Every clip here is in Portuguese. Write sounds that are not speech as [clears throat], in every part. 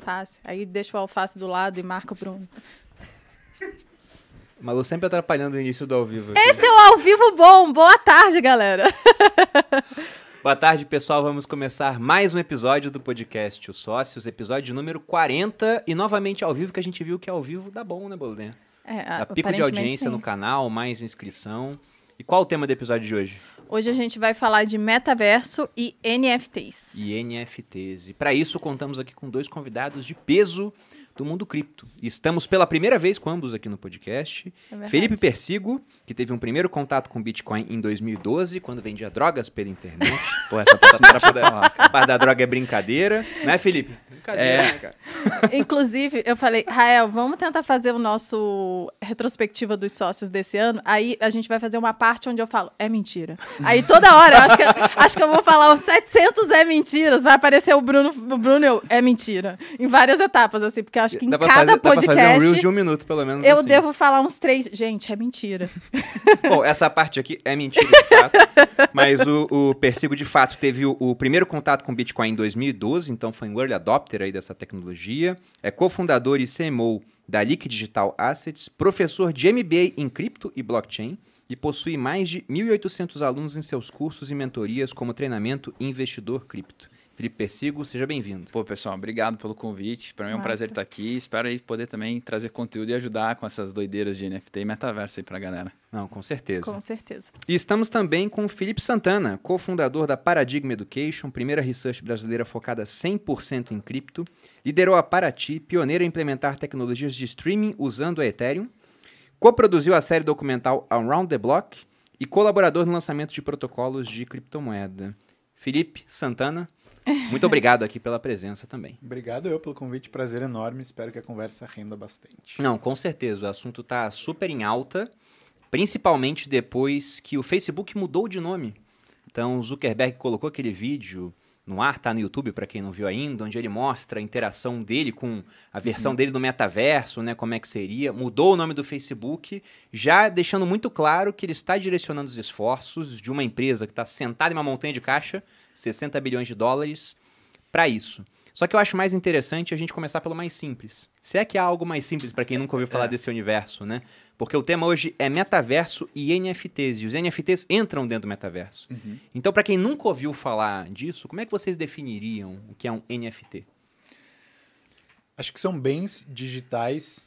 alface. Aí deixa o alface do lado e marca o Bruno. [laughs] Malu sempre atrapalhando o início do ao vivo. aqui. Esse é o ao vivo bom. Boa tarde, galera. [laughs] Boa tarde, pessoal. Vamos começar mais um episódio do podcast Os Sócios, episódio número 40. E novamente ao vivo, que a gente viu que ao vivo dá bom, né, Boludinha? É, Dá pico de audiência sim. no canal, mais inscrição. E qual o tema do episódio de hoje? Hoje a gente vai falar de metaverso e NFTs. E NFTs. E para isso contamos aqui com dois convidados de peso do mundo cripto. E estamos pela primeira vez com ambos aqui no podcast. É. Felipe Persigo, que teve um primeiro contato com Bitcoin em 2012, quando vendia drogas pela internet. [laughs] Pô, essa parte não era pra falar. A parte da droga é brincadeira. Né, Felipe? Brincadeira, né, cara? [laughs] Inclusive, eu falei, Rael, vamos tentar fazer o nosso retrospectiva dos sócios desse ano. Aí a gente vai fazer uma parte onde eu falo, é mentira. Aí toda hora, eu acho que, acho que eu vou falar os 700 é mentiras. Vai aparecer o Bruno, o Bruno eu, é mentira. Em várias etapas, assim, porque eu acho que em Dá cada fazer, dá pra fazer um podcast Reels de um minuto, pelo menos. eu assim. devo falar uns três. Gente, é mentira. [laughs] Bom, essa parte aqui é mentira, de fato. mas o, o Persigo, de fato, teve o, o primeiro contato com Bitcoin em 2012, então foi um early adopter aí dessa tecnologia. É cofundador e CMO da Liquid Digital Assets, professor de MBA em cripto e blockchain e possui mais de 1.800 alunos em seus cursos e mentorias como treinamento investidor cripto. Felipe Persigo, seja bem-vindo. Pô, pessoal, obrigado pelo convite. Para mim é um Massa. prazer estar aqui. Espero aí poder também trazer conteúdo e ajudar com essas doideiras de NFT e metaverso aí pra galera. Não, com certeza. Com certeza. E estamos também com o Felipe Santana, cofundador da Paradigma Education, primeira research brasileira focada 100% em cripto. Liderou a Paraty, pioneira em implementar tecnologias de streaming usando a Ethereum. Coproduziu a série documental Around the Block e colaborador no lançamento de protocolos de criptomoeda. Felipe Santana, muito obrigado aqui pela presença também. Obrigado eu pelo convite, prazer enorme. Espero que a conversa renda bastante. Não, com certeza. O assunto está super em alta, principalmente depois que o Facebook mudou de nome. Então, o Zuckerberg colocou aquele vídeo no ar, tá no YouTube para quem não viu ainda, onde ele mostra a interação dele com a versão dele do metaverso, né, como é que seria. Mudou o nome do Facebook, já deixando muito claro que ele está direcionando os esforços de uma empresa que está sentada em uma montanha de caixa, 60 bilhões de dólares, para isso. Só que eu acho mais interessante a gente começar pelo mais simples. Se é que há algo mais simples para quem nunca ouviu falar É. desse universo, né? Porque o tema hoje é metaverso e NFTs, e os NFTs entram dentro do metaverso. Então, para quem nunca ouviu falar disso, como é que vocês definiriam o que é um NFT? Acho que são bens digitais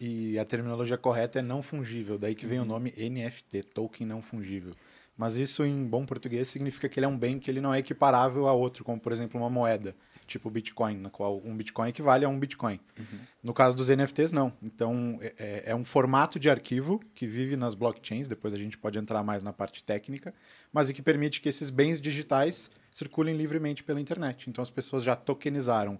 e a terminologia correta é não fungível, daí que vem o nome NFT, token não fungível. Mas isso em bom português significa que ele é um bem que ele não é equiparável a outro, como por exemplo uma moeda, tipo Bitcoin, na qual um Bitcoin equivale a um Bitcoin. No caso dos NFTs, não. Então é- é, é um formato de arquivo que vive nas blockchains, depois a gente pode entrar mais na parte técnica, mas e que permite que esses bens digitais circulem livremente pela internet. Então as pessoas já tokenizaram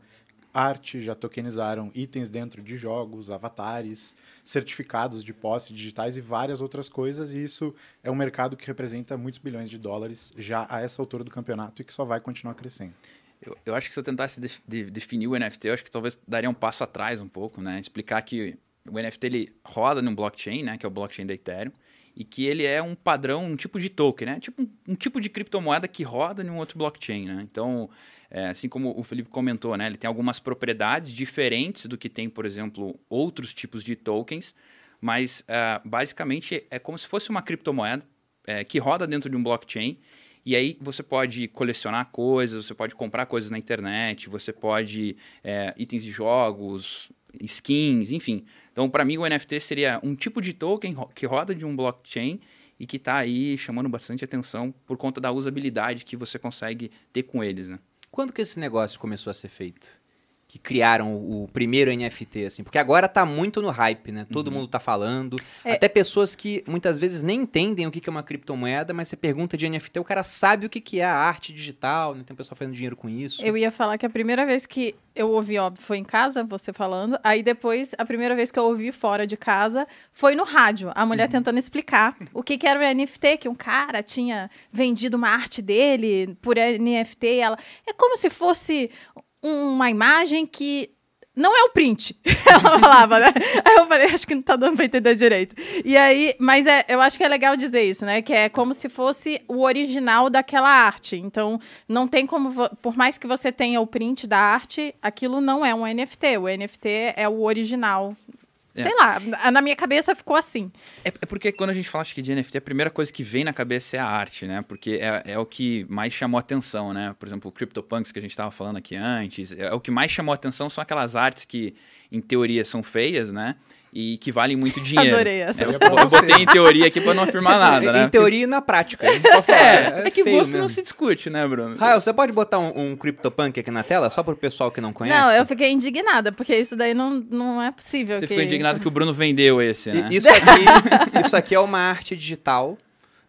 arte, já tokenizaram itens dentro de jogos, avatares, certificados de posse digitais e várias outras coisas, e isso é um mercado que representa muitos bilhões de dólares já a essa altura do campeonato e que só vai continuar crescendo. Eu, eu acho que se eu tentasse def- de- definir o NFT, eu acho que talvez daria um passo atrás um pouco, né? Explicar que o NFT ele roda num blockchain, né? Que é o blockchain da Ethereum. E que ele é um padrão, um tipo de token, né? Tipo um, um tipo de criptomoeda que roda em um outro blockchain, né? Então, é, assim como o Felipe comentou, né? Ele tem algumas propriedades diferentes do que tem, por exemplo, outros tipos de tokens. Mas, ah, basicamente, é como se fosse uma criptomoeda é, que roda dentro de um blockchain. E aí você pode colecionar coisas, você pode comprar coisas na internet, você pode é, itens de jogos, skins, enfim. Então, para mim, o NFT seria um tipo de token que roda de um blockchain e que está aí chamando bastante atenção por conta da usabilidade que você consegue ter com eles, né? Quando que esse negócio começou a ser feito? Que criaram o primeiro NFT, assim? Porque agora tá muito no hype, né? Todo mundo tá falando. É. Até pessoas que muitas vezes nem entendem o que é uma criptomoeda, mas você pergunta de NFT, o cara sabe o que que é a arte digital, né? Tem um pessoal fazendo dinheiro com isso. Eu ia falar que a primeira vez que eu ouvi, óbvio, foi em casa, você falando. Aí depois, a primeira vez que eu ouvi fora de casa foi no rádio. A mulher tentando explicar o que, que era o NFT, que um cara tinha vendido uma arte dele por NFT. e Ela, é como se fosse uma imagem que não é o print. [laughs] Ela falava, né? Aí eu falei, acho que não tá dando pra entender direito. E aí, mas é, eu acho que é legal dizer isso, né? Que é como se fosse o original daquela arte. Então, não tem como, por mais que você tenha o print da arte, aquilo não é um NFT. O NFT é o original. É. Sei lá, na- minha cabeça ficou assim. É, é porque quando a gente fala acho que de NFT, a primeira coisa que vem na cabeça é a arte, né? Porque é, é o que mais chamou atenção, né? Por exemplo, o CryptoPunks que a gente estava falando aqui antes, é o que mais chamou atenção são aquelas artes que, em teoria, são feias, né? E que valem muito [laughs] dinheiro. Adorei essa. É, eu, eu botei em teoria aqui para não afirmar nada, né? Em teoria e na prática. [laughs] falar, É, é que feio gosto mesmo. não se discute, né, Bruno? Rael, você pode botar um, um CryptoPunk aqui na tela, só pro pessoal que não conhece? Não, eu fiquei indignada, porque isso daí não, não é possível. Você que... ficou indignado que o Bruno vendeu esse, né? Isso aqui, [laughs] isso aqui é uma arte digital,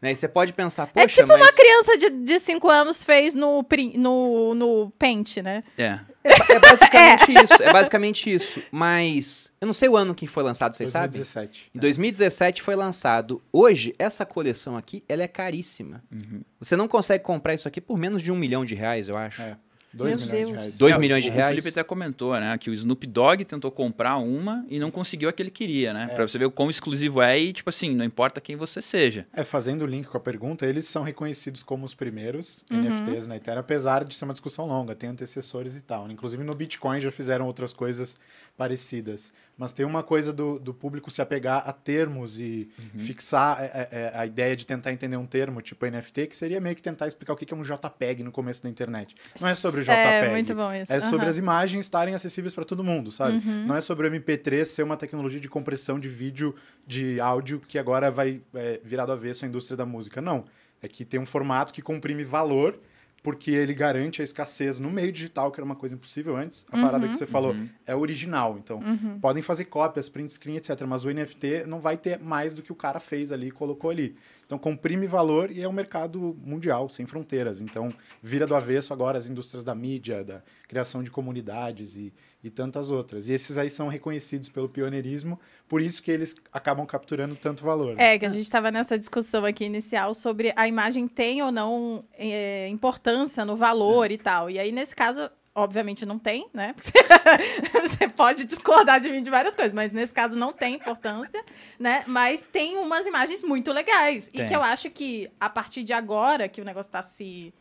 né? E você pode pensar, poxa, É tipo mas... uma criança de 5 anos fez no, no, no Paint, né? É. É, é basicamente [laughs] isso, é basicamente isso. Mas eu não sei o ano que foi lançado, vocês sabem? 2017. Em 2017 foi lançado. Hoje, essa coleção aqui, ela é caríssima. Uhum. Você não consegue comprar isso aqui por menos de um milhão de reais, eu acho. É. 2 Meu milhões Deus. de reais. Dois É, milhões de o reais? Felipe até comentou, né, que o Snoop Dogg tentou comprar uma e não conseguiu a que ele queria, né? Pra você ver o quão exclusivo é e, tipo assim, não importa quem você seja. É, fazendo o link com a pergunta, eles são reconhecidos como os primeiros Uhum. NFTs na Ethereum, apesar de ser uma discussão longa, tem antecessores e tal. Inclusive no Bitcoin já fizeram outras coisas parecidas. Mas tem uma coisa do, do público se apegar a termos e Uhum. fixar é, é, a ideia de tentar entender um termo, tipo NFT, que seria meio que tentar explicar o que é um JPEG no começo da internet. Não é sobre o JPEG. É, muito bom isso. É sobre. Uhum. as imagens estarem acessíveis para todo mundo, sabe? Não é sobre o MP3 ser uma tecnologia de compressão de vídeo, de áudio, que agora vai é, virar do avesso à indústria da música. Não. É que tem um formato que comprime valor, porque ele garante a escassez no meio digital, que era uma coisa impossível antes. A parada que você falou é original. Então, Uhum. podem fazer cópias, print screen, etc. Mas o NFT não vai ter mais do que o cara fez ali e colocou ali. Então, comprime valor e é um mercado mundial, sem fronteiras. Então, vira do avesso agora as indústrias da mídia, da criação de comunidades e, e tantas outras. E esses aí são reconhecidos pelo pioneirismo, por isso que eles acabam capturando tanto valor. né? É, que a gente estava nessa discussão aqui inicial sobre a imagem tem ou não é, importância no valor e tal. E aí, nesse caso, obviamente não tem, né? [laughs] Você pode discordar de mim de várias coisas, mas nesse caso não tem importância, né? Mas tem umas imagens muito legais. E Tem. que eu acho que a partir de agora, que o negócio está se.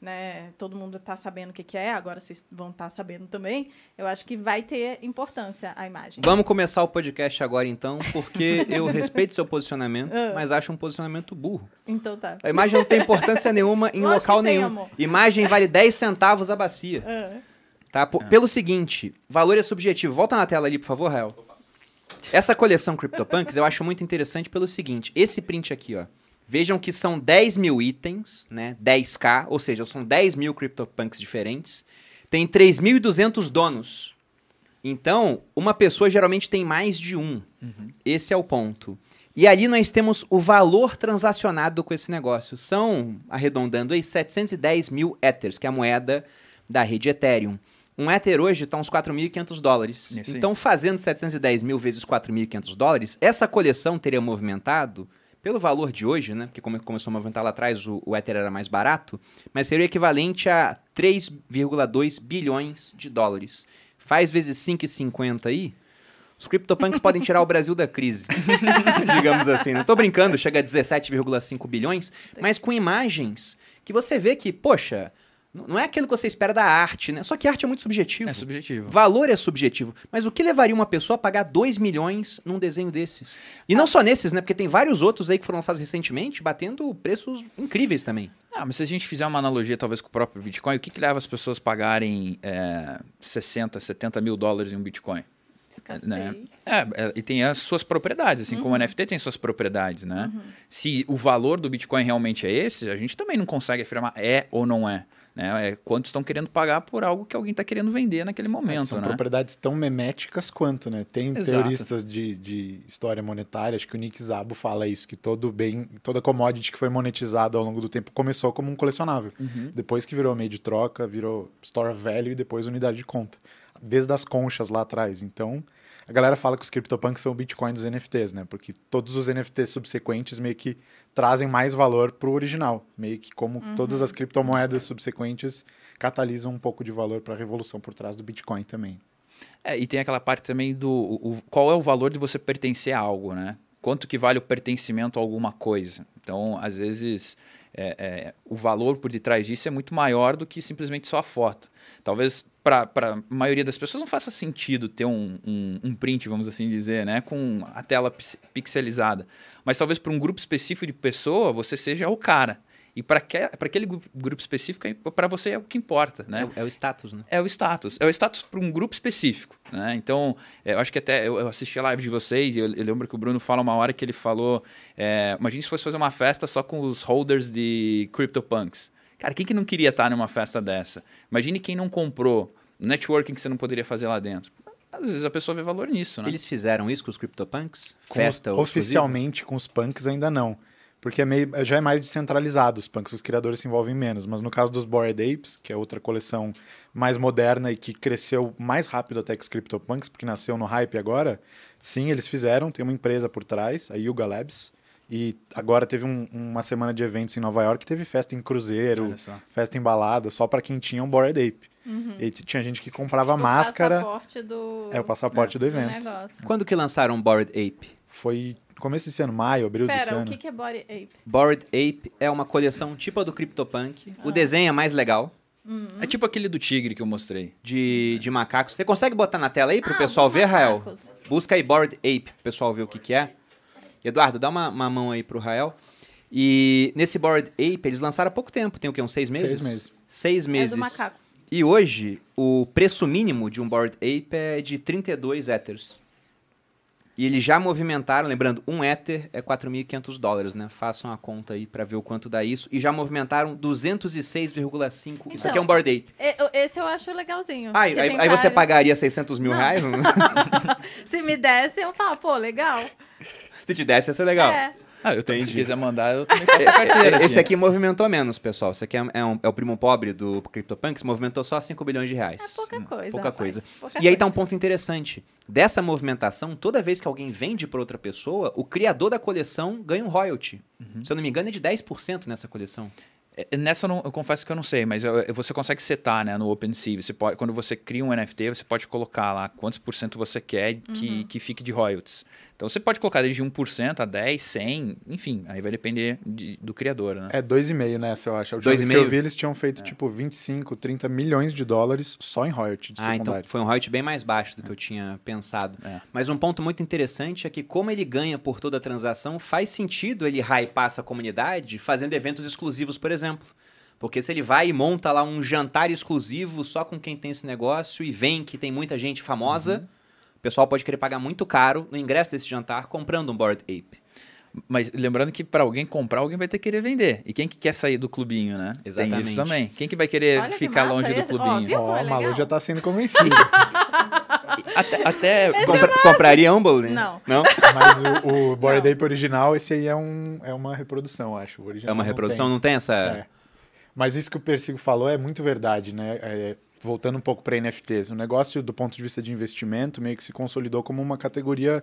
Né, todo mundo está sabendo o que, que é, agora vocês vão estar sabendo também. Eu acho que vai ter importância a imagem. Vamos começar o podcast agora então, porque [laughs] eu respeito seu posicionamento, Ah. mas acho um posicionamento burro. Então tá. A imagem não tem importância nenhuma em Lógico local tem, nenhum. amor. Imagem vale 10 centavos a bacia. Ah. Tá? Por- Pelo seguinte, valor é subjetivo. Volta na tela ali, por favor, Rael. Essa coleção CryptoPunks eu acho muito interessante pelo seguinte: esse print aqui, ó. Vejam que são 10 mil itens, né? 10k, ou seja, são 10 mil CryptoPunks diferentes. Tem 3.200 donos. Então, uma pessoa geralmente tem mais de um. Esse é o ponto. E ali nós temos o valor transacionado com esse negócio. São, arredondando aí, 710 mil Ethers, que é a moeda da rede Ethereum. Um Ether hoje está uns 4.500 dólares. Isso. Então, fazendo 710 mil vezes 4.500 dólares, essa coleção teria movimentado, pelo valor de hoje, né? Porque como começou a movimentar lá atrás, o, o Ether era mais barato, mas seria equivalente a 3,2 bilhões de dólares. Faz vezes 5,50 aí, os CryptoPunks podem tirar o Brasil da crise. [laughs] digamos assim. Não tô brincando, chega a 17,5 bilhões, mas com imagens que você vê que, poxa, não é aquilo que você espera da arte, né? Só que arte é muito subjetivo. É subjetivo. Valor é subjetivo. Mas o que levaria uma pessoa a pagar 2 milhões num desenho desses? E não só nesses, né? Porque tem vários outros aí que foram lançados recentemente, batendo preços incríveis também. Ah, mas se a gente fizer uma analogia talvez com o próprio Bitcoin, o que, que leva as pessoas a pagarem é, 60, 70 mil dólares em um Bitcoin? Escassez. né? É, é, e tem as suas propriedades, assim como o NFT tem suas propriedades, né? Se o valor do Bitcoin realmente é esse, a gente também não consegue afirmar é ou não é. Né? É quanto estão querendo pagar por algo que alguém está querendo vender naquele É, momento, são né? propriedades tão meméticas quanto, né? Tem Exato. teoristas de, de história monetária, acho que o Nick Szabo fala isso, que todo bem, toda commodity que foi monetizada ao longo do tempo começou como um colecionável. Uhum. Depois que virou meio de troca, virou store value e depois unidade de conta. Desde as conchas lá atrás. Então, a galera fala que os CryptoPunks são o Bitcoin dos NFTs, né? Porque todos os NFTs subsequentes meio que trazem mais valor pro original. Meio que como todas as criptomoedas subsequentes catalisam um pouco de valor para a revolução por trás do Bitcoin também. É, e tem aquela parte também do o, o- qual é o valor de você pertencer a algo, né? Quanto que vale o pertencimento a alguma coisa? Então, às vezes, é, é, o valor por detrás disso é muito maior do que simplesmente só a foto. Talvez para a maioria das pessoas não faça sentido ter um, um, um print, vamos assim dizer, né? Com a tela pix- pixelizada. Mas talvez para um grupo específico de pessoa, você seja o cara. E para aquele gru- grupo específico, para você é o que importa, né? É, o- é o status, né? É o status. É o status para um grupo específico, né? Então, é, eu acho que até eu, eu assisti a live de vocês e eu, eu lembro que o Bruno fala uma hora que ele falou, é, imagine se fosse fazer uma festa só com os holders de CryptoPunks. Cara, quem que não queria estar numa festa dessa? Imagine quem não comprou, networking que você não poderia fazer lá dentro. Às vezes a pessoa vê valor nisso, né? Eles fizeram isso com os CryptoPunks? Com Festa os- exclusiva? oficialmente com os punks ainda não. Porque é meio, já é mais descentralizado, os punks, os criadores se envolvem menos. Mas no caso dos Bored Apes, que é outra coleção mais moderna e que cresceu mais rápido até que os CryptoPunks, porque nasceu no hype agora, sim, eles fizeram, tem uma empresa por trás, a Yuga Labs, e agora teve um- uma semana de eventos em Nova York, teve festa em cruzeiro, festa em balada, só para quem tinha um Bored Ape. E t- tinha gente que comprava O máscara, passaporte do, é o passaporte do do evento. negócio. Quando que lançaram Bored Ape? Foi começo desse ano, maio, abril desse Pera, o ano. que, que é Body Ape? Bored Ape é uma coleção tipo a do CryptoPunk. Ah. O desenho é mais legal, É tipo aquele do tigre que eu mostrei. de, de macacos. Você consegue botar na tela aí pro Ah, pessoal ver, Rael? macacos. Busca aí Bored Ape, pro pessoal ver o que que é. Eduardo, dá uma, uma mão aí pro Rael. E nesse Bored Ape, eles lançaram há pouco tempo. Tem o quê? Uns seis meses? Seis meses. Seis meses. É do macaco. E hoje, o preço mínimo de um Bored Ape é de 32 Ethers. E eles já movimentaram, lembrando, um Ether é 4.500 dólares, né? Façam a conta aí pra ver o quanto dá isso. E já movimentaram 206,5. isso aqui é um Então, Bored Ape. Eu- Esse eu acho legalzinho. Ah, aí, aí você pagaria 600 mil Não. reais? [laughs] Se me desse, eu falo, pô, legal. Se te desse, ia ser legal. É. Ah, eu também, se quiser mandar, eu também passo a carteira. Esse aqui movimentou menos, pessoal. Esse aqui é, é um- é o primo pobre do CryptoPunks, movimentou só 5 bilhões de reais. É pouca coisa. Pouca rapaz, coisa. pouca E aí tá coisa. um ponto interessante. Dessa movimentação, toda vez que alguém vende para outra pessoa, o criador da coleção ganha um royalty. Se eu não me engano, é de 10% nessa coleção. É, Nessa eu, não- eu confesso que eu não sei, mas eu- eu- você consegue setar né, no OpenSea. Você pode, quando você cria um NFT, você pode colocar lá quantos por cento você quer que, que fique de royalties. Então você pode colocar desde 1% a 10, 100, enfim, aí vai depender de- do criador, né? É 2,5 nessa, eu acho. A última Dois vez e que eu vi, eles tinham feito, tipo, 25, 30 milhões de dólares só em royalty de Ah, então foi um royalty bem mais baixo do que eu tinha pensado. É. Mas um ponto muito interessante é que como ele ganha por toda a transação, faz sentido ele hypar essa comunidade fazendo eventos exclusivos, por exemplo. Porque se ele vai e monta lá um jantar exclusivo só com quem tem esse negócio e vem que tem muita gente famosa, o pessoal pode querer pagar muito caro no ingresso desse jantar comprando um Bored Ape. Mas lembrando que para alguém comprar, alguém vai ter que querer vender. E quem que quer sair do clubinho, né? Tem Exatamente. isso também. Quem que vai querer Olha que ficar massa longe do esse. Ó, clubinho? viu? Ó, é a Malu já tá sendo convencida. [laughs] até, até Compra- compraria Humble? Não. Não? [laughs] Mas o, o Bored. Ape original, esse aí é, um, é uma reprodução, acho. O original É uma não reprodução, tem. não tem essa... É. Mas isso que o Persigo falou é muito verdade, né? É, voltando um pouco para NFTs, o negócio do ponto de vista de investimento meio que se consolidou como uma categoria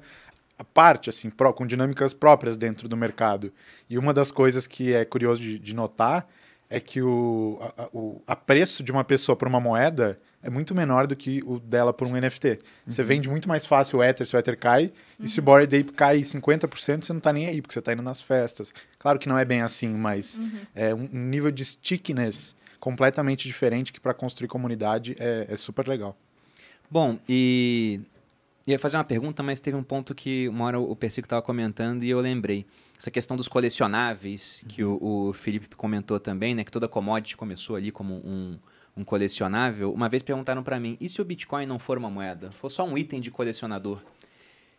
à parte, assim, pró- com dinâmicas próprias dentro do mercado. E uma das coisas que é curioso de, de notar é que o, a, o a preço de uma pessoa por uma moeda é muito menor do que o dela por um NFT. Você vende muito mais fácil o Ether se o Ether cai, e se o Bored Ape cai 50%, você não tá nem aí, porque você tá indo nas festas. Claro que não é bem assim, mas é um um nível de stickiness completamente diferente que para construir comunidade é, é super legal. Bom, e ia fazer uma pergunta, mas teve um ponto que uma hora o Persico estava comentando e eu lembrei. Essa questão dos colecionáveis, que o, o Felipe comentou também, né? Que toda commodity começou ali como um, um colecionável. Uma vez perguntaram para mim, e se o Bitcoin não for uma moeda? For só um item de colecionador?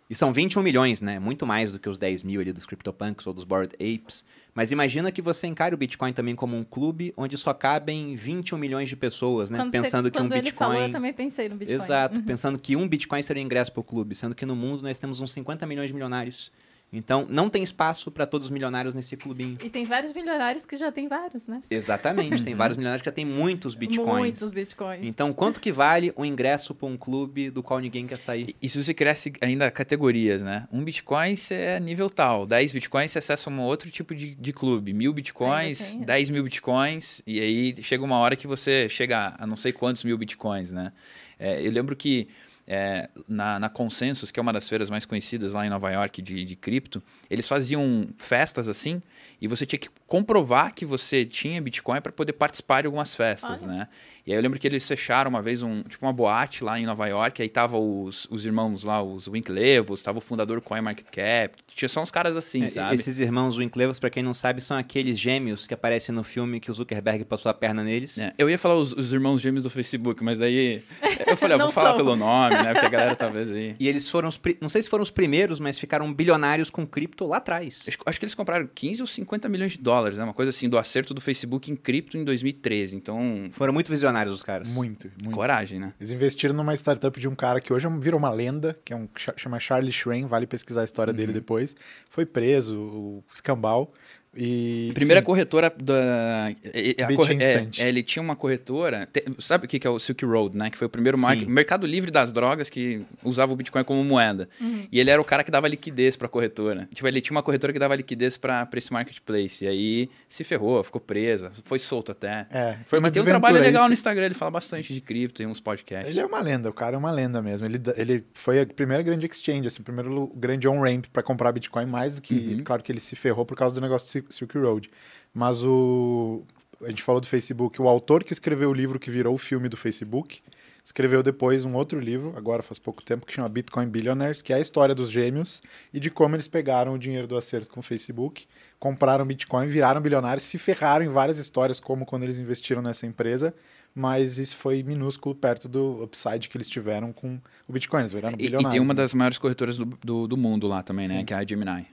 E são 21 milhões, né? Muito mais do que os 10 mil ali dos CryptoPunks ou dos Bored Apes. Mas imagina que você encare o Bitcoin também como um clube onde só cabem 21 milhões de pessoas, né? Quando você- Pensando que um quando ele Bitcoin... falou, eu também pensei no Bitcoin. Exato, pensando que um Bitcoin seria ingresso para o clube, sendo que no mundo nós temos uns 50 milhões de milionários. Então, não tem espaço para todos os milionários nesse clubinho. E tem vários milionários que já tem vários, né? Exatamente, tem [laughs] vários milionários que já tem muitos Bitcoins. Muitos Bitcoins. Então, quanto que vale um ingresso para um clube do qual ninguém quer sair? E se você cresce ainda categorias, né? Um Bitcoin você é nível tal, 10 Bitcoins você acessa um outro tipo de, de clube, mil Bitcoins, Ainda tem, é. 10 mil Bitcoins, e aí chega uma hora que você chega a não sei quantos mil Bitcoins, né? É, eu lembro que é, na, na Consensus, que é uma das feiras mais conhecidas lá em Nova York de, de cripto, eles faziam festas assim e você tinha que comprovar que você tinha Bitcoin para poder participar de algumas festas, Olha. né? E aí eu lembro que eles fecharam uma vez um, tipo uma boate lá em Nova York, aí tava os, os irmãos lá, os Winklevos, tava o fundador do CoinMarketCap, tinha só uns caras assim, É, sabe? Esses irmãos Winklevers, pra quem não sabe, são aqueles gêmeos que aparecem no filme que o Zuckerberg passou a perna neles. É, eu ia falar os, os irmãos gêmeos do Facebook, mas daí eu falei, ah, vou falar são. pelo nome, né? Porque a galera talvez aí. E eles foram os. Não sei se foram os primeiros, mas ficaram bilionários com cripto lá atrás. Acho, acho que eles compraram 15 ou 50 milhões de dólares, né? Uma coisa assim, do acerto do Facebook em cripto em 2013. Então, Foram muito visionários os caras. Muito, muito. coragem, né? Eles investiram numa startup de um cara que hoje virou uma lenda, que é um cha- chama Charlie Schrein, vale pesquisar a história dele depois. Foi preso, o escambau. E, Primeira enfim, corretora da. é- é- a Bit corre- Instant. é, é, ele tinha uma corretora. te- sabe o que que é o Silk Road, né? Que foi o primeiro Sim. mar- mercado livre das drogas que usava o Bitcoin como moeda. Uhum. E ele era o cara que dava liquidez pra corretora. Tipo, ele tinha uma corretora que dava liquidez pra pra esse marketplace. E aí se ferrou, ficou presa, foi solto até. É, foi uma Mas tem um trabalho legal isso. no Instagram, ele fala bastante de cripto, tem uns podcasts. Ele é uma lenda, o cara é uma lenda mesmo. Ele, ele foi a primeira grande exchange, assim, o primeiro grande on-ramp para comprar Bitcoin, mais do que. Uhum. Claro que ele se ferrou por causa do negócio Sil- Silk Road. Mas o. A gente falou do Facebook. O autor que escreveu o livro que virou o filme do Facebook escreveu depois um outro livro, agora faz pouco tempo, que chama Bitcoin Billionaires, que é a história dos gêmeos e de como eles pegaram o dinheiro do acerto com o Facebook, compraram Bitcoin, viraram bilionários, se ferraram em várias histórias, como quando eles investiram nessa empresa, mas isso foi minúsculo perto do upside que eles tiveram com o Bitcoin. Eles viraram E, e bilionários. tem uma né? das maiores corretoras do, do, do mundo lá também, né? Sim. Que é a Gemini.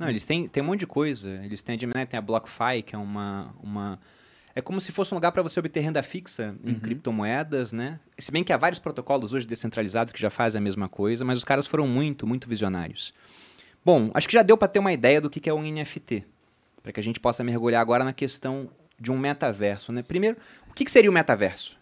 Não, eles têm, têm um monte de coisa. Eles têm a Gemini, tem a BlockFi, que é uma. uma... É como se fosse um lugar para você obter renda fixa em criptomoedas, né? Se bem que há vários protocolos hoje descentralizados que já fazem a mesma coisa, mas os caras foram muito, muito visionários. Bom, acho que já deu para ter uma ideia do que é um NFT, para que a gente possa mergulhar agora na questão de um metaverso, né? Primeiro, o que seria o metaverso?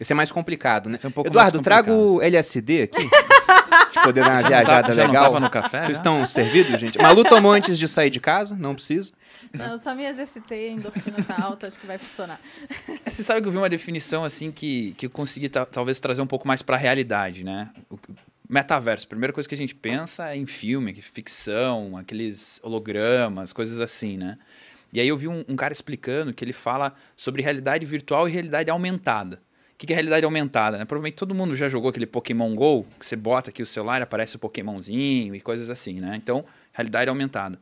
Esse é mais complicado, né? É um pouco Eduardo, traga o LSD aqui. [laughs] de poder dar uma Já não viajada tava- já não legal. tava no café, Vocês já? estão servidos, gente? Malu tomou antes de sair de casa, não precisa. Não, só me exercitei, a endorfina tá alta, acho que vai funcionar. [laughs] Você sabe que eu vi uma definição assim que, que eu consegui ta- talvez trazer um pouco mais para a realidade, né? O metaverso, a primeira coisa que a gente pensa é em filme, que ficção, aqueles hologramas, coisas assim, né? E aí eu vi um, um cara explicando que ele fala sobre realidade virtual e realidade aumentada. O que que é realidade aumentada? Né? Provavelmente todo mundo já jogou aquele Pokémon GO, que você bota aqui o celular, aparece o Pokémonzinho e coisas assim, né? Então, realidade aumentada.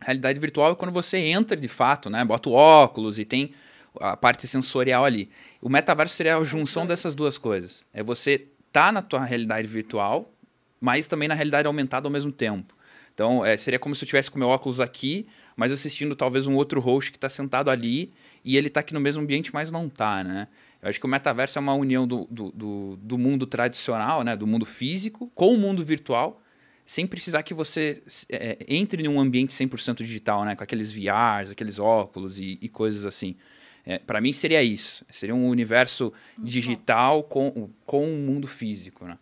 Realidade virtual é quando você entra de fato, né? Bota o óculos e tem a parte sensorial ali. O metaverso seria a junção dessas duas coisas. É você tá na tua realidade virtual, mas também na realidade aumentada ao mesmo tempo. Então, é, seria como se eu tivesse com meu óculos aqui, mas assistindo talvez um outro host que está sentado ali e ele está aqui no mesmo ambiente, mas não está, né? Eu acho que o metaverso é uma união do, do, do, do mundo tradicional, né? Do mundo físico com o mundo virtual, sem precisar que você é, entre em um ambiente 100% digital, né? Com aqueles VRs, aqueles óculos e, e coisas assim. É, para mim seria isso. Seria um universo digital com, com um mundo físico, né?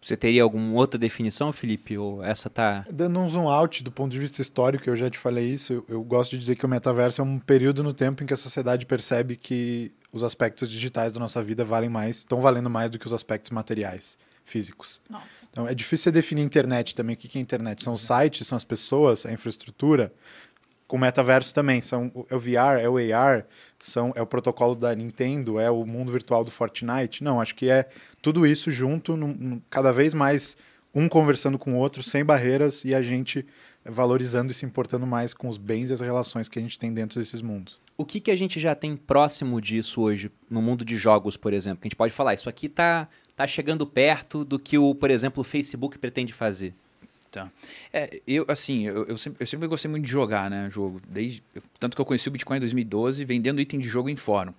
Você teria alguma outra definição, Felipe? Ou essa tá. Dando um zoom out do ponto de vista histórico, eu já te falei isso, eu, eu gosto de dizer que o metaverso é um período no tempo em que a sociedade percebe que os aspectos digitais da nossa vida valem mais, estão valendo mais do que os aspectos materiais, físicos. Nossa. Então é difícil você definir internet também. O que que é internet? São os sites, são as pessoas, a infraestrutura. Com metaverso também, são, é o VR, é o AR, são, é o protocolo da Nintendo, é o mundo virtual do Fortnite. Não, acho que é tudo isso junto, num- num- cada vez mais um conversando com o outro, sem barreiras, e a gente valorizando e se importando mais com os bens e as relações que a gente tem dentro desses mundos. O que, que a gente já tem próximo disso hoje, no mundo de jogos, por exemplo? Que a gente pode falar, isso aqui tá, tá chegando perto do que o, por exemplo, o Facebook pretende fazer. Tá. É, eu, assim, eu, eu, sempre, eu sempre gostei muito de jogar, né, jogo. Desde, tanto que eu conheci o Bitcoin em 2012 vendendo item de jogo em fórum.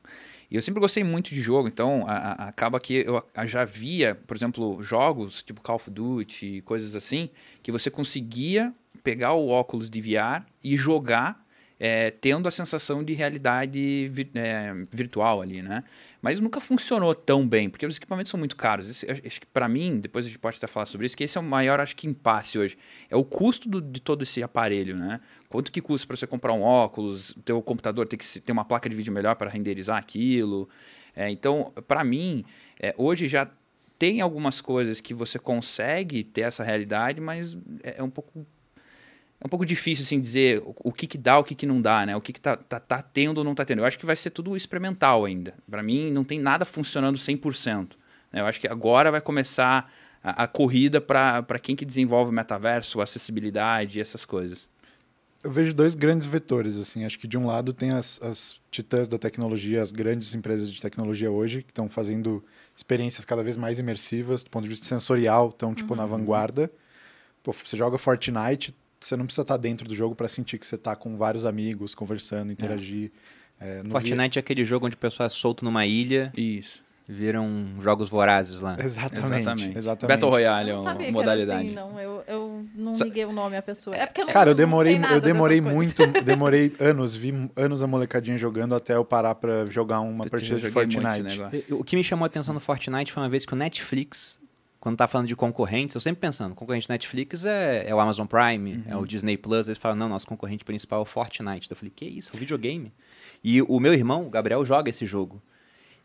E eu sempre gostei muito de jogo, então a- a- acaba que eu a- já via, por exemplo, jogos tipo Call of Duty coisas assim, que você conseguia pegar o óculos de VR e jogar é, tendo a sensação de realidade vi- é, virtual ali, né? Mas nunca funcionou tão bem, porque os equipamentos são muito caros. Esse- acho que para mim, depois a gente pode até falar sobre isso, que esse é o maior, acho que, impasse hoje. É o custo do- de todo esse aparelho, né? Quanto que custa para você comprar um óculos, o teu computador tem que ter uma placa de vídeo melhor para renderizar aquilo. É, então, para mim, é, hoje já tem algumas coisas que você consegue ter essa realidade, mas é, é um pouco é um pouco difícil assim dizer o, o que, que dá, o que, que não dá, né? O que, que tá, tá, tá tendo ou não tá tendo. Eu acho que vai ser tudo experimental ainda. Para mim, não tem nada funcionando 100%. Né? Eu acho que agora vai começar a, a corrida para quem que desenvolve metaverso, acessibilidade e essas coisas. Eu vejo dois grandes vetores, assim. Acho que de um lado tem as, as titãs da tecnologia, as grandes empresas de tecnologia hoje, que estão fazendo experiências cada vez mais imersivas, do ponto de vista sensorial, estão, tipo, na vanguarda. Pô, você joga Fortnite, você não precisa estar dentro do jogo para sentir que você está com vários amigos, conversando, interagir. É, no Fortnite é aquele jogo onde o pessoal é solto numa ilha, Isso. viram jogos vorazes lá. vi- Exatamente. Exatamente. Battle Royale é uma modalidade. assim, não. Eu, eu não Sa- liguei o nome à pessoa. É porque eu não, Cara, eu não demorei, sei nada eu demorei muito, [laughs] demorei anos, vi anos a molecadinha jogando até eu parar pra jogar uma Eu partida de Fortnite. O que me chamou a atenção no Fortnite foi uma vez que o Netflix, quando tá falando de concorrentes, eu sempre pensando, concorrente Netflix é, é o Amazon Prime, é o Disney Plus, eles falam, não, nosso concorrente principal é o Fortnite. Eu falei, que isso, é um videogame? E o meu irmão, o Gabriel, joga esse jogo.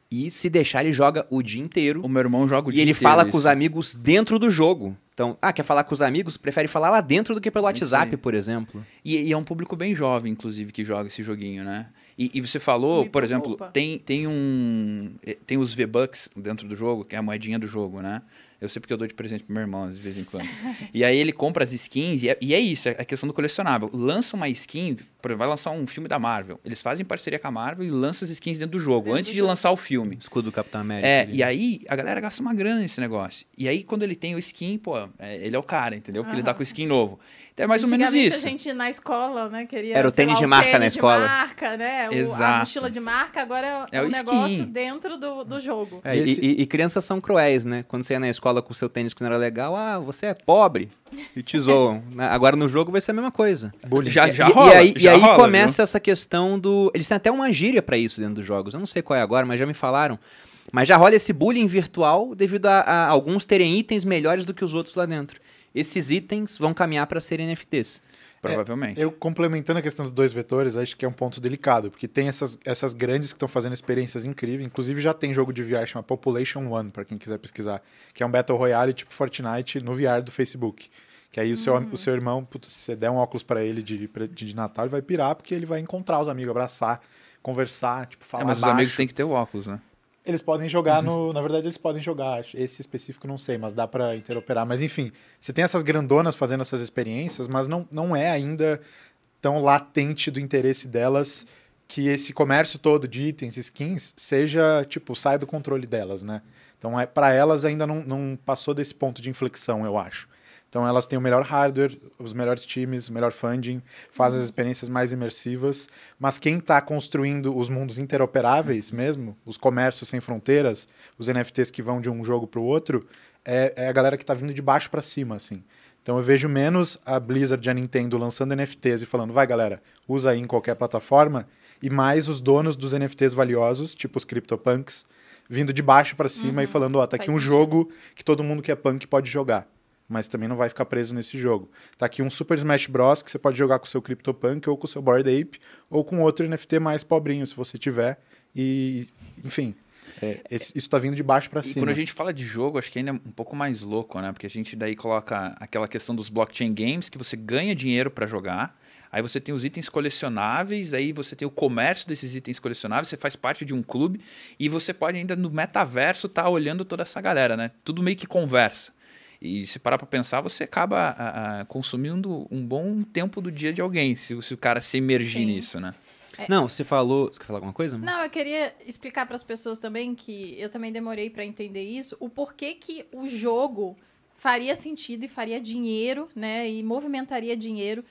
E se deixar, ele joga o dia inteiro. O meu irmão joga o E dia ele inteiro fala com isso. os amigos dentro do jogo. Então, ah, quer falar com os amigos? Prefere falar lá dentro do que pelo WhatsApp, aí. por exemplo. E, e é um público bem jovem, inclusive, que joga esse joguinho, né? E, e você falou, Me por exemplo, tem, tem um. eh, Tem os V-Bucks dentro do jogo, que é a moedinha do jogo, né? Eu sei porque eu dou de presente pro meu irmão, de vez em quando. e aí ele compra as skins, e é, e é isso, é a questão do colecionável. Lança uma skin, por exemplo, vai lançar um filme da Marvel. Eles fazem parceria com a Marvel e lançam as skins dentro do jogo, Dentro antes do de jogo. lançar o filme. Escudo do Capitão América. É, ali. e aí a galera gasta uma grana nesse negócio. E aí, quando ele tem o skin, pô, é, ele é o cara, entendeu? Porque ele tá Aham. com o skin novo. Então é mais ou menos isso. a gente na escola, né, queria... Era o tênis lá, de marca na tênis escola. de marca, né? o- a Exato. mochila de marca, agora é, É um o negócio skin. dentro do, do jogo. É, E e- esse- e, e crianças são cruéis, né? Quando você ia na escola com o seu tênis que não era legal, ah, você é pobre. E te zoam. [laughs] né? Agora no jogo vai ser a mesma coisa. Bullying. Já, E- já e, rola. e aí, e já aí rola, começa essa questão do. Eles têm até uma gíria pra isso dentro dos jogos. Eu não sei qual é agora, mas já me falaram. Mas já rola esse bullying virtual devido a, a alguns terem itens melhores do que os outros lá dentro. Esses itens vão caminhar pra serem NFTs. Provavelmente. Eu complementando a questão dos dois vetores, acho que é um ponto delicado, porque tem essas, essas grandes que estão fazendo experiências incríveis. Inclusive já tem jogo de VR chama Population One, para quem quiser pesquisar, que é um Battle Royale tipo Fortnite no VR do Facebook. Que aí o, seu, o seu irmão, putz, se você der um óculos para ele de, de, de Natal, ele vai pirar, porque ele vai encontrar os amigos, abraçar, conversar, tipo, falar É, mas os baixo. amigos têm que ter o óculos, né? Eles podem jogar no. Na verdade, eles podem jogar. Esse específico não sei, mas dá pra interoperar. Mas enfim, você tem essas grandonas fazendo essas experiências, mas não, não é ainda tão latente do interesse delas que esse comércio todo de itens, skins, seja, tipo, saia do controle delas, né? Então, é, para elas ainda não, não passou desse ponto de inflexão, eu acho. Então, elas têm o melhor hardware, os melhores times, o melhor funding, fazem as experiências mais imersivas, mas quem está construindo os mundos interoperáveis mesmo, os comércios sem fronteiras, os NFTs que vão de um jogo para o outro, é, é a galera que está vindo de baixo para cima, assim. Então eu vejo menos a Blizzard e a Nintendo lançando NFTs e falando, vai galera, usa aí em qualquer plataforma, e mais os donos dos NFTs valiosos, tipo os CryptoPunks, vindo de baixo para cima e falando, ó, tá aqui um jogo que todo mundo que é punk pode jogar. Mas também não vai ficar preso nesse jogo. Tá aqui um Super Smash Bros. que você pode jogar com o seu CryptoPunk ou com o seu Bored Ape, ou com outro NFT mais pobrinho, se você tiver. E, enfim, é, esse- isso tá vindo de baixo para E cima. quando a gente fala de jogo, acho que ainda é um pouco mais louco, né? Porque a gente daí coloca aquela questão dos blockchain games, que você ganha dinheiro para jogar. Aí você tem os itens colecionáveis, aí você tem o comércio desses itens colecionáveis, você faz parte de um clube e você pode ainda no metaverso estar olhando toda essa galera, né? Tudo meio que conversa. E se parar para pensar, você acaba a- a, consumindo um bom tempo do dia de alguém, se, o- se o cara se emergir Sim. nisso, né? Não, você falou. Você quer falar alguma coisa? Não, eu queria explicar para as pessoas também que eu também demorei para entender isso, o porquê que o jogo faria sentido e faria dinheiro, né, e movimentaria dinheiro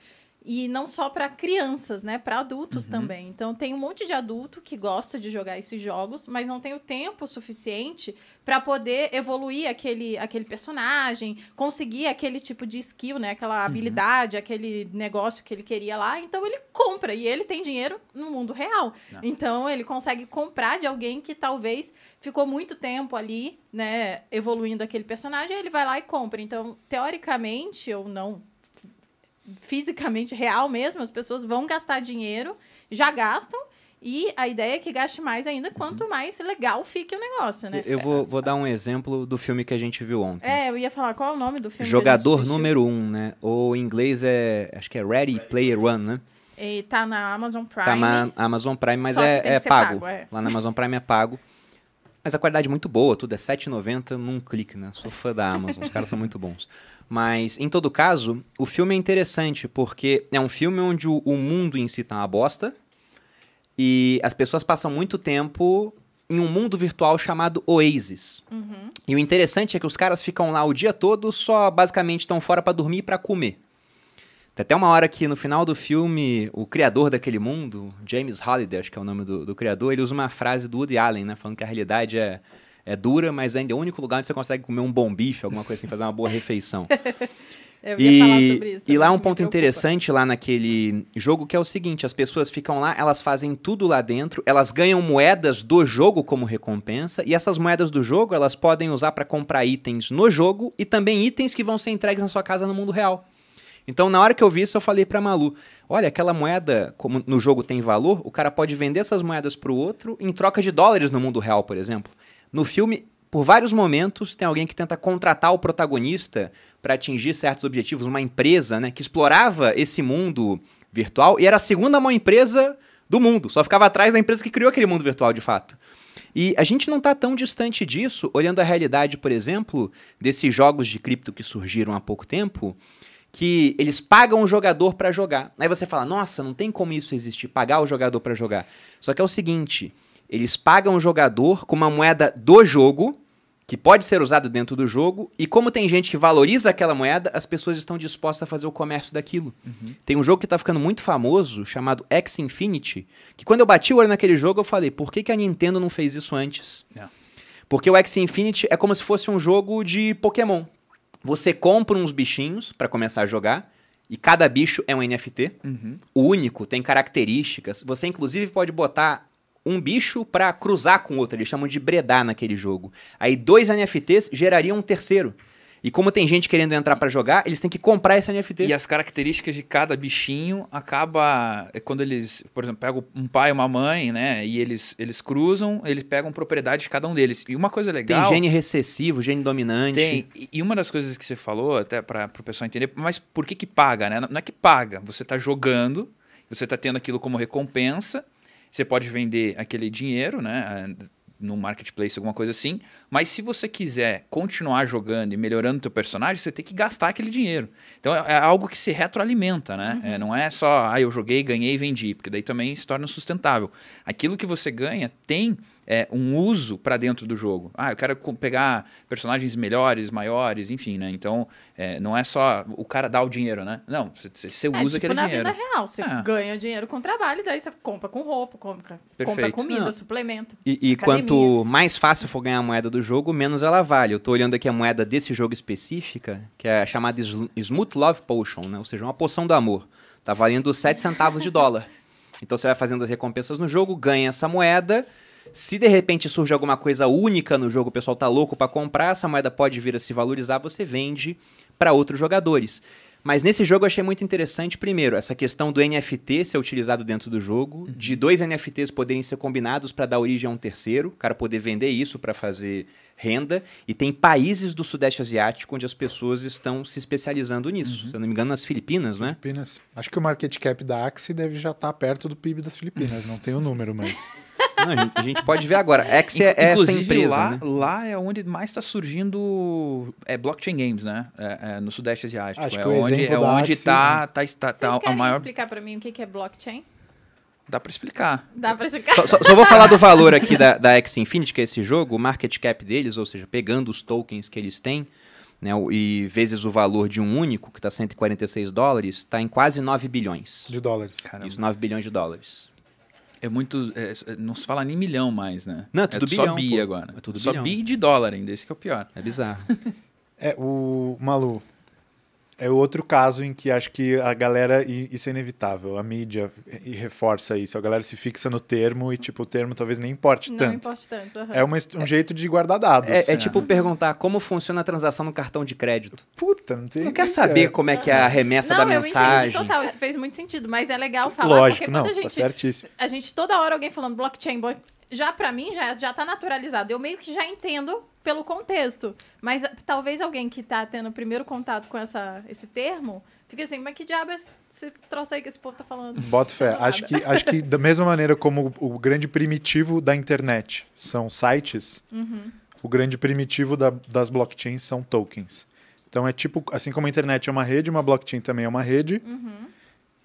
e não só para crianças, né, para adultos também. Então tem um monte de adulto que gosta de jogar esses jogos, mas não tem o tempo suficiente para poder evoluir aquele, aquele personagem, conseguir aquele tipo de skill, né, aquela habilidade, aquele negócio que ele queria lá. Então ele compra e ele tem dinheiro no mundo real. Não. Então ele consegue comprar de alguém que talvez ficou muito tempo ali, né, evoluindo aquele personagem, ele vai lá e compra. Então, teoricamente ou não, fisicamente real mesmo, as pessoas vão gastar dinheiro, já gastam E a ideia é que gaste mais ainda, quanto mais legal fique o negócio, né? Eu vou, vou dar um exemplo do filme que a gente viu ontem. É, eu ia falar qual é o nome do filme. Jogador número um, né? Ou em inglês é. Acho que é Ready Player One, né? E tá na Amazon Prime. Tá na Amazon Prime, mas é, é pago. pago, é. Lá na Amazon Prime é pago. Mas a qualidade é muito boa, tudo é R$7,90 num clique, né? Sou fã da Amazon, os caras são muito bons. Mas, em todo caso, o filme é interessante, porque é um filme onde o, o mundo em si tá uma bosta, e as pessoas passam muito tempo em um mundo virtual chamado Oasis. Uhum. E o interessante é que os caras ficam lá o dia todo, só basicamente estão fora pra dormir e pra comer. Tem até uma hora que no final do filme, o criador daquele mundo, James Holiday, acho que é o nome do, do criador, ele usa uma frase do Woody Allen, né? Falando que a realidade é, é dura, mas ainda é o único lugar onde você consegue comer um bom bife, alguma coisa assim, fazer uma boa refeição. [laughs] Eu ia falar E, sobre isso. e lá também, um ponto interessante lá naquele jogo que é o seguinte, as pessoas ficam lá, elas fazem tudo lá dentro, elas ganham moedas do jogo como recompensa, e essas moedas do jogo elas podem usar para comprar itens no jogo e também itens que vão ser entregues na sua casa no mundo real. Então, na hora que eu vi isso, eu falei pra Malu: olha, aquela moeda, como no jogo tem valor, o cara pode vender essas moedas pro outro em troca de dólares no mundo real, por exemplo. No filme, por vários momentos, tem alguém que tenta contratar o protagonista para atingir certos objetivos, uma empresa, né, que explorava esse mundo virtual e era a segunda maior empresa do mundo, só ficava atrás da empresa que criou aquele mundo virtual de fato. E a gente não está tão distante disso, olhando a realidade, por exemplo, desses jogos de cripto que surgiram há pouco tempo, que eles pagam o jogador para jogar. Aí você fala, nossa, não tem como isso existir, pagar o jogador para jogar. Só que é o seguinte, eles pagam o jogador com uma moeda do jogo, que pode ser usado dentro do jogo, e como tem gente que valoriza aquela moeda, as pessoas estão dispostas a fazer o comércio daquilo. Tem um jogo que tá ficando muito famoso, chamado X Infinity, que quando eu bati o olho naquele jogo, eu falei, por que, que a Nintendo não fez isso antes? É. Porque o X Infinity é como se fosse um jogo de Pokémon. Você compra uns bichinhos para começar a jogar, e cada bicho é um NFT, único, tem características. Você inclusive pode botar um bicho para cruzar com outro, eles chamam de bredar naquele jogo. Aí dois NFTs gerariam um terceiro. E como tem gente querendo entrar para jogar, eles têm que comprar esse NFT. E as características de cada bichinho acaba é quando eles, por exemplo, pegam um pai e uma mãe, né? E eles, eles cruzam, eles pegam propriedade de cada um deles. E uma coisa Tem legal. gene recessivo, gene dominante. Tem. E- E uma das coisas que você falou, até para o pessoal entender, mas por que que paga, né? Não é que paga, você está jogando, você está tendo aquilo como recompensa, você pode vender aquele dinheiro, né? No marketplace, alguma coisa assim. Mas se você quiser continuar jogando e melhorando o teu personagem, você tem que gastar aquele dinheiro. Então é, é algo que se retroalimenta, né? É, não é só, ah, eu joguei, ganhei e vendi, porque daí também se torna sustentável. Aquilo que você ganha tem é, um uso para dentro do jogo. Ah, eu quero pegar personagens melhores, maiores, enfim, né? Então, é, não é só o cara dar o dinheiro, né? Não, você, É, usa tipo aquele na dinheiro. vida real. Você É. ganha dinheiro com trabalho, daí você compra com roupa, compra, compra comida, Não. suplemento. E, e quanto mais fácil for ganhar a moeda do jogo, menos ela vale. Eu tô olhando aqui a moeda desse jogo específica, que é a chamada Smooth Love Potion, né? Ou seja, uma poção do amor. Tá valendo 7 centavos de dólar. [laughs] Então você vai fazendo as recompensas no jogo, ganha essa moeda. Se de repente surge alguma coisa única no jogo, o pessoal tá louco para comprar, essa moeda pode vir a se valorizar, você vende para outros jogadores. Mas nesse jogo eu achei muito interessante, primeiro, essa questão do NFT ser utilizado dentro do jogo, de dois NFTs poderem ser combinados para dar origem a um terceiro, o cara poder vender isso para fazer renda, e tem países do Sudeste Asiático onde as pessoas estão se especializando nisso. Se eu não me engano, nas Filipinas, né? Filipinas. Acho que o market cap da Axie deve já estar perto do PIB das Filipinas. Não tem o número, mas. [laughs] Não, a, gente, a gente pode ver agora. X é, é essa Inclusive, empresa, lá, né? lá é onde mais está surgindo é, blockchain games, né? É, é, no Sudeste Asiático. Acho é que o onde, é onde Axie, tá, tá, tá, Vocês tá a maior. explicar pra mim o que que é blockchain? Dá para explicar. Dá pra explicar? Só, só- só vou falar do valor aqui da, da X Infinity, que é esse jogo, o market cap deles, ou seja, pegando os tokens que eles têm, né, e vezes o valor de um único, que está 146 dólares, está em quase 9 bilhões. De dólares. Caramba. Isso, 9 bilhões de dólares. É muito. é, é, não se fala nem milhão mais, né? Não, é tudo só bilhão, bi pô. agora. É tudo só bilhão. bi de dólar ainda, esse que é o pior. É bizarro. [laughs] É, o Malu. É outro caso em que acho que a galera, e isso é inevitável, a mídia e reforça isso, a galera se fixa no termo e, tipo, o termo talvez nem importe Não tanto. importa tanto. aham. É uma um jeito de guardar dados. É, é tipo perguntar como funciona a transação no cartão de crédito. Puta, não tem. Não quer saber é. como é que é a remessa não, da eu mensagem. entendi total, isso fez muito sentido, mas é legal falar, Lógico, porque não, quando a tá gente, certíssimo. a gente toda hora alguém falando blockchain, blo- já pra mim já, já tá naturalizado. Eu meio que já entendo pelo contexto, mas ah, talvez alguém que tá tendo o primeiro contato com essa, esse termo, fique assim, mas que diabo é esse troço aí que esse povo tá falando? Boto fé. Acho que, acho que da mesma maneira como o, o grande primitivo da internet são sites, Uhum. o grande primitivo da- das blockchains são tokens. Então é tipo, assim como a internet é uma rede, uma blockchain também é uma rede. Uhum.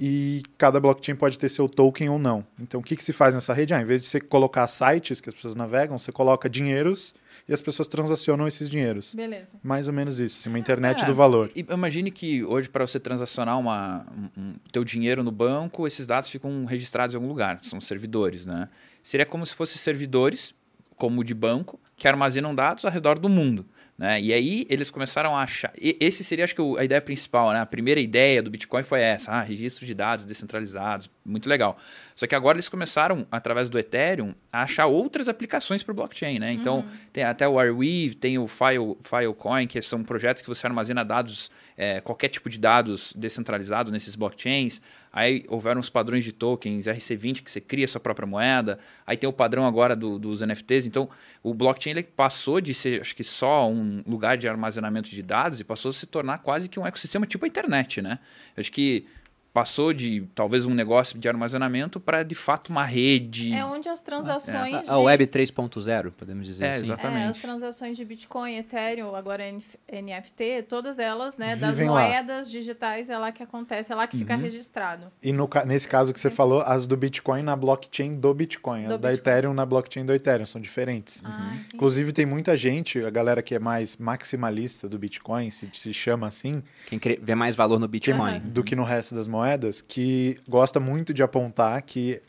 E cada blockchain pode ter seu token ou não. Então o que, que se faz nessa rede? Ah, em vez de você colocar sites que as pessoas navegam, você coloca dinheiros e as pessoas transacionam esses dinheiros. Beleza. Mais ou menos isso, assim, uma internet É, do valor. E Imagine que hoje, para você transacionar uma, um, um- teu dinheiro no banco, esses dados ficam registrados em algum lugar. São servidores, né? Seria como se fossem servidores, como o de banco, que armazenam dados ao redor do mundo. Né? E aí eles começaram a achar. e- esse seria, acho que, a ideia principal, né? A primeira ideia do Bitcoin foi essa: ah, registro de dados descentralizados, muito legal. Só que agora eles começaram, através do Ethereum, a achar outras aplicações para o blockchain, né? Então, tem até o Arweave, tem o File, Filecoin, que são projetos que você armazena dados, é, qualquer tipo de dados descentralizado nesses blockchains. Aí houveram os padrões de tokens, RC20, que você cria sua própria moeda. Aí tem o padrão agora do- dos NFTs. Então, o blockchain ele passou de ser, acho que só um lugar de armazenamento de dados e passou a se tornar quase que um ecossistema tipo a internet, né? Eu acho que passou de talvez um negócio de armazenamento para de fato uma rede. É onde as transações A, de... a Web 3.0, podemos dizer É, assim. exato. É, as Exatamente. transações de Bitcoin, Ethereum, agora NF NFT, todas elas, né, das Vivem lá. moedas digitais, é lá que acontece, é lá que fica Uhum. registrado. E no, nesse caso que você falou, as do Bitcoin na blockchain do Bitcoin, Do as da Bitcoin. Ethereum na blockchain do Ethereum, são diferentes. Ah, entendi. Inclusive, tem muita gente, a galera que é mais maximalista do Bitcoin, se, se chama assim, Quem vê mais valor no Bitcoin. Aham. do que no resto das moedas, que gosta muito de apontar que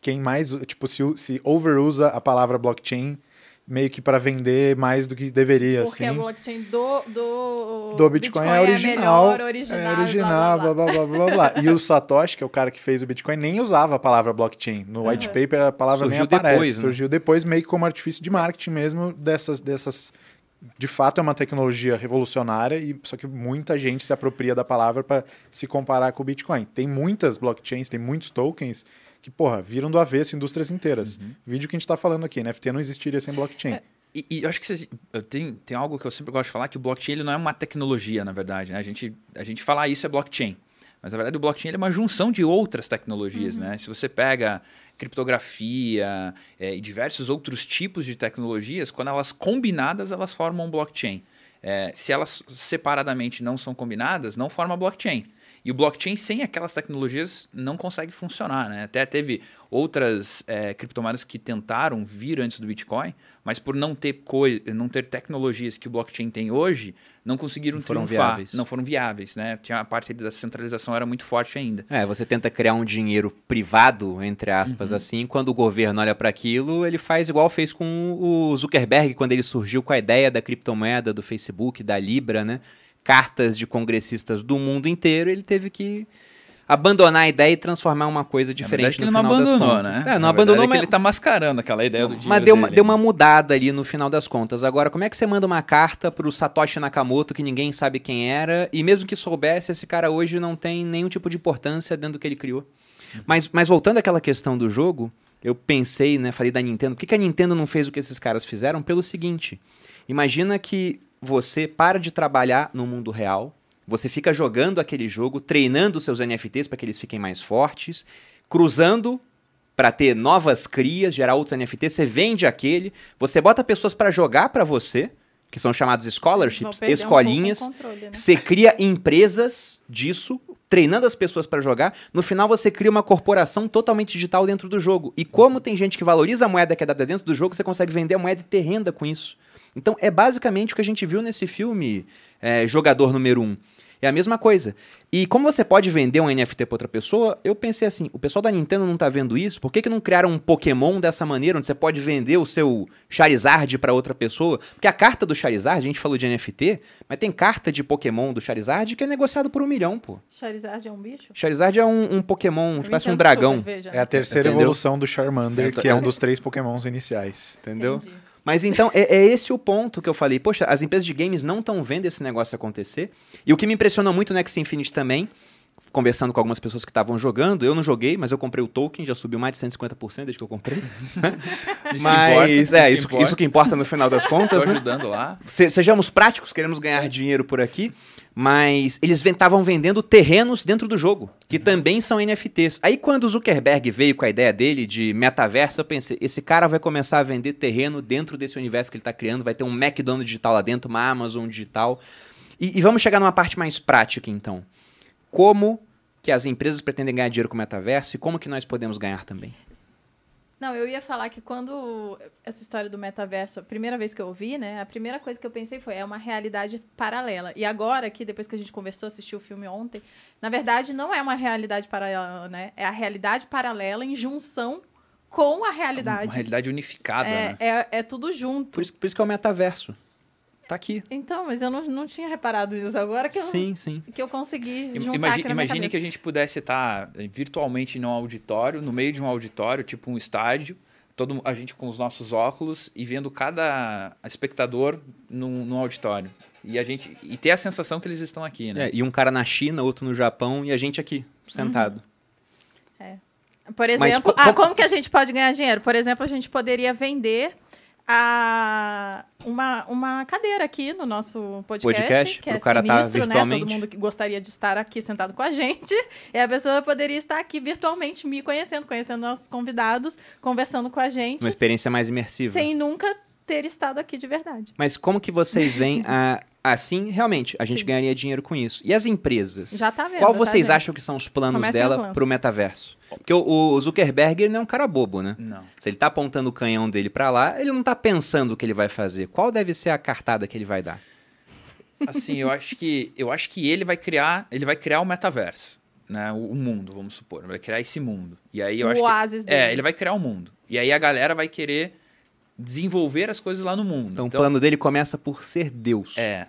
quem mais, tipo, se, se overusa a palavra blockchain meio que para vender mais do que deveria, Porque assim. a blockchain do, do, do Bitcoin, é original. melhor, original, é e original, blá, blá, blá. blá, blá, blá, blá, blá. E o Satoshi, que é o cara que fez o Bitcoin, nem usava a palavra blockchain. No white Uhum. paper a palavra Surgiu nem aparece. depois, né? Surgiu depois meio que como artifício de marketing mesmo dessas dessas de fato é uma tecnologia revolucionária e só que muita gente se apropria da palavra para se comparar com o Bitcoin. Tem muitas blockchains, tem muitos tokens que, porra, viram do avesso indústrias inteiras. Uhum. Vídeo que a gente está falando aqui, NFT não existiria sem blockchain. É, E, e eu acho que vocês, eu tenho, tem algo que eu sempre gosto de falar, que o blockchain ele não é uma tecnologia, na verdade. Né? A, gente, a gente fala "Ah, isso é blockchain. Mas, na verdade, o blockchain é uma junção de outras tecnologias. Né? Se você pega criptografia é, e diversos outros tipos de tecnologias, quando elas combinadas, elas formam um blockchain. É, se elas separadamente não são combinadas, não forma blockchain. E o blockchain sem aquelas tecnologias não consegue funcionar, né? Até teve outras é, criptomoedas que tentaram vir antes do Bitcoin, mas por não ter coi não ter tecnologias que o blockchain tem hoje, não conseguiram Não foram triunfar, viáveis. não foram viáveis, né? Tinha a parte da centralização era muito forte ainda. É, você tenta criar um dinheiro privado, entre aspas, Uhum. assim, quando o governo olha para aquilo, ele faz igual fez com o Zuckerberg quando ele surgiu com a ideia da criptomoeda, do Facebook, da Libra, né? Cartas de congressistas do mundo inteiro, ele teve que abandonar a ideia e transformar uma coisa diferente verdade, que no ele não final das abandonou, contas. né? É, não Na abandonou, é que mas ele tá mascarando aquela ideia do dinheiro mas deu uma, deu uma mudada ali no final das contas. Agora, como é que você manda uma carta pro Satoshi Nakamoto que ninguém sabe quem era, e mesmo que soubesse, esse cara hoje não tem nenhum tipo de importância dentro do que ele criou? Mas, mas voltando àquela questão do jogo, eu pensei, né, falei da Nintendo, por que, que a Nintendo não fez o que esses caras fizeram? Pelo seguinte, imagina que você para de trabalhar no mundo real, você fica jogando aquele jogo, treinando seus NFTs para que eles fiquem mais fortes, cruzando para ter novas crias, gerar outros NFTs, você vende aquele, você bota pessoas para jogar para você, que são chamados scholarships, um escolinhas. o controle, né? Você cria empresas disso, treinando as pessoas para jogar. No final, você cria uma corporação totalmente digital dentro do jogo. E como tem gente que valoriza a moeda que é dada dentro do jogo, você consegue vender a moeda e ter renda com isso. Então, é basicamente o que a gente viu nesse filme é, Jogador Número 1. É a mesma coisa. E como você pode vender um NFT pra outra pessoa, eu pensei assim, o pessoal da Nintendo não tá vendo isso? Por que, que não criaram um Pokémon dessa maneira, onde você pode vender o seu Charizard pra outra pessoa? Porque a carta do Charizard, a gente falou de NFT, mas tem carta de Pokémon do Charizard que é negociado por um milhão, pô. Charizard é um bicho? Charizard é um, um Pokémon, Eu parece um dragão, super, veja. É a terceira Entendeu? evolução do Charmander, tô- que é um dos três pokémons iniciais. entendeu? Entendi. Mas então, é, é esse o ponto que eu falei. Poxa, as empresas de games não estão vendo esse negócio acontecer. E o que me impressionou muito no X Infinity também, conversando com algumas pessoas que estavam jogando, eu não joguei, mas eu comprei o token, já subiu mais de 150% desde que eu comprei. [laughs] Isso [laughs] mas, que importa, é, que isso, isso que importa no final das contas, né? ajudando lá. Se- sejamos práticos, queremos ganhar dinheiro por aqui, mas eles estavam vendendo terrenos dentro do jogo, que também são NFTs. Aí quando o Zuckerberg veio com a ideia dele de metaverso, eu pensei, esse cara vai começar a vender terreno dentro desse universo que ele está criando, vai ter um McDonald's digital lá dentro, uma Amazon digital. E, e vamos chegar numa parte mais prática, então. Como que as empresas pretendem ganhar dinheiro com o metaverso e como que nós podemos ganhar também? Não, eu ia falar que quando essa história do metaverso, a primeira vez que eu ouvi, né, a primeira coisa que eu pensei foi, é uma realidade paralela. E agora, que depois que a gente conversou, assistiu o filme ontem, na verdade não é uma realidade paralela, né? É a realidade paralela em junção com a realidade. Uma realidade unificada, né? é, é, é tudo junto. Por isso, por isso que é o metaverso. Tá aqui. Então, mas eu não, não tinha reparado nisso agora que eu, Sim, sim. que eu consegui juntar Imagi- aqui na minha imagine que a gente pudesse estar eh, virtualmente num auditório, no meio de um auditório, tipo um estádio, todo, a gente com os nossos óculos e vendo cada espectador num, num auditório. E a gente e ter a sensação que eles estão aqui, né? É, e um cara na China, outro no Japão e a gente aqui, sentado. Por Mas exemplo, co- ah, como- como que a gente pode ganhar dinheiro? Por exemplo, a gente poderia vender a, uma, uma cadeira aqui no nosso podcast, Podcast, que é cara tá sinistro, né? virtualmente. Todo mundo que gostaria de estar aqui sentado com a gente. E a pessoa poderia estar aqui virtualmente me conhecendo, conhecendo nossos convidados, conversando com a gente, Uma experiência mais imersiva. sem nunca ter estado aqui de verdade. Mas como que vocês veem [laughs] a- assim, realmente, a gente Sim. ganharia dinheiro com isso. E as empresas? Já tá vendo. Qual tá vocês vendo? acham que são os planos dela lances. pro metaverso? Porque o, o Zuckerberg ele não é um cara bobo, né? Não. Se ele tá apontando o canhão dele pra lá, ele não tá pensando o que ele vai fazer. Qual deve ser a cartada que ele vai dar? Assim, eu acho que eu acho que ele vai criar, ele vai criar o metaverso, né? O, o mundo, vamos supor, vai criar esse mundo. E aí eu O acho que oásis dele. é, ele vai criar o mundo. E aí a galera vai querer desenvolver as coisas lá no mundo. Então, o plano dele começa por ser Deus. É.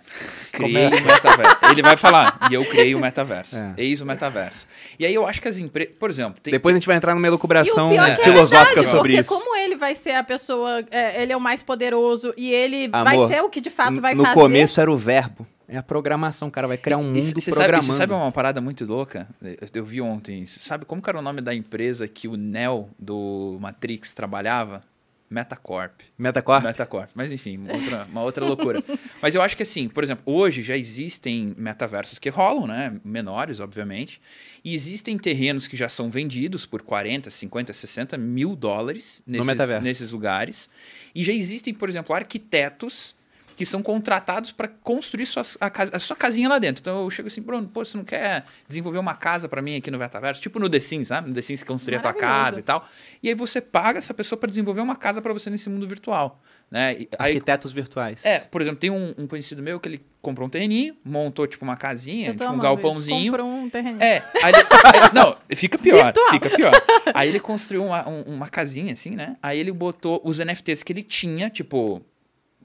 Criei o metaverso. Ele vai falar, e eu criei o metaverso. É. Eis o metaverso. E aí eu acho que as empresas. Por exemplo, tem, Depois a gente vai entrar numa elucubração E o pior né, que é filosófica verdade, sobre porque isso. como ele vai ser a pessoa, é, ele é o mais poderoso e ele Amor, vai ser o que de fato vai no fazer. começo era o verbo. É a programação, o cara vai criar um E mundo sabe, programando. você sabe uma parada muito louca? Eu, eu vi ontem. isso. Sabe como que era o nome da empresa que o Neo do Matrix trabalhava? Metacorp. Metacorp? Metacorp. Mas enfim, uma outra, uma outra loucura. [laughs] Mas eu acho que assim, por exemplo, hoje já existem metaversos que rolam, né? Menores, obviamente. E existem terrenos que já são vendidos por 40, 50, 60 mil dólares nesses, nesses lugares. E já existem, por exemplo, arquitetos que são contratados para construir suas, a, casa- a sua casinha lá dentro. Então eu chego assim, Bruno, pô, você não quer desenvolver uma casa para mim aqui no metaverso? Tipo no The Sims, sabe? No The Sims você construir a tua casa e tal. E aí você paga essa pessoa para desenvolver uma casa para você nesse mundo virtual. Né? E aí, Arquitetos virtuais. é, por exemplo, tem um, um conhecido meu que ele comprou um terreninho, montou tipo uma casinha, tipo um galpãozinho. Comprou um terreno. É, aí ele, aí- não, fica pior, Virtual. fica pior. Aí ele construiu uma, um- uma casinha assim, né? Aí ele botou os NFTs que ele tinha, tipo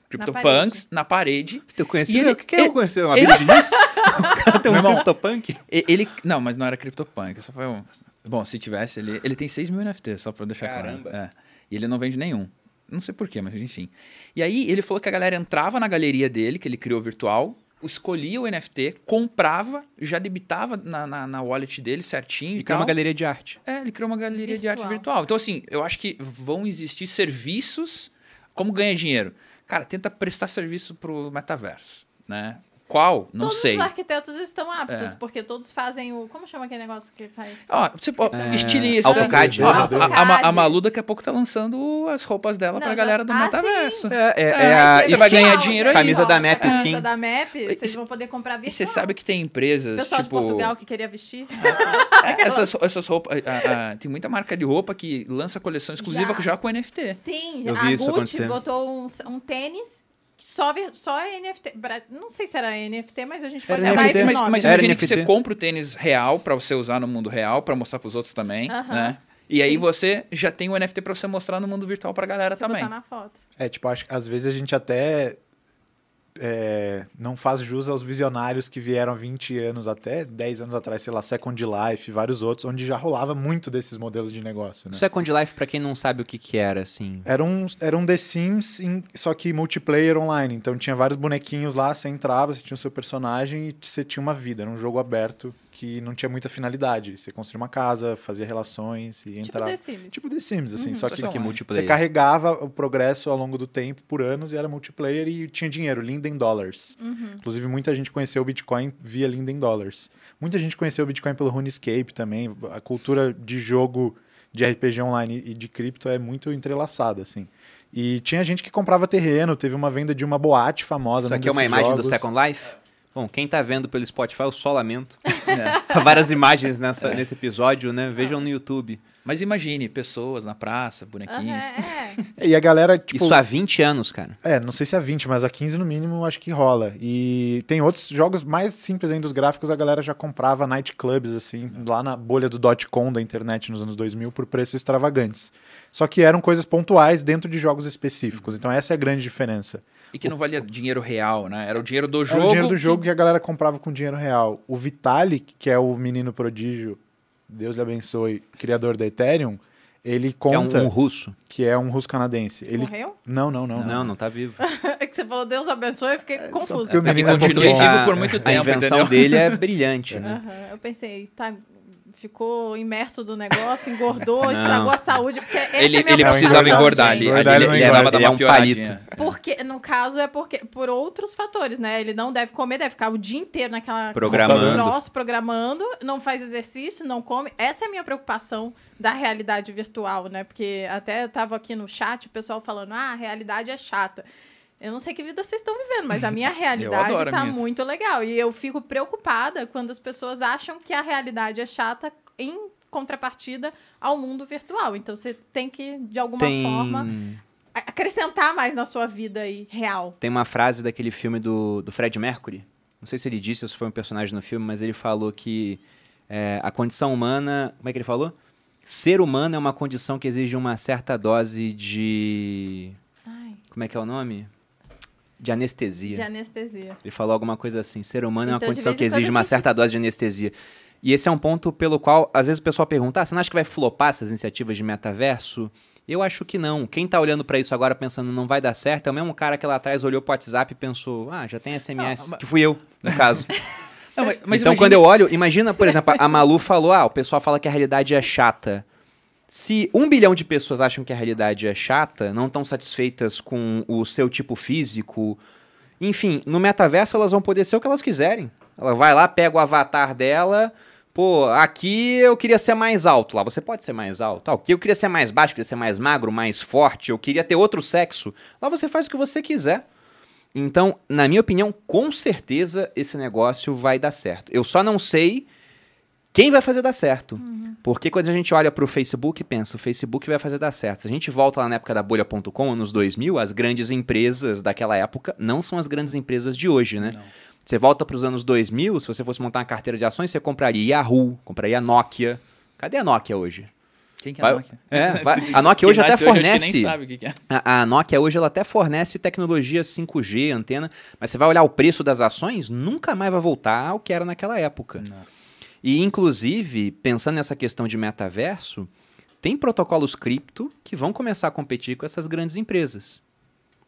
CryptoPunks, na parede. Você? E ele- o que é ele- eu conheci? Ele- Bíblia Diniz? [laughs] O cara tem um Meu irmão, CryptoPunk? E- Ele, não, mas não era CryptoPunk, só foi um... Bom, se tivesse, ele, ele tem 6 mil NFTs, só pra deixar Caramba. claro. É. E ele não vende nenhum. Não sei porquê, mas enfim. E aí ele falou que a galera entrava na galeria dele, que ele criou virtual, escolhia o NFT, comprava, já debitava na, na, na wallet dele certinho e, E criou tal. uma galeria de arte. É, ele criou uma galeria de arte Virtual. virtual. Então, assim, eu acho que vão existir serviços. Como ganha dinheiro? Cara, tenta prestar serviço pro metaverso, né? Qual? Não todos sei. os arquitetos estão aptos, É. porque todos fazem o. Como chama aquele negócio que faz? Você pode. É, estilista. AutoCAD. Ó, a-. A, a, a Malu daqui a pouco tá lançando as roupas dela Não, pra já- galera do Ah, metaverso. É, é, É, é a você vai skin- ganhar dinheiro aí. Camisa da Map a camisa Skin. da Map, vocês vão poder comprar E virtual. você sabe que tem O empresas, pessoal tipo... de Portugal que queria vestir. é, essas, essas roupas... ah, ah, tem muita marca de roupa que lança coleção exclusiva Já. já, com NFT. Sim, Eu a Gucci botou um, um tênis Só, só é NFT. Não sei se era NFT, mas a gente pode Era dar NFT, esse mas, nome. mas imagine que você compra o tênis real pra você usar no mundo real, pra mostrar pros outros também, Aham. né? E aí você já tem o NFT pra você mostrar no mundo virtual pra galera Se também. botar na foto. É, tipo, acho às vezes a gente até é, não faz jus aos visionários que vieram há 20 anos, até 10 anos atrás, sei lá, Second Life e vários outros, onde já rolava muito desses modelos de negócio, né? Second Life, pra quem não sabe o que que era, assim... Era um, era um The Sims, em- só que multiplayer online. Então tinha vários bonequinhos lá, você entrava, você tinha o seu personagem e você tinha uma vida. Era um jogo aberto que não tinha muita finalidade. Você construía uma casa, fazia relações e Tipo entrava. The Sims. Tipo The Sims, assim. Uhum, só que que online. multiplayer. você carregava o progresso ao longo do tempo, por anos, e era multiplayer e tinha dinheiro, Linden Dollars. Uhum. Inclusive, muita gente conheceu o Bitcoin via Linden Dollars. Muita gente conheceu o Bitcoin pelo RuneScape também. A cultura de jogo de RPG online e de cripto é muito entrelaçada, assim. E tinha gente que comprava terreno, teve uma venda de uma boate famosa. Isso aqui é uma imagem jogos. do Second Life? Bom, quem tá vendo pelo Spotify, eu só lamento. [laughs] É. Várias imagens nessa, nesse episódio, né? Vejam no YouTube. Mas imagine, pessoas na praça, bonequinhos. Aham, é. [laughs] E a galera, tipo... Isso há 20 anos, cara. É, não sei se há 20, mas há 15 no mínimo acho que rola. E tem outros jogos mais simples ainda dos gráficos, a galera já comprava nightclubs, assim, lá na bolha do dot-com da internet nos anos 2000 por preços extravagantes. Só que eram coisas pontuais dentro de jogos específicos. Então essa é a grande diferença. E que não valia dinheiro real, né? Era o dinheiro do Era jogo. o dinheiro do que- jogo que a galera comprava com dinheiro real. O Vitalik, que é o menino prodígio, Deus lhe abençoe, criador da Ethereum, ele Que é um, conta um russo. que é um russo canadense. Ele... Morreu? Não, não, não. Não, não tá vivo. [laughs] É que você falou Deus abençoe, eu fiquei confusa. porque o É que menino é bom. vivo por muito a tempo, invenção entendeu? dele é [laughs] brilhante, né? Aham, Eu pensei, tá, ficou imerso do negócio, engordou, [laughs] Não. estragou a saúde. Porque essa Ele, é ele precisava engordar, ali. Engordar Ele ele não precisava dar ele é uma um. Porque, no caso, é porque por outros fatores, né? Ele não deve comer, deve ficar o dia inteiro naquela Programando. troço, programando, não faz exercício, não come. Essa é a minha preocupação da realidade virtual, né? Porque até eu tava aqui no chat, o pessoal falando, ah, a realidade é chata. Eu não sei que vida vocês estão vivendo, mas a minha [laughs] realidade tá minha. muito legal. E eu fico preocupada quando as pessoas acham que a realidade é chata em contrapartida ao mundo virtual. Então você tem que, de alguma Tem, forma, acrescentar mais na sua vida aí, real. tem uma frase daquele filme do, do Fred Mercury. Não sei se ele disse ou se foi um personagem no filme, mas ele falou que é, a condição humana. Como é que ele falou? Ser humano é uma condição que exige uma certa dose de. Ai, Como é que é o nome? De anestesia. de anestesia. Ele falou alguma coisa assim: ser humano é uma Então, condição que exige uma gente- certa dose de anestesia. E esse é um ponto pelo qual, às vezes, o pessoal pergunta: ah, você não acha que vai flopar essas iniciativas de metaverso? Eu acho que não. Quem tá olhando pra isso agora pensando não vai dar certo é o mesmo cara que lá atrás olhou pro WhatsApp e pensou: ah, já tem SMS. Não, mas- Que fui eu, no caso. [laughs] Não, mas, mas então, imagine- quando eu olho, imagina, por exemplo, a Malu falou: ah, o pessoal fala que a realidade é chata. Se um bilhão de pessoas acham que a realidade é chata, não estão satisfeitas com o seu tipo físico, enfim, no metaverso elas vão poder ser o que elas quiserem. Ela vai lá, pega o avatar dela. Pô, aqui eu queria ser mais alto. Lá você pode ser mais alto. Aqui eu queria ser mais baixo, queria ser mais magro, mais forte. Eu queria ter outro sexo. Lá você faz o que você quiser. Então, na minha opinião, com certeza esse negócio vai dar certo. Eu só não sei quem vai fazer dar certo. Porque quando a gente olha para o Facebook e pensa, o Facebook vai fazer dar certo. Se a gente volta lá na época da bolha.com, anos 2000, as grandes empresas daquela época não são as grandes empresas de hoje, né? Não. Você volta para os anos 2000, se você fosse montar uma carteira de ações, você compraria Yahoo, compraria Nokia. Cadê a Nokia hoje? Quem que é a Nokia? É, [laughs] vai- a Nokia hoje até hoje, fornece. nem sabe o que que é. A, a Nokia hoje ela até fornece tecnologia 5G, antena, mas você vai olhar o preço das ações, nunca mais vai voltar ao que era naquela época. Não. E inclusive, pensando nessa questão de metaverso, tem protocolos cripto que vão começar a competir com essas grandes empresas.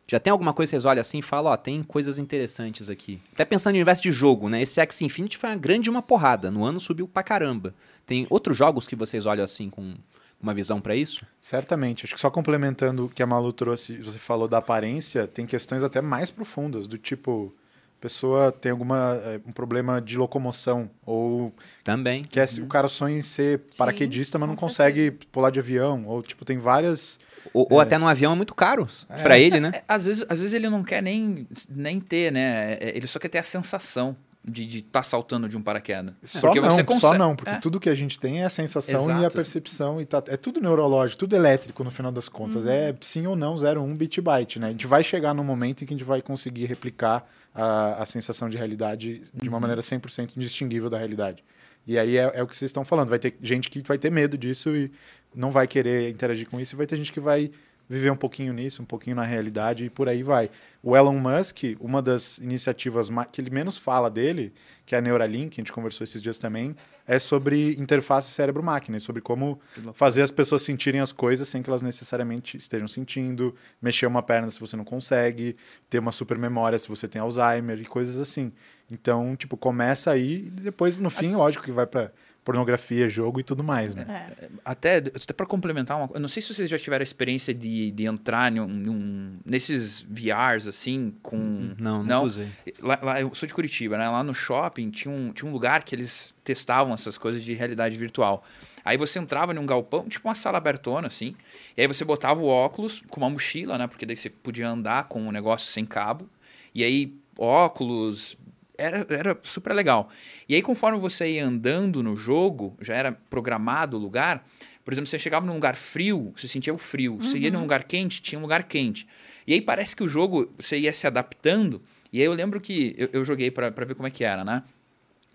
Já tem alguma coisa que vocês olham assim e falam, ó, tem coisas interessantes aqui. Até pensando no universo de jogo, né? Esse Axie Infinity foi uma grande uma porrada. No ano subiu pra caramba. Tem outros jogos que vocês olham assim com uma visão pra isso? Certamente. Acho que só complementando o que a Malu trouxe, você falou da aparência, tem questões até mais profundas, do tipo, pessoa tem alguma eh, um problema de locomoção ou Também. quer o cara sonha em ser paraquedista, mas não consegue pular de avião, ou tipo, tem várias Ou, ou até no avião é muito caro pra ele, né? É, às, vezes, às vezes ele não quer nem, nem ter, né? É, Ele só quer ter a sensação. de estar tá saltando de um paraquedas. Só porque não, você consegue... só não, porque é. tudo que a gente tem é a sensação Exato. e a percepção. E tá, é tudo neurológico, tudo elétrico no final das contas. Uhum. É sim ou não, 0, 1 bit byte, né? A gente vai chegar num momento em que a gente vai conseguir replicar a, a sensação de realidade de uma uhum. maneira 100% indistinguível da realidade. E aí é, é, o que vocês estão falando. Vai ter gente que vai ter medo disso e não vai querer interagir com isso, e vai ter gente que vai viver um pouquinho nisso, um pouquinho na realidade e por aí vai. O Elon Musk, uma das iniciativas que ele menos fala dele, que é a Neuralink, a gente conversou esses dias também, é sobre interface cérebro-máquina, sobre como fazer as pessoas sentirem as coisas sem que elas necessariamente estejam sentindo, mexer uma perna se você não consegue, ter uma super memória se você tem Alzheimer e coisas assim. Então, tipo, começa aí e depois no fim, lógico que vai para pornografia, jogo e tudo mais, né? É. Até, até para complementar, uma, eu não sei se vocês já tiveram a experiência de, de entrar num, num, nesses VRs, assim, com... Não, não, não usei. Lá, lá, eu sou de Curitiba, né? Lá no shopping tinha um, tinha um lugar que eles testavam essas coisas de realidade virtual. Aí você entrava num galpão, tipo uma sala abertona, assim, e aí você botava o óculos com uma mochila, né? Porque daí você podia andar com o negócio sem cabo. E aí, óculos, era, era super legal. E aí, conforme você ia andando no jogo, já era programado o lugar. Por exemplo, você chegava num lugar frio, você sentia o frio. Uhum. Você ia num uhum. lugar quente, tinha um lugar quente. E aí parece que o jogo, você ia se adaptando. E aí eu lembro que eu, eu joguei para ver como é que era, né?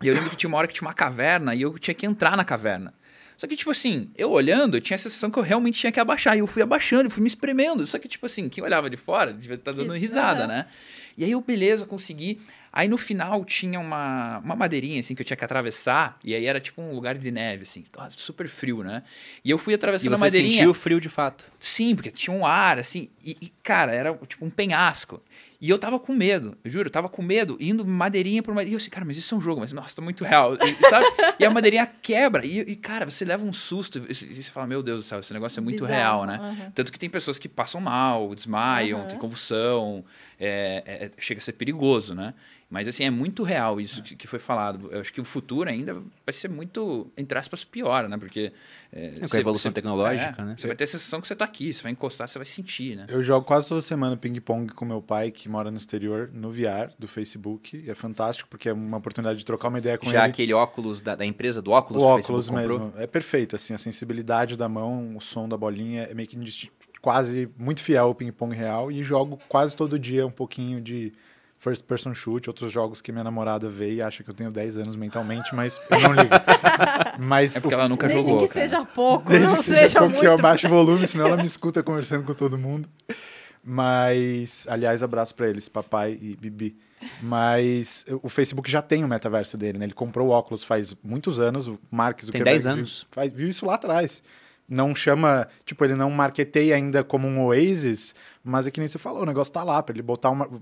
E eu lembro que tinha uma hora que tinha uma caverna e eu tinha que entrar na caverna. Só que, tipo assim, eu olhando, eu tinha a sensação que eu realmente tinha que abaixar. E eu fui abaixando, eu fui me espremendo. Só que, tipo assim, quem olhava de fora devia estar dando risada, uhum. né? E aí eu, beleza, consegui. Aí no final tinha uma, uma madeirinha, assim, que eu tinha que atravessar. E aí era tipo um lugar de neve, assim. Super frio, né? E eu fui atravessando a madeirinha. sentiu frio de fato? Sim, porque tinha um ar, assim. E, e, cara, era tipo um penhasco. E eu tava com medo, eu juro, eu tava com medo, indo madeirinha por madeirinha. E eu assim, cara, mas isso é um jogo, mas nossa, tá muito real, e, sabe? e a madeirinha quebra, e, e, cara, você leva um susto, e você fala, meu Deus do céu, esse negócio é muito Bizarro, real, né? Uhum. Tanto que tem pessoas que passam mal, desmaiam, uhum. tem convulsão, é, é, chega a ser perigoso, né? Mas, assim, é muito real isso que, que foi falado. Eu acho que o futuro ainda vai ser muito, entre aspas, pior, né? Porque... É, é com a evolução você, tecnológica, é, né? Você vai ter a sensação que você está aqui. Você vai encostar, você vai sentir, né? Eu jogo quase toda semana ping-pong com meu pai, que mora no exterior, no VR do Facebook. É fantástico, porque é uma oportunidade de trocar uma ideia com Já ele. Já aquele óculos da, da, empresa do óculos? O óculos mesmo. É perfeito, assim. A sensibilidade da mão, o som da bolinha é meio que quase muito fiel ao ping-pong real. E jogo quase todo dia um pouquinho de first person shoot, outros jogos que minha namorada vê e acha que eu tenho 10 anos mentalmente, mas eu não ligo. [laughs] mas é porque o... ela nunca Desde jogou. Desde que cara. seja pouco, Desde não que seja, seja pouco, muito. eu abaixo o volume, senão ela me escuta conversando com todo mundo. Mas, aliás, abraço para eles, papai e Bibi. Mas o Facebook já tem o metaverso dele, né? Ele comprou o óculos faz muitos anos, o Mark Zuckerberg tem 10 anos. Viu, faz, viu isso lá atrás não chama, tipo, ele não marketeia ainda como um Oasis, mas é que nem você falou, o negócio tá lá, para ele botar um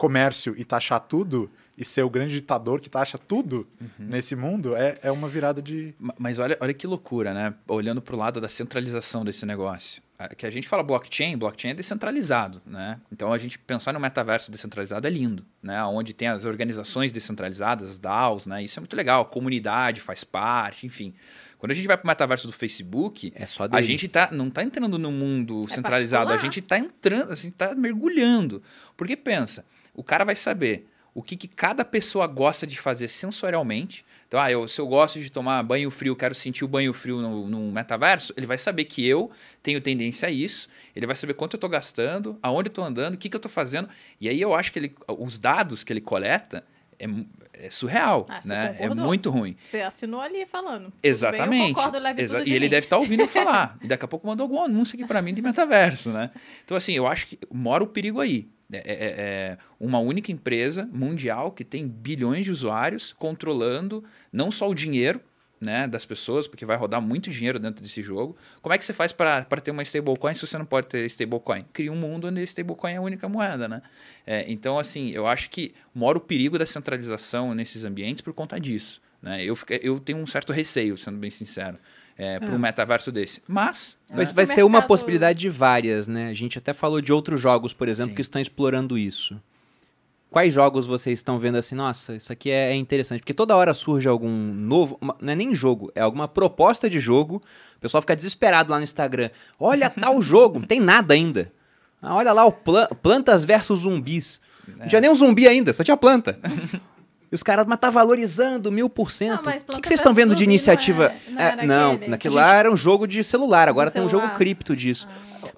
comércio e taxar tudo e ser o grande ditador que taxa tudo uhum. nesse mundo, é, é uma virada de... Mas olha, olha que loucura, né? Olhando para o lado da centralização desse negócio. Que a gente fala blockchain, blockchain é descentralizado, né? Então a gente pensar no metaverso descentralizado é lindo, né? Onde tem as organizações descentralizadas, as DAOs, né? Isso é muito legal, a comunidade faz parte, enfim. Quando a gente vai para o metaverso do Facebook, é só a gente tá, não está entrando no mundo é centralizado, particular. a gente está entrando, a gente está mergulhando. Porque pensa, o cara vai saber o que, que cada pessoa gosta de fazer sensorialmente. Então, ah, eu, se eu gosto de tomar banho frio, quero sentir o banho frio no, no metaverso, ele vai saber que eu tenho tendência a isso, ele vai saber quanto eu estou gastando, aonde eu estou andando, o que, que eu estou fazendo. E aí eu acho que ele, os dados que ele coleta é, é surreal, ah, né? É muito ruim. Você assinou ali falando. Exatamente. Bem, eu concordo, Exa e mim. ele deve estar tá ouvindo [laughs] falar. e daqui a pouco mandou algum anúncio aqui para mim de metaverso, né? Então, assim, eu acho que mora o perigo aí. É, é, é, é uma única empresa mundial que tem bilhões de usuários controlando não só o dinheiro, né, das pessoas, porque vai rodar muito dinheiro dentro desse jogo. Como é que você faz para ter uma stablecoin se você não pode ter stablecoin? Cria um mundo onde stablecoin é a única moeda, né? É, então, assim, eu acho que mora o perigo da centralização nesses ambientes por conta disso. Né? Eu, eu tenho um certo receio, sendo bem sincero. É, para um é. metaverso desse. Mas. Vai, né? vai ser uma possibilidade de várias, né? A gente até falou de outros jogos, por exemplo, Sim. que estão explorando isso. Quais jogos vocês estão vendo assim, nossa, isso aqui é, é interessante? Porque toda hora surge algum novo, uma, não é nem jogo, é alguma proposta de jogo. O pessoal fica desesperado lá no Instagram. Olha tal [laughs] jogo, não tem nada ainda. Ah, olha lá o Plantas versus Zumbis. Não tinha nem um zumbi ainda, só tinha planta. [laughs] E os caras, mas tá valorizando mil por cento. O que, vocês estão vendo de Zumbi não iniciativa? é- não era não, naquilo lá era um jogo de celular, agora tem um jogo cripto disso.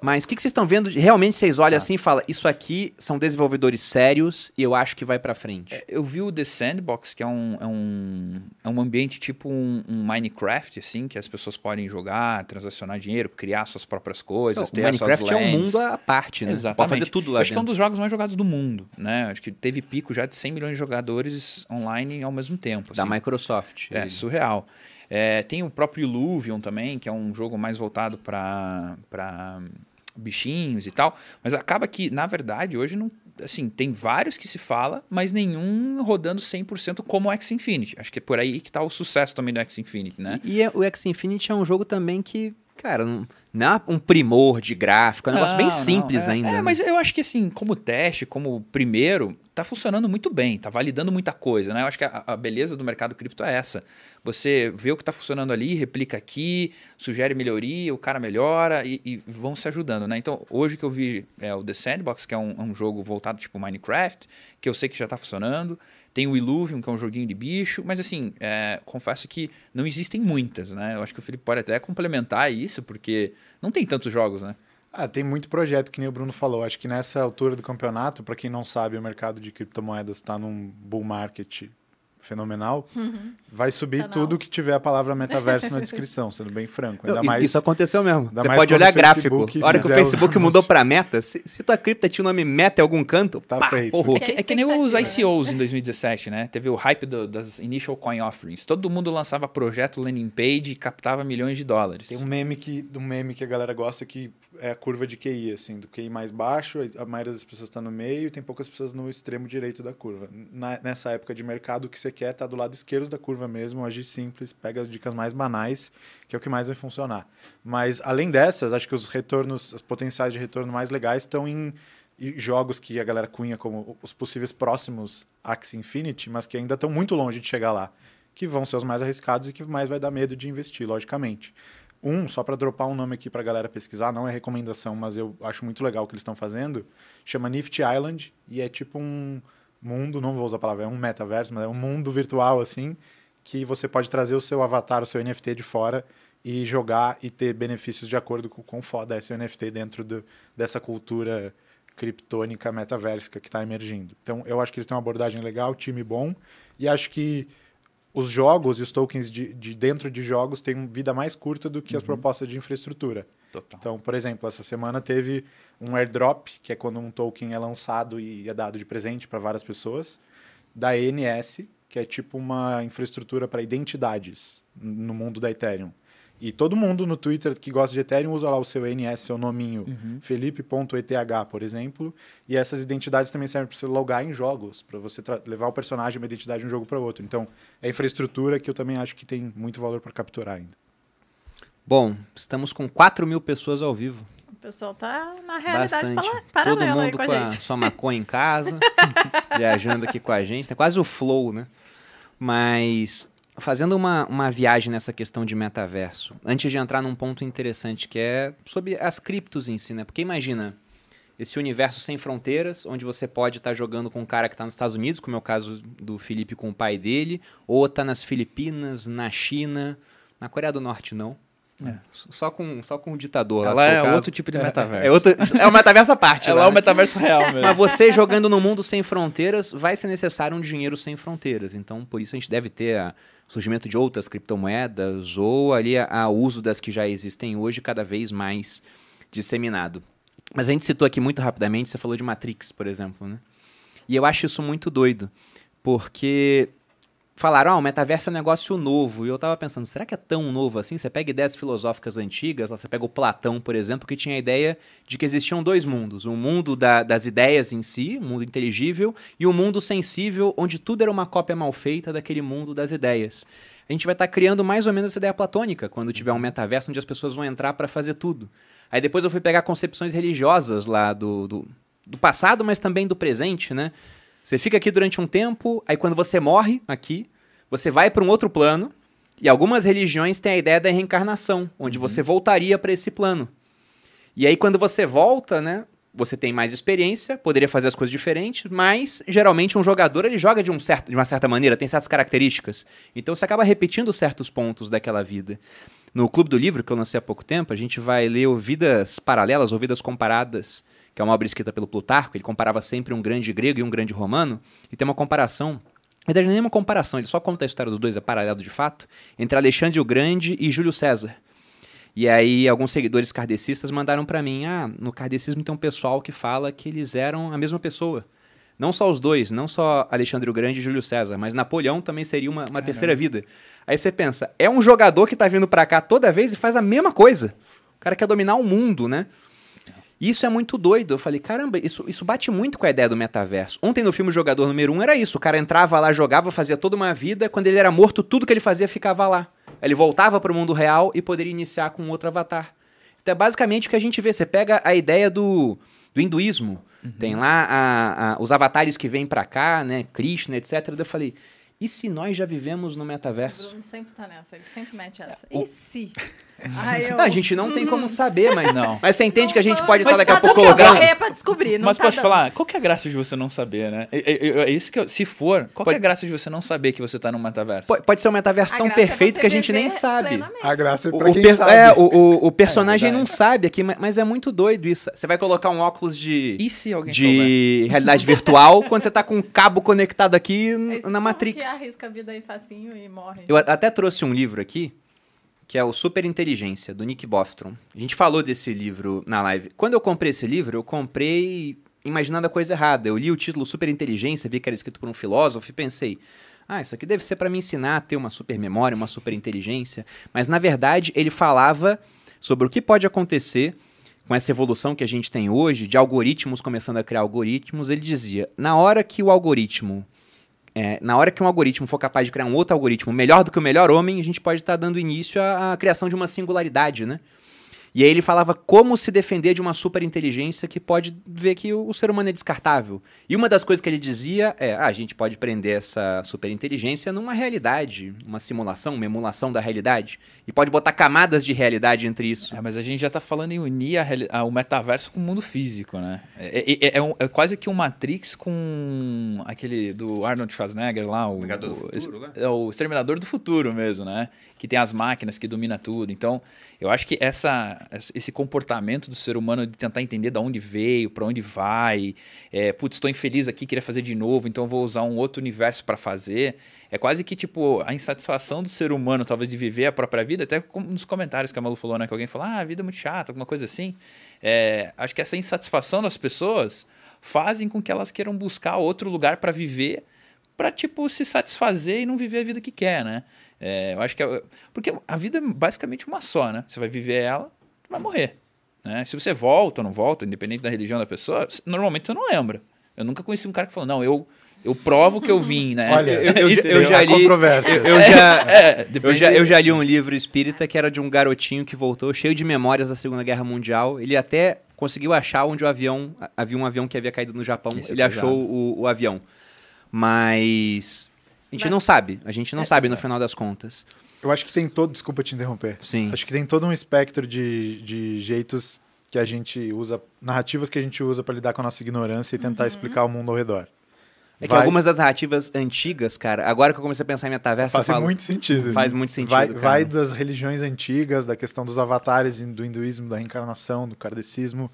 Mas o que, que vocês estão vendo? Realmente vocês olham Tá. assim e falam, isso aqui são desenvolvedores sérios e eu acho que vai pra frente. Eu vi o The Sandbox, que é um, é um, é um ambiente tipo um, um Minecraft, assim, que as pessoas podem jogar, transacionar dinheiro, criar suas próprias coisas, o ter Minecraft as é suas um mundo à parte, né? Você Exatamente. pode fazer tudo lá Eu Acho que é um dentro. dos jogos mais jogados do mundo, né? Acho que teve pico já de 100 milhões de jogadores online ao mesmo tempo. Da assim. Microsoft. É, surreal. É, tem o próprio Illuvion também, que é um jogo mais voltado para bichinhos e tal. Mas acaba que, na verdade, hoje não. Assim, tem vários que se fala, mas nenhum rodando 100% como o X Infinity. Acho que é por aí que tá o sucesso também do X Infinity, né? E é- o X Infinity é um jogo também que, cara, não, não é um primor de gráfico, é um negócio bem Não, não, simples é- ainda. É, né? mas eu acho que assim, como teste, como primeiro, tá funcionando muito bem, tá validando muita coisa, né? Eu acho que a, a beleza do mercado cripto é essa. Você vê o que tá funcionando ali, replica aqui, sugere melhoria, o cara melhora e, e vão se ajudando, né? Então, hoje que eu vi é o The Sandbox, que é um, é um jogo voltado tipo Minecraft, que eu sei que já tá funcionando. Tem o Illuvium, que é um joguinho de bicho, mas assim, é, confesso que não existem muitas, né? Eu acho que o Felipe pode até complementar isso, porque não tem tantos jogos, né? Ah, tem muito projeto, que nem o Bruno falou. Acho que nessa altura do campeonato, para quem não sabe, o mercado de criptomoedas está num bull market fenomenal. Vai subir Tá tudo que tiver a palavra metaverso na descrição, sendo bem franco. Ainda Não, mais Isso aconteceu mesmo. ainda Você mais pode olhar gráfico. A hora que o os Facebook mudou pra meta, se, se tua cripta tinha o nome meta em algum canto, Tá pá, feito. horror. É que, é que nem os ICOs em 2017, né? Teve o hype do- das initial coin offerings. Todo mundo lançava projeto landing page e captava milhões de dólares. Tem um meme que, um meme que a galera gosta que é a curva de QI, assim, do QI mais baixo, a maioria das pessoas está no meio e tem poucas pessoas no extremo direito da curva. Na- nessa época de mercado, o que você quer tá do lado esquerdo da curva mesmo, agir simples, pega as dicas mais banais, que é o que mais vai funcionar. Mas, além dessas, acho que os retornos, os potenciais de retorno mais legais estão em em jogos que a galera cunha como os possíveis próximos Axie Infinity, mas que ainda estão muito longe de chegar lá, que vão ser os mais arriscados e que mais vai dar medo de investir, logicamente. Um, só para dropar um nome aqui para a galera pesquisar, não é recomendação, mas eu acho muito legal o que eles estão fazendo, chama Nifty Island e é tipo um mundo, não vou usar a palavra, é um metaverso, mas é um mundo virtual assim, que você pode trazer o seu avatar, o seu NFT de fora e jogar e ter benefícios de acordo com quão foda é seu NFT dentro do, dessa cultura criptônica metaversica que está emergindo. Então, eu acho que eles têm uma abordagem legal, time bom, e acho que os jogos e os tokens de, de dentro de jogos têm vida mais curta do que as propostas de infraestrutura. Total. Então, por exemplo, essa semana teve um airdrop, que é quando um token é lançado e é dado de presente para várias pessoas, da ENS, que é tipo uma infraestrutura para identidades no mundo da Ethereum. E todo mundo no Twitter que gosta de Ethereum usa lá o seu ENS, seu nominho, felipe.eth, por exemplo. E essas identidades também servem para você logar em jogos, para você levar o personagem, uma identidade de um jogo para outro. Então, é infraestrutura que eu também acho que tem muito valor para capturar ainda. Bom, estamos com 4 mil pessoas ao vivo. O pessoal tá na realidade Bastante. Todo paralela aí mundo com a gente. sua maconha em casa, [laughs] viajando aqui com a gente. Tem quase o flow, né? Mas fazendo uma, uma viagem nessa questão de metaverso, antes de entrar num ponto interessante que é sobre as criptos em si, né? Porque imagina esse universo sem fronteiras, onde você pode estar jogando com um cara que está nos Estados Unidos, como é o caso do Felipe com o pai dele, ou tá nas Filipinas, na China, na Coreia do Norte não. É. Só com só com o ditador. Ela é o caso. outro tipo de metaverso. É, outro, é o metaverso à parte. Ela lá, é o né? metaverso real mesmo. Mas você jogando no mundo sem fronteiras, vai ser necessário um dinheiro sem fronteiras. Então, por isso a gente deve ter a- o surgimento de outras criptomoedas ou ali a, a uso das que já existem hoje cada vez mais disseminado. Mas a gente citou aqui muito rapidamente, você falou de Matrix, por exemplo, né? E eu acho isso muito doido, porque falaram, ah, o metaverso é um negócio novo. E eu tava pensando, será que é tão novo assim? Você pega ideias filosóficas antigas, lá você pega o Platão, por exemplo, que tinha a ideia de que existiam dois mundos. Um mundo da- das ideias em si, um mundo inteligível, e um mundo sensível, onde tudo era uma cópia mal feita daquele mundo das ideias. A gente vai estar criando mais ou menos essa ideia platônica, quando tiver um metaverso onde as pessoas vão entrar para fazer tudo. Aí depois eu fui pegar concepções religiosas lá do, do, do passado, mas também do presente, né? Você fica aqui durante um tempo, aí quando você morre aqui, você vai para um outro plano, e algumas religiões têm a ideia da reencarnação, onde você voltaria para esse plano. E aí quando você volta, né, você tem mais experiência, poderia fazer as coisas diferentes, mas geralmente um jogador ele joga de, um certo, de uma certa maneira, tem certas características. Então você acaba repetindo certos pontos daquela vida. No Clube do Livro, que eu lancei há pouco tempo, a gente vai ler Vidas Paralelas ou Vidas Comparadas, que é uma obra escrita pelo Plutarco. Ele comparava sempre um grande grego e um grande romano, e tem uma comparação. Na verdade, não é uma comparação, ele só conta a história dos dois, é paralelo de fato, entre Alexandre o Grande e Júlio César. E aí alguns seguidores kardecistas mandaram para mim, ah, no kardecismo tem um pessoal que fala que eles eram a mesma pessoa. Não só os dois, não só Alexandre o Grande e Júlio César, mas Napoleão também seria uma, uma terceira vida. Aí você pensa, é um jogador que tá vindo para cá toda vez e faz a mesma coisa. O cara quer dominar o mundo, né? Isso é muito doido. Eu falei, caramba, isso, isso bate muito com a ideia do metaverso. Ontem no filme Jogador Número 1 um, era isso. O cara entrava lá, jogava, fazia toda uma vida. Quando ele era morto, tudo que ele fazia ficava lá. Ele voltava para o mundo real e poderia iniciar com outro avatar. Então é basicamente o que a gente vê. Você pega a ideia do, do hinduísmo. Uhum. Tem lá a, a, os avatares que vêm para cá, né? Krishna, etc. Eu falei, e se nós já vivemos no metaverso? O Bruno sempre tá nessa, ele sempre mete essa. E se? Ai, eu... não, a gente não tem como saber, mas [laughs] não. Mas você entende não, que a gente pode estar daqui a pouco colocando. correr pra descobrir, não Mas tá pode dando. falar, qual que é a graça de você não saber, né? É, é, é isso que eu, se for, qual Pode- que é a graça de você não saber que você tá no metaverso? Pode, pode ser um metaverso A tão é perfeito você que a gente nem sabe. plenamente. A graça é pra o quem per- sabe. é, o, o- o [laughs] personagem verdade. não sabe aqui, ma- mas é muito doido isso. Você vai colocar um óculos de, E se alguém de realidade virtual quando você tá com um cabo conectado aqui Esse na Matrix. que arrisca a vida aí facinho e morre. Eu até trouxe um livro aqui, que é o Super Inteligência, do Nick Bostrom. A gente falou desse livro na live. Quando eu comprei esse livro, eu comprei imaginando a coisa errada. Eu li o título Super Inteligência, vi que era escrito por um filósofo e pensei, ah, isso aqui deve ser para me ensinar a ter uma super memória, uma super inteligência. Mas na verdade, ele falava sobre o que pode acontecer com essa evolução que a gente tem hoje, de algoritmos começando a criar algoritmos. Ele dizia, na hora que o algoritmo é, na hora que um algoritmo for capaz de criar um outro algoritmo melhor do que o melhor homem, a gente pode estar dando início à, à criação de uma singularidade, né? E aí ele falava como se defender de uma superinteligência que pode ver que o, o ser humano é descartável. E uma das coisas que ele dizia é, ah, a gente pode prender essa superinteligência numa realidade, uma simulação, uma emulação da realidade. E pode botar camadas de realidade entre isso. É, mas a gente já tá falando em unir a a- o metaverso com o mundo físico, né? É, é- é um- é quase que um Matrix com aquele do Arnold Schwarzenegger lá, o, Vingador do o- Futuro, né? é o Exterminador do Futuro mesmo, né? Que tem as máquinas que domina tudo. Então, eu acho que essa, esse comportamento do ser humano de tentar entender de onde veio, para onde vai, é, putz, estou infeliz aqui, queria fazer de novo, então vou usar um outro universo para fazer. É quase que, tipo, a insatisfação do ser humano, talvez, de viver a própria vida, até nos comentários que a Malu falou, né? Que alguém falou, ah, a vida é muito chata, alguma coisa assim. É, acho que essa insatisfação das pessoas fazem com que elas queiram buscar outro lugar para viver, para tipo, se satisfazer e não viver a vida que quer, né? É, eu acho que... é- porque a vida é basicamente uma só, né? Você vai viver ela, vai morrer. Né? Se você volta ou não volta, independente da religião da pessoa, normalmente você não lembra. Eu nunca conheci um cara que falou, não, eu, eu provo que eu vim, né? Olha, Eu- eu- eu já li- controvérsias. [laughs] Eu já, É, Eu já, eu já li um livro espírita que era de um garotinho que voltou cheio de memórias da Segunda Guerra Mundial. Ele até conseguiu achar onde o avião. Havia um avião que havia caído no Japão. Isso é ele achou o, o avião. Mas. A gente Mas- não sabe. A gente não É, sabe no final das contas. Eu acho que tem todo. Desculpa te interromper. Sim. Acho que tem todo um espectro de, de jeitos que a gente usa, narrativas que a gente usa para lidar com a nossa ignorância e tentar explicar o mundo ao redor. É que Vai- algumas das narrativas antigas, cara, agora que eu comecei a pensar em metaverso, eu Faz falo, muito sentido. Faz né? muito sentido, Vai, cara. vai das religiões antigas, da questão dos avatares do hinduísmo, da reencarnação, do kardecismo,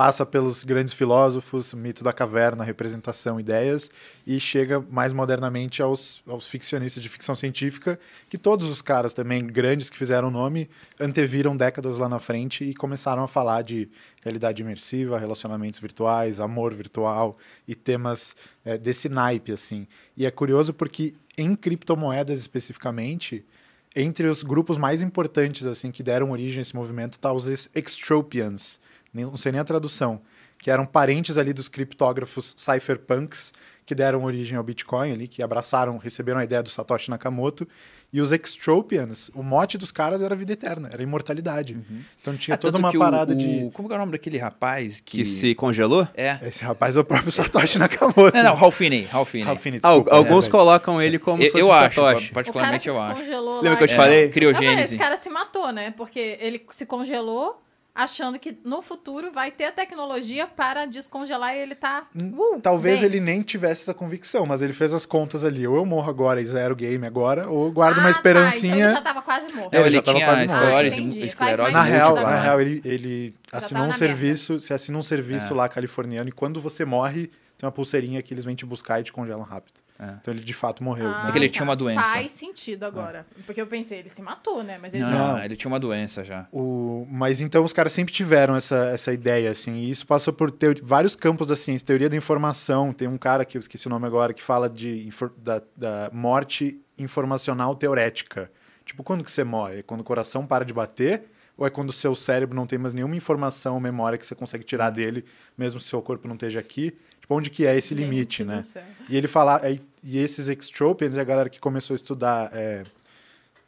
passa pelos grandes filósofos, mito da caverna, representação, ideias, e chega mais modernamente aos, aos ficcionistas de ficção científica, que todos os caras também grandes que fizeram nome anteviram décadas lá na frente e começaram a falar de realidade imersiva, relacionamentos virtuais, amor virtual e temas eh, desse naipe, assim. E é curioso porque em criptomoedas especificamente, entre os grupos mais importantes assim que deram origem a esse movimento tá os ex- extropians, não sei nem a tradução, que eram parentes ali dos criptógrafos cypherpunks que deram origem ao Bitcoin ali, que abraçaram, receberam a ideia do Satoshi Nakamoto, e os extropians, o mote dos caras era vida eterna, era imortalidade. Então tinha É, toda uma o- parada o- de Como que é o nome daquele rapaz que... que se congelou. É. esse rapaz é o próprio Satoshi Nakamoto. Não, não, Ralph Finney. Ralph Finney. Ralph Finney, Al- desculpa, alguns é, colocam ele como Eu, se fosse eu acho, Satoshi. particularmente o eu cara que acho. se congelou Lembra lá que eu te e- falei? Não, Criogênese. esse cara se matou, né? Porque ele se congelou, achando que no futuro vai ter a tecnologia para descongelar e ele tá. Uh, Talvez bem. ele nem tivesse essa convicção, mas ele fez as contas ali. Ou eu morro agora e zero o game agora, ou guardo Ah, uma tá, esperancinha. então ele já tava quase morto. Não, ele ele, já tava tinha quase morto. esclerose, Ah, esclerose Na real, na real, ele, ele assinou um serviço, você assina um serviço É. lá californiano e quando você morre, tem uma pulseirinha que eles vêm te buscar e te congelam rápido. É. Então ele de fato morreu. Ah, É que ele tá. tinha uma doença. Faz sentido agora. Porque eu pensei, ele se matou, né? Mas ele Não, já- não, ele tinha uma doença já. O, mas então os caras sempre tiveram essa, essa ideia, assim, e isso passou por ter vários campos da ciência, teoria da informação, tem um cara que eu esqueci o nome agora, que fala de, infor- da, da morte informacional teorética. Tipo, quando que você morre? É quando o coração para de bater, ou é quando o seu cérebro não tem mais nenhuma informação ou memória que você consegue tirar dele, mesmo se o seu corpo não esteja aqui? Tipo, onde que é esse limite, Gente né? céu. E ele fala, aí- e esses extropians, a galera que começou a estudar é,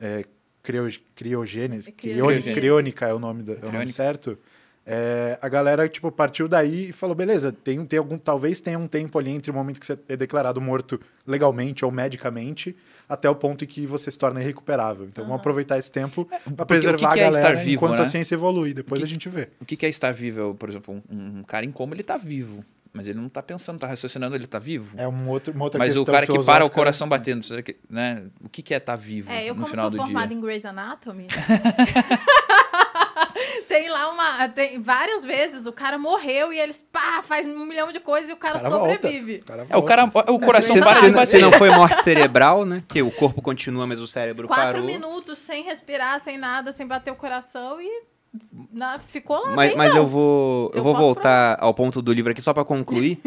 é, crio, criogênese, É criônica, criogênese. criônica é o nome, da, é o nome certo. É, a galera tipo partiu daí e falou, beleza, tem, tem algum, talvez tenha um tempo ali entre o momento que você é declarado morto legalmente ou medicamente até o ponto em que você se torna irrecuperável. Então vamos aproveitar esse tempo para porque o preservar que que é a galera estar vivo, enquanto né? a ciência evolui. Depois O a que- gente vê. O que que é estar vivo? Por exemplo, um, um cara em coma, ele tá vivo. Mas ele não tá pensando, tá raciocinando, ele tá vivo. É um outro, uma outra mas questão o cara que para o filosófica. coração batendo, será que, né? O que que é estar vivo É, eu no como final sou do formada dia? em Grey's Anatomy. [laughs] tem lá uma. Tem várias vezes o cara morreu e eles pá, faz um milhão de coisas e o cara, O cara volta. sobrevive. O cara É, o cara, o coração se- para Se, não- se não foi morte cerebral, né? Que o corpo continua, mas o cérebro Quatro parou. minutos sem respirar, sem nada, sem bater o coração e na- ficou lá. Mas, mas eu vou, eu Eu vou voltar ao ponto do livro aqui só pra concluir.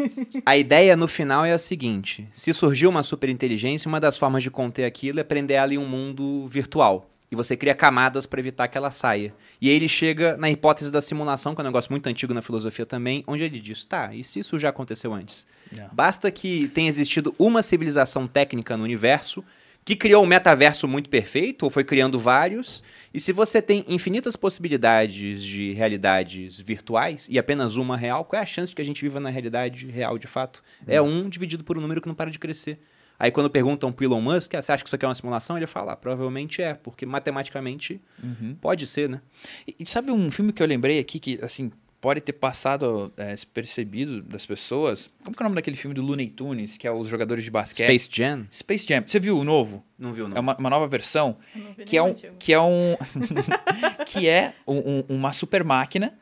a ideia no final é a seguinte: se surgiu uma superinteligência, uma das formas de conter aquilo é prender ela em um mundo virtual. E você cria camadas pra evitar que ela saia. E aí ele chega na hipótese da simulação, que é um negócio muito antigo na filosofia também, onde ele diz: tá, e se isso já aconteceu antes? Yeah. Basta que tenha existido uma civilização técnica no universo que criou um metaverso muito perfeito, ou foi criando vários, e se você tem infinitas possibilidades de realidades virtuais e apenas uma real, qual é a chance de que a gente viva na realidade real de fato? É um dividido por um número que não para de crescer. Aí quando perguntam pro Elon Musk, ah, você acha que isso aqui é uma simulação? Ele fala, ah, provavelmente é, porque matematicamente pode ser, né? E, e sabe um filme que eu lembrei aqui que, assim, pode ter passado é, despercebido das pessoas? Como que é o nome daquele filme do Looney Tunes, que é os jogadores de basquete? Space Jam? Space Jam. Você viu o novo? Não viu, não. É uma, uma nova versão vi que é um que é um [laughs] que é um- um- uma super máquina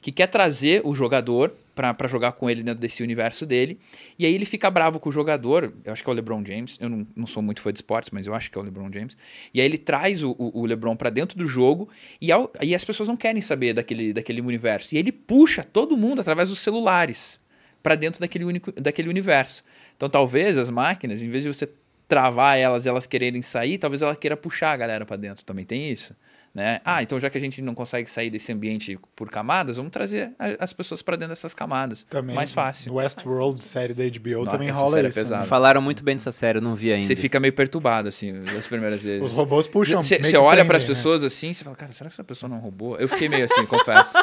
que quer trazer o jogador pra jogar com ele dentro desse universo dele. E aí ele fica bravo com o jogador. Eu acho que é o LeBron James. Eu não, não sou muito fã de esportes mas eu acho que é o LeBron James. E aí ele traz o, o, o LeBron pra dentro do jogo e, ao- e as pessoas não querem saber daquele, daquele universo. E ele puxa todo mundo através dos celulares pra dentro daquele, único, daquele universo. Então talvez as máquinas em vez de você travar elas elas quererem sair, talvez ela queira puxar a galera pra dentro. Também tem isso. Né? Ah, então já que a gente não consegue sair desse ambiente por camadas, vamos trazer a- as pessoas pra dentro dessas camadas. Também, Mais fácil. Westworld, série da HBO, Nossa, também rola é isso. né? pesada. Falaram muito bem dessa série, eu não vi ainda. Você fica meio perturbado, assim, as primeiras vezes. Os robôs puxam. Você você olha para as né? pessoas assim, você fala, cara, será que essa pessoa não roubou? Eu fiquei meio assim, [laughs] confesso.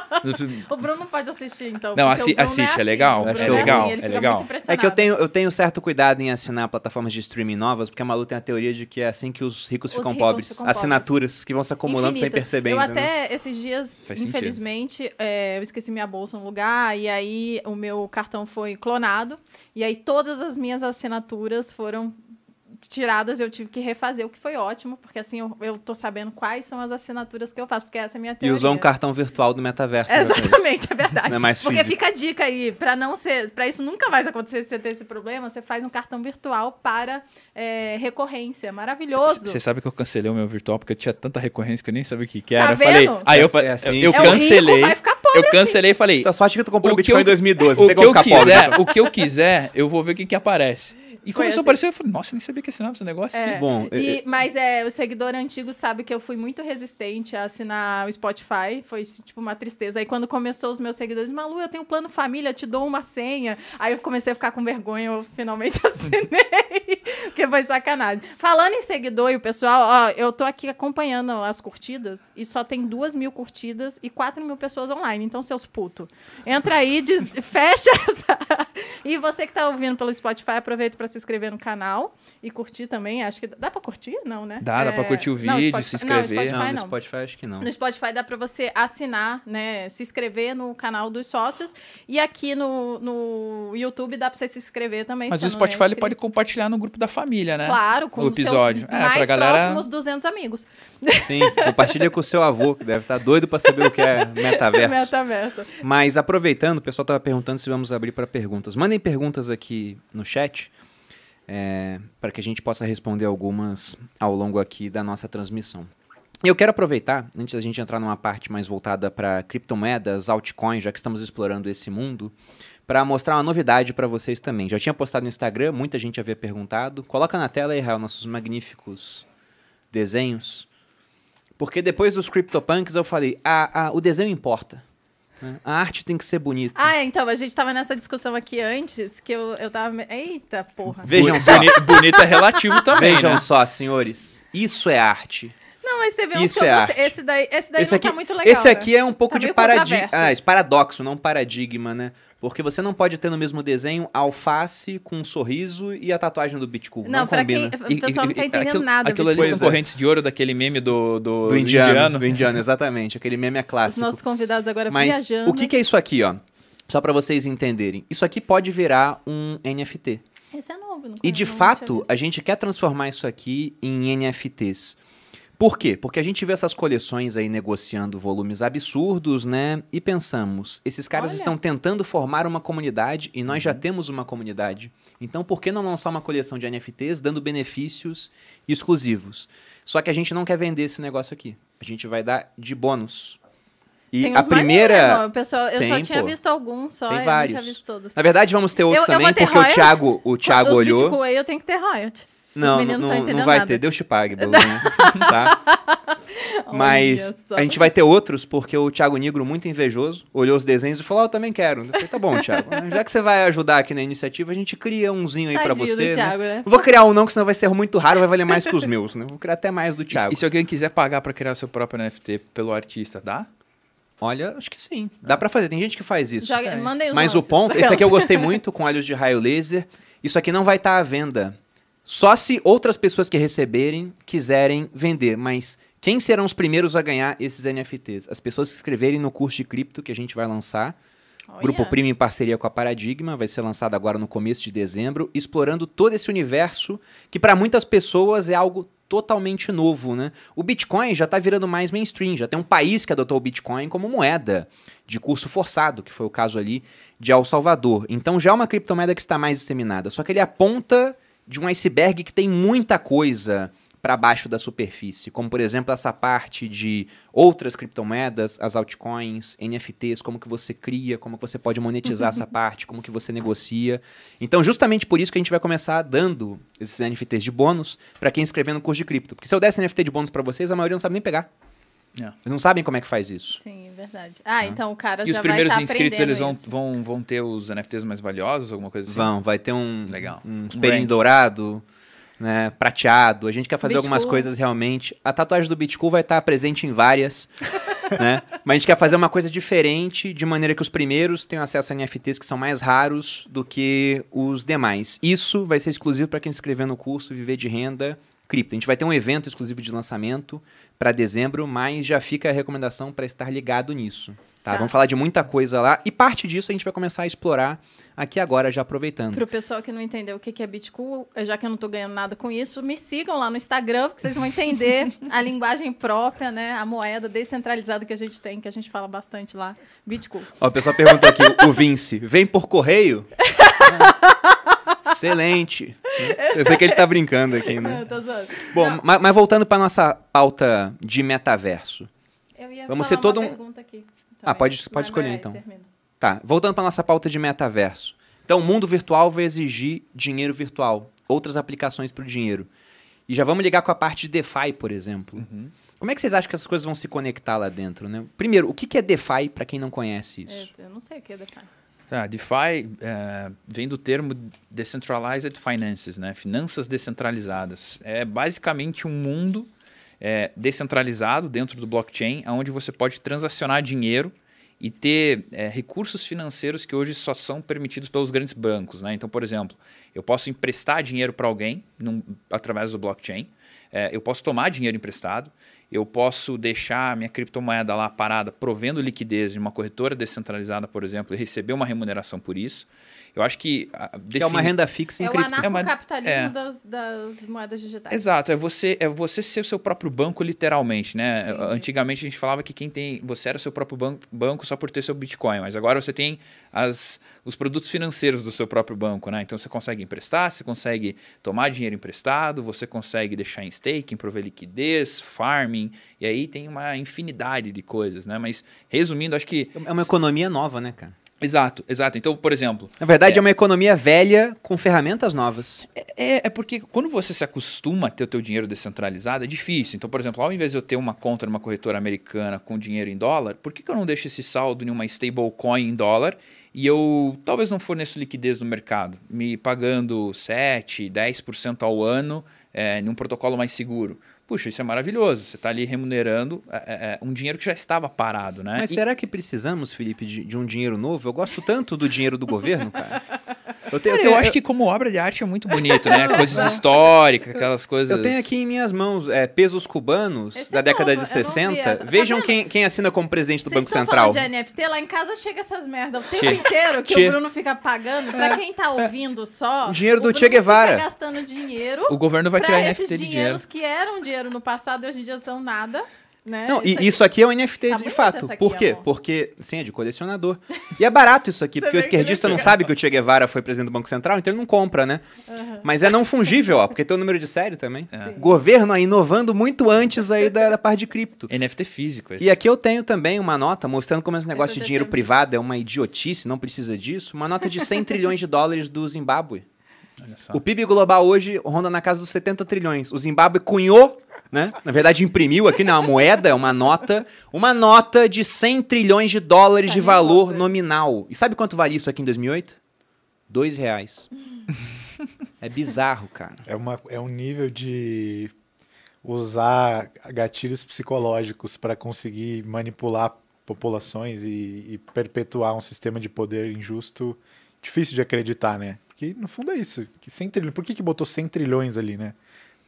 O Bruno não pode assistir, então. Não, assi- Bruno assiste, é assim. legal, é legal, assim, ele é legal. É que eu tenho, eu tenho certo cuidado em assinar plataformas de streaming novas, porque a Malu tem a teoria de que é assim que os ricos Os ficam ricos pobres. ficam pobres. Assinaturas que vão se acumulando sem Infinitas. perceber. Eu entendeu? até, esses dias, Faz infelizmente, é, eu esqueci minha bolsa no lugar, e aí o meu cartão foi clonado, e aí todas as minhas assinaturas foram tiradas, eu tive que refazer, o que foi ótimo, porque assim eu, eu tô sabendo quais são as assinaturas que eu faço, porque essa é a minha E teoria. usou um cartão virtual do metaverso. Exatamente, é verdade. Não é mais Porque físico. fica a dica aí, para não ser, para isso nunca mais acontecer se você ter esse problema, você faz um cartão virtual para é, recorrência, maravilhoso. Você sabe que eu cancelei o meu virtual porque eu tinha tanta recorrência que eu nem sabia o que, que Tá era. eu vendo? falei, aí eu falei, É assim. eu É cancelei. vai ficar pobre eu cancelei e falei, Tua sorte é que tu comprou o Bitcoin eu- em 2012. o que eu pobre. quiser, o que eu quiser, eu vou ver o que, que aparece. E Foi começou assim. a aparecer, eu falei, nossa, eu nem sabia que assinava esse negócio É. Bom, E- mas é, o seguidor antigo sabe que eu fui muito resistente a assinar o Spotify. Foi tipo uma tristeza. Aí quando começou os meus seguidores, Malu, eu tenho um plano família, te dou uma senha. Aí eu comecei a ficar com vergonha, eu finalmente [laughs] assinei. porque foi sacanagem. Falando em seguidor e o pessoal, ó, eu tô aqui acompanhando as curtidas e só tem duas mil curtidas e quatro mil pessoas online. Então, seus putos, entra aí, des- [laughs] fecha essa. E você que tá ouvindo pelo Spotify, aproveita para se inscrever no canal e curtir também. Acho que dá para curtir? Não, né? Dá, dá pra curtir o não, vídeo, Spotify- se inscrever. Não, Spotify não, não. no Spotify acho que não. No Spotify dá para você assinar, né? Se inscrever no canal dos sócios. E aqui no, no YouTube dá para você se inscrever também. Mas se o não é Spotify ele pode compartilhar no grupo da família, né? Claro, com o episódio. seus É, pra mais galera- próximos 200 amigos. Sim, compartilha com o seu avô, que deve estar doido para saber o que é metaverso. Metaverso. Mas aproveitando, o pessoal estava perguntando se vamos abrir para perguntas. Mandem perguntas aqui no chat, para que a gente possa responder algumas ao longo aqui da nossa transmissão. Eu quero aproveitar, antes da gente entrar numa parte mais voltada para criptomoedas, altcoins, já que estamos explorando esse mundo, para mostrar uma novidade para vocês também. Já tinha postado no Instagram, muita gente havia perguntado. Coloca na tela aí, nossos magníficos desenhos. Porque depois dos CryptoPunks eu falei, ah, ah, o desenho importa. Né? A arte tem que ser bonita. Ah, então, a gente tava nessa discussão aqui antes, que eu, eu tava... Eita, porra. Vejam só, Bonito, bonito é relativo também, vejam né? só, senhores. Isso é arte. Não, mas teve uns Isso que eu é gostei. Esse daí, esse daí esse não aqui, tá muito legal, esse né? aqui é um pouco Tá de paradigma. Ah, esse paradoxo, não paradigma, né? Porque você não pode ter no mesmo desenho alface com um sorriso e a tatuagem do Bitcoin. Não, Não, pra combina. quem... O pessoal não tá entendendo aquilo, nada. Aquilo ali são é. correntes de ouro daquele meme do, do, Do indiano, do indiano, exatamente. Aquele meme é Os clássico. nossos convidados agora Mas viajando. o que, que é isso aqui, ó? Só para vocês entenderem. Isso aqui pode virar um NFT. Esse é novo, não E de fato, a gente quer transformar isso aqui em NFTs. Por quê? Porque a gente vê essas coleções aí negociando volumes absurdos, né? E pensamos, esses caras Olha. estão tentando formar uma comunidade e nós já temos uma comunidade. Então, por que não lançar uma coleção de NFTs dando benefícios exclusivos? Só que a gente não quer vender esse negócio aqui. A gente vai dar de bônus. E Tem a primeira. maneiros, pessoal, eu só Tem, tinha pô. visto alguns só, Tem eu vários. não tinha visto todos. Na verdade, vamos ter outros Eu- eu também, ter porque o royalties? Thiago, o Thiago Os olhou. Bitcoin eu tenho que ter royalty. Não, não, não vai nada. ter. Deus te pague, [laughs] Bolonha. tá? Mas a gente vai ter outros, porque o Thiago Negro, muito invejoso, olhou os desenhos e falou: "Ah, Eu também quero. Eu falei, tá bom, Thiago. [laughs] Já que você vai ajudar aqui na iniciativa, a gente cria umzinho aí pra Tadinho você. do né? Thiago, né? Não vou criar um, não, que senão vai ser muito raro, vai valer mais que os [laughs] meus, né? Vou criar até mais do Thiago. e se alguém quiser pagar pra criar seu próprio NFT pelo artista, dá? Olha, acho que sim. Dá pra fazer, tem gente que faz isso. Joga, os Mas o ponto, esse aqui eu gostei muito com olhos de raio laser. Isso aqui não vai estar à venda. Só se outras pessoas que receberem quiserem vender, mas quem serão os primeiros a ganhar esses NFTs? As pessoas que se inscreverem no curso de cripto que a gente vai lançar. Olha. Grupo Primo em parceria com a Paradigma, vai ser lançado agora no começo de dezembro, explorando todo esse universo que para muitas pessoas é algo totalmente novo, né? O Bitcoin já está virando mais mainstream, já tem um país que adotou o Bitcoin como moeda de curso forçado, que foi o caso ali de El Salvador. Então já é uma criptomoeda que está mais disseminada, só que ele é a ponta de um iceberg que tem muita coisa para baixo da superfície, como por exemplo essa parte de outras criptomoedas, as altcoins, NFTs, como que você cria, como que você pode monetizar essa [laughs] parte, como que você negocia. Então, justamente por isso que a gente vai começar dando esses NFTs de bônus para quem inscrever no curso de cripto. Porque se eu desse NFT de bônus para vocês, a maioria não sabe nem pegar. É. Eles não sabem como é que faz isso. Sim, é verdade. Ah, então o cara E os já primeiros vai estar inscritos, eles vão, isso. vão, vão ter os NFTs mais valiosos, alguma coisa assim? Vão, vai ter um, Legal. um Um espelhinho rank. dourado, né, prateado. A gente quer fazer Bitcool. algumas coisas realmente. A tatuagem do Bitcoin vai estar presente em várias, [laughs] né? Mas a gente quer fazer uma coisa diferente, de maneira que os primeiros tenham acesso a NFTs que são mais raros do que os demais. Isso vai ser exclusivo para quem se inscrever no curso Viver de Renda Cripto. A gente vai ter um evento exclusivo de lançamento para dezembro, mas já fica a recomendação para estar ligado nisso. Tá? Tá. Vamos falar de muita coisa lá e parte disso a gente vai começar a explorar aqui agora, já aproveitando. Pro pessoal que não entendeu o que é Bitcoin, já que eu não tô ganhando nada com isso, me sigam lá no Instagram, porque vocês vão entender [laughs] a linguagem própria, né? A moeda descentralizada que a gente tem, que a gente fala bastante lá. Bitcoin. Ó, o pessoal perguntou aqui, o Vince, vem por correio? [laughs] Excelente. Eu sei que ele tá brincando aqui, né? Eu tô zoando. Bom, Não, ma- mas voltando para nossa pauta de metaverso. eu ia vamos falar ter todo uma um- pergunta aqui Ah, pode- pode mas escolher, então. termina. Tá, voltando para nossa pauta de metaverso. Então, o mundo virtual vai exigir dinheiro virtual, outras aplicações para o dinheiro. E já vamos ligar com a parte de DeFi, por exemplo. Uhum. Como é que vocês acham que essas coisas vão se conectar lá dentro, né? Primeiro, o que é DeFi para quem não conhece isso? Eu não sei o que é DeFi. Tá, DeFi é, vem do termo Decentralized Finances, né? Finanças descentralizadas. É basicamente um mundo é, descentralizado dentro do blockchain, onde você pode transacionar dinheiro e ter é, recursos financeiros que hoje só são permitidos pelos grandes bancos. Né? Então, por exemplo, eu posso emprestar dinheiro para alguém num, através do blockchain, é, eu posso tomar dinheiro emprestado, eu posso deixar minha criptomoeda lá parada, provendo liquidez de uma corretora descentralizada, por exemplo, e receber uma remuneração por isso. Eu acho que. Que é uma renda fixa em é cripto. o anarcocapitalismo é uma... das, das, moedas digitais. Exato, é você, é você ser o seu próprio banco, literalmente, né? Sim. Antigamente a gente falava que quem tem. Você era o seu próprio banco, banco só por ter seu Bitcoin, mas agora você tem as, os produtos financeiros do seu próprio banco, né? Então você consegue emprestar, você consegue tomar dinheiro emprestado, você consegue deixar em staking, prover liquidez, farming, e aí tem uma infinidade de coisas, né? Mas resumindo, acho que. É uma economia nova, né, cara? Exato, exato. Então, por exemplo. Na verdade, é, é uma economia velha com ferramentas novas. É, é, é porque quando você se acostuma a ter o teu dinheiro descentralizado, é difícil. Então, por exemplo, ao invés de eu ter uma conta numa corretora americana com dinheiro em dólar, por que, que eu não deixo esse saldo em uma stablecoin em dólar e eu talvez não forneço liquidez no mercado, me pagando 7, 10% ao ano é, num protocolo mais seguro? Puxa, isso é maravilhoso. Você está ali remunerando é, é, é, um dinheiro que já estava parado, né? Mas e... será que precisamos, Felipe, de, de, um dinheiro novo? Eu gosto tanto do dinheiro do governo, cara. Eu, tenho, cara, eu, eu acho que como obra de arte é muito bonito, né? [laughs] Coisas históricas, aquelas coisas... Eu tenho aqui em minhas mãos é, pesos cubanos Esse da é década novo, de 60. Vejam quem, quem assina como presidente do Vocês Banco Central. de NFT, lá em casa chega essas merdas o tempo che. inteiro que che. o Bruno fica pagando. Pra quem tá ouvindo só... O dinheiro do Che Guevara. Fica gastando dinheiro... O governo vai criar NFT de dinheiro. dinheiros que eram dinheiro no passado e hoje em dia são nada. Né? Não, isso, e, isso aqui é um NFT tá de fato. Por quê? Amor. Porque, sim, é de colecionador. E é barato isso aqui, [laughs] porque o esquerdista não sabe que o Che Guevara foi presidente do Banco Central, então ele não compra, né? Uhum. Mas é não fungível, ó, porque tem o número de série também. É. Governo aí inovando muito antes aí da, da parte de cripto. NFT físico. Esse. E aqui eu tenho também uma nota mostrando como esse negócio de dinheiro privado é uma idiotice, não precisa disso. Uma nota de 100 trilhões de dólares do Zimbábue. O PIB global hoje ronda na casa dos 70 trilhões. O Zimbábue cunhou né? Na verdade, imprimiu aqui, na né, moeda, uma nota, uma nota de 100 trilhões de dólares de valor nominal. E sabe quanto vale isso aqui em 2008? Dois reais. [laughs] é bizarro, cara. É, uma, é um nível de usar gatilhos psicológicos para conseguir manipular populações e, e, perpetuar um sistema de poder injusto difícil de acreditar, né? Porque no fundo é isso. Que 100 trilhões, por que, que botou 100 trilhões ali, né?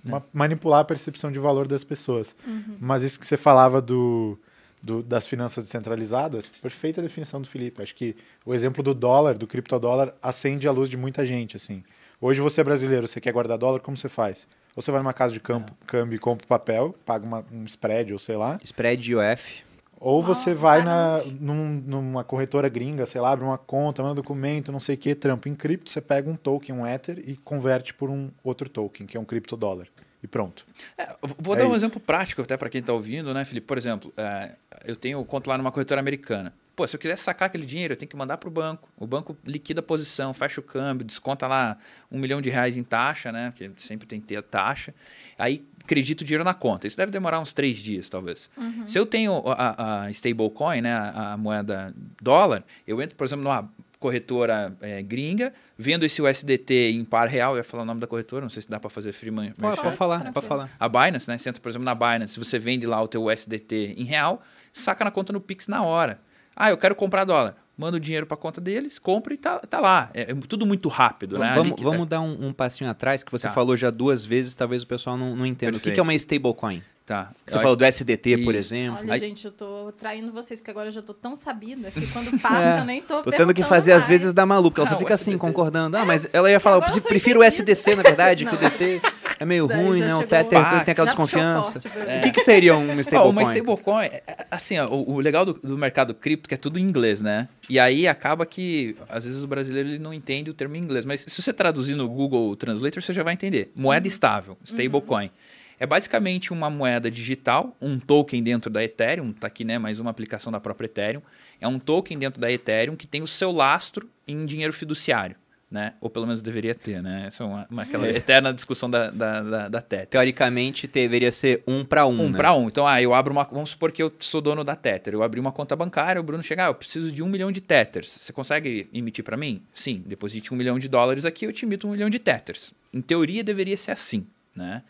Uma, manipular a percepção de valor das pessoas. Uhum. Mas isso que você falava do, do, das finanças descentralizadas, perfeita definição do Felipe. Acho que o exemplo do dólar, do criptodólar, acende a luz de muita gente. assim. Hoje você é brasileiro, você quer guardar dólar, como você faz? Ou você vai numa casa de campo, é. câmbio e compra papel, paga uma, um spread ou sei lá. Spread UF. Ou você oh, vai na, num, numa corretora gringa, sei lá, abre uma conta, manda documento, não sei o que, trampo em cripto, você pega um token, um Ether e converte por um outro token, que é um criptodólar. E pronto. É, vou é dar um exemplo prático até para quem está ouvindo, né, Felipe? Por exemplo, é, eu tenho conta lá numa corretora americana. Pô, se eu quiser sacar aquele dinheiro, eu tenho que mandar para o banco. O banco liquida a posição, fecha o câmbio, desconta lá um milhão de reais em taxa, né? Porque sempre tem que ter a taxa. Aí acredito o dinheiro na conta. Isso deve demorar uns três dias, talvez. Uhum. Se eu tenho a, a stablecoin, né, a, a, moeda dólar, eu entro, por exemplo, numa corretora é, gringa, vendo esse USDT em par real, eu ia falar o nome da corretora, não sei se dá para fazer free money. Pode, pode falar, pode falar. A Binance, né? Você entra, por exemplo, na Binance, você vende lá o teu USDT em real, saca na conta no Pix na hora. Ah, eu quero comprar dólar. Manda o dinheiro para conta deles, compra e tá, tá lá. É, é tudo muito rápido, né? Vamos, vamos dar um, um, passinho atrás, que você tá. falou já duas vezes, talvez o pessoal não, não entenda. Perfeito. O que, que é uma stablecoin? Tá. Você eu falou do SDT, Isso. por exemplo. Olha, Aí... gente, eu tô traindo vocês, porque agora eu já tô tão sabida que quando passa é. eu nem tô Tô tendo que fazer mais. às vezes da maluca. Ela ah, só fica assim, concordando. Ah, mas ela ia falar, eu prefiro o SDC, na verdade, que o [laughs] DT é meio Daí ruim, né? O Tether tem, tem aquela desconfiança. É. O que, que seria um stablecoin? Uma stablecoin, é, é, assim, ó, o, o, legal do, do, mercado cripto é que é tudo em inglês, né? E aí acaba que, às vezes, o brasileiro ele não entende o termo em inglês. Mas se você traduzir no Google Translator, você já vai entender. Moeda uhum. estável, stablecoin. Uhum. É basicamente uma moeda digital, um token dentro da Ethereum, está aqui né, mais uma aplicação da própria Ethereum. É um token dentro da Ethereum que tem o seu lastro em dinheiro fiduciário. Né? Ou pelo menos deveria ter, né? Essa é uma, uma aquela é. eterna discussão da, da, da, da Tether. Teoricamente, deveria ser um para um. Um né? para um. Então, ah, eu abro uma. Vamos supor que eu sou dono da Tether. Eu abri uma conta bancária, o Bruno chega, ah, eu preciso de um milhão de Tethers. Você consegue emitir para mim? Sim. Deposite um milhão de dólares aqui, eu te emito um milhão de Tethers. Em teoria, deveria ser assim, né?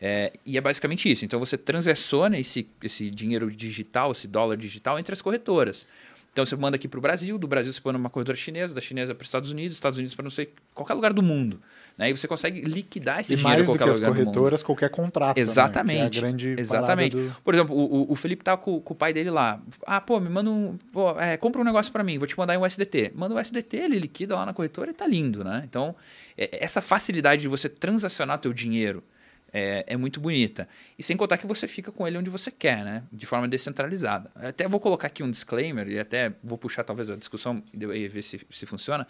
É, e é basicamente isso. Então você transaciona esse, esse dinheiro digital, esse dólar digital entre as corretoras. Então você manda aqui para o Brasil, do Brasil você põe numa corretora chinesa, da chinesa para os Estados Unidos, Estados Unidos para não sei qualquer lugar do mundo. Né? E você consegue liquidar esse e dinheiro em mais do qualquer que as lugar do mundo. corretoras, qualquer contrato. né? Exatamente. Que é Exatamente. do- Por exemplo, o, o- Felipe tá com, com o pai dele lá. Ah, pô, me manda um. Pô, é, compra um negócio para mim, vou te mandar em USDT. Manda o USDT, ele liquida lá na corretora e tá lindo, né? Então, é- essa facilidade de você transacionar teu dinheiro é, é muito bonita. E sem contar que você fica com ele onde você quer, né? De forma descentralizada. Até vou colocar aqui um disclaimer, e até vou puxar talvez a discussão e de- ver se, se funciona.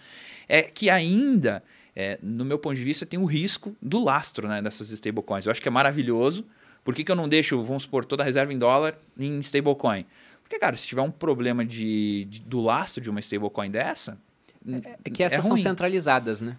É que ainda, é, no meu ponto de vista, tem o risco do lastro né, dessas stablecoins. Eu acho que é maravilhoso. Por que, que eu não deixo, vamos supor, toda a reserva em dólar em stablecoin? Porque, cara, se tiver um problema de, de- do lastro de uma stablecoin dessa. É que essas são ruim. centralizadas, né?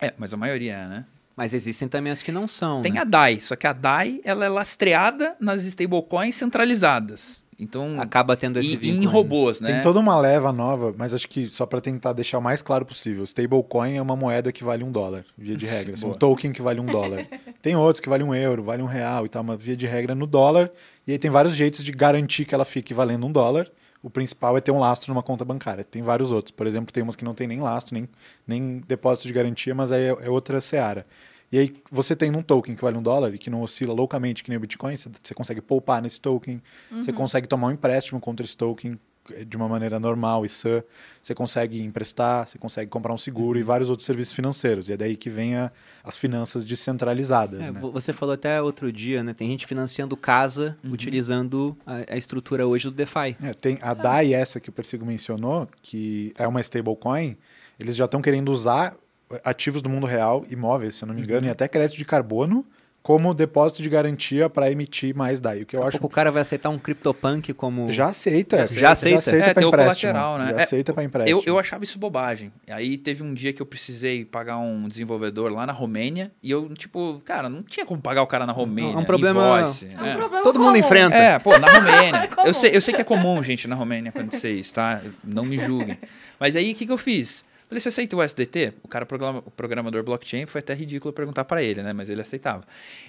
É, mas a maioria é, né? Mas existem também as que não são. Tem né? a DAI, só que a DAI ela é lastreada nas stablecoins centralizadas. Então, Acaba tendo esse e, e vínculo. em né? robôs, né? Tem toda uma leva nova, mas acho que só para tentar deixar o mais claro possível. Stablecoin é uma moeda que vale um dólar, via de regra. Assim, [laughs] um token que vale um dólar. Tem outros que vale um euro, vale um real e tal, mas via de regra no dólar. E aí tem vários jeitos de garantir que ela fique valendo um dólar. O principal é ter um lastro numa conta bancária. Tem vários outros. Por exemplo, tem umas que não tem nem lastro, nem, nem depósito de garantia, mas aí é, é outra seara. E aí você tem um token que vale um dólar e que não oscila loucamente que nem o Bitcoin, você, consegue poupar nesse token, você consegue tomar um empréstimo contra esse token de uma maneira normal e sã, você consegue emprestar, você consegue comprar um seguro e vários outros serviços financeiros. E é daí que vem a- as finanças descentralizadas. É, né? vo- Você falou até outro dia, né? Tem gente financiando casa Uhum. utilizando a, a estrutura hoje do DeFi. É, tem a DAI, essa que o Persigo mencionou, que é uma stablecoin, eles já estão querendo usar ativos do mundo real, imóveis, se eu não me engano, e até crédito de carbono, como depósito de garantia para emitir mais DAI. O que eu acho o cara vai aceitar um CryptoPunk como. Já aceita. Já aceita? É, para tem o empréstimo. colateral, né? Já É, aceita para empréstimo. Eu, eu achava isso bobagem. Aí teve um dia que eu precisei pagar um desenvolvedor lá na Romênia e eu, tipo, cara, não tinha como pagar o cara na Romênia. É um problema- invoice, É um é. problema Todo mundo comum. enfrenta. É, pô, na [laughs] Romênia. Comum. eu, sei, eu sei que é comum, gente, na Romênia acontecer isso, tá? Não me julguem. Mas aí, o que, que eu fiz? Falei, você aceita o SDT? O cara, o programador blockchain, foi até ridículo perguntar para ele, né? Mas ele aceitava.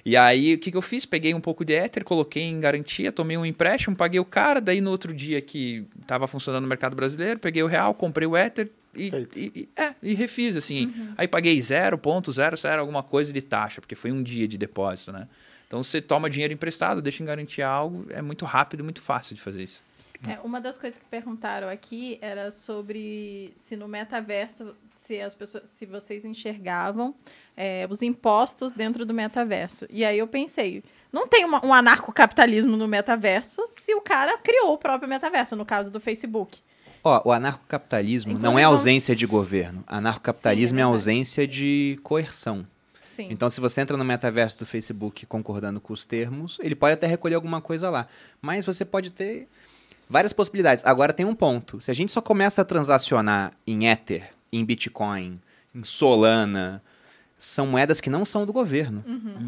E aí, o que, que eu fiz? Peguei um pouco de Ether, coloquei em garantia, tomei um empréstimo, paguei o cara. Daí, no outro dia que tava funcionando no mercado brasileiro, peguei o real, comprei o Ether e, e- e- é, e refiz, assim. Aí, paguei 0.00 alguma coisa de taxa, porque foi um dia de depósito, né? Então, você toma dinheiro emprestado, deixa em garantia algo, é muito rápido, muito fácil de fazer isso. É, uma das coisas que perguntaram aqui era sobre se no metaverso, se as pessoas, se vocês enxergavam é, os impostos dentro do metaverso. E aí eu pensei, não tem uma- um anarcocapitalismo no metaverso se o cara criou o próprio metaverso, no caso do Facebook. Ó, o anarcocapitalismo não é ausência de governo. Anarcocapitalismo Sim, é é, ausência de coerção. Sim. Então, se você entra no metaverso do Facebook concordando com os termos, ele pode até recolher alguma coisa lá. Mas você pode ter várias possibilidades. Agora tem um ponto. Se a gente só começa a transacionar em Ether, em Bitcoin, em Solana, são moedas que não são do governo.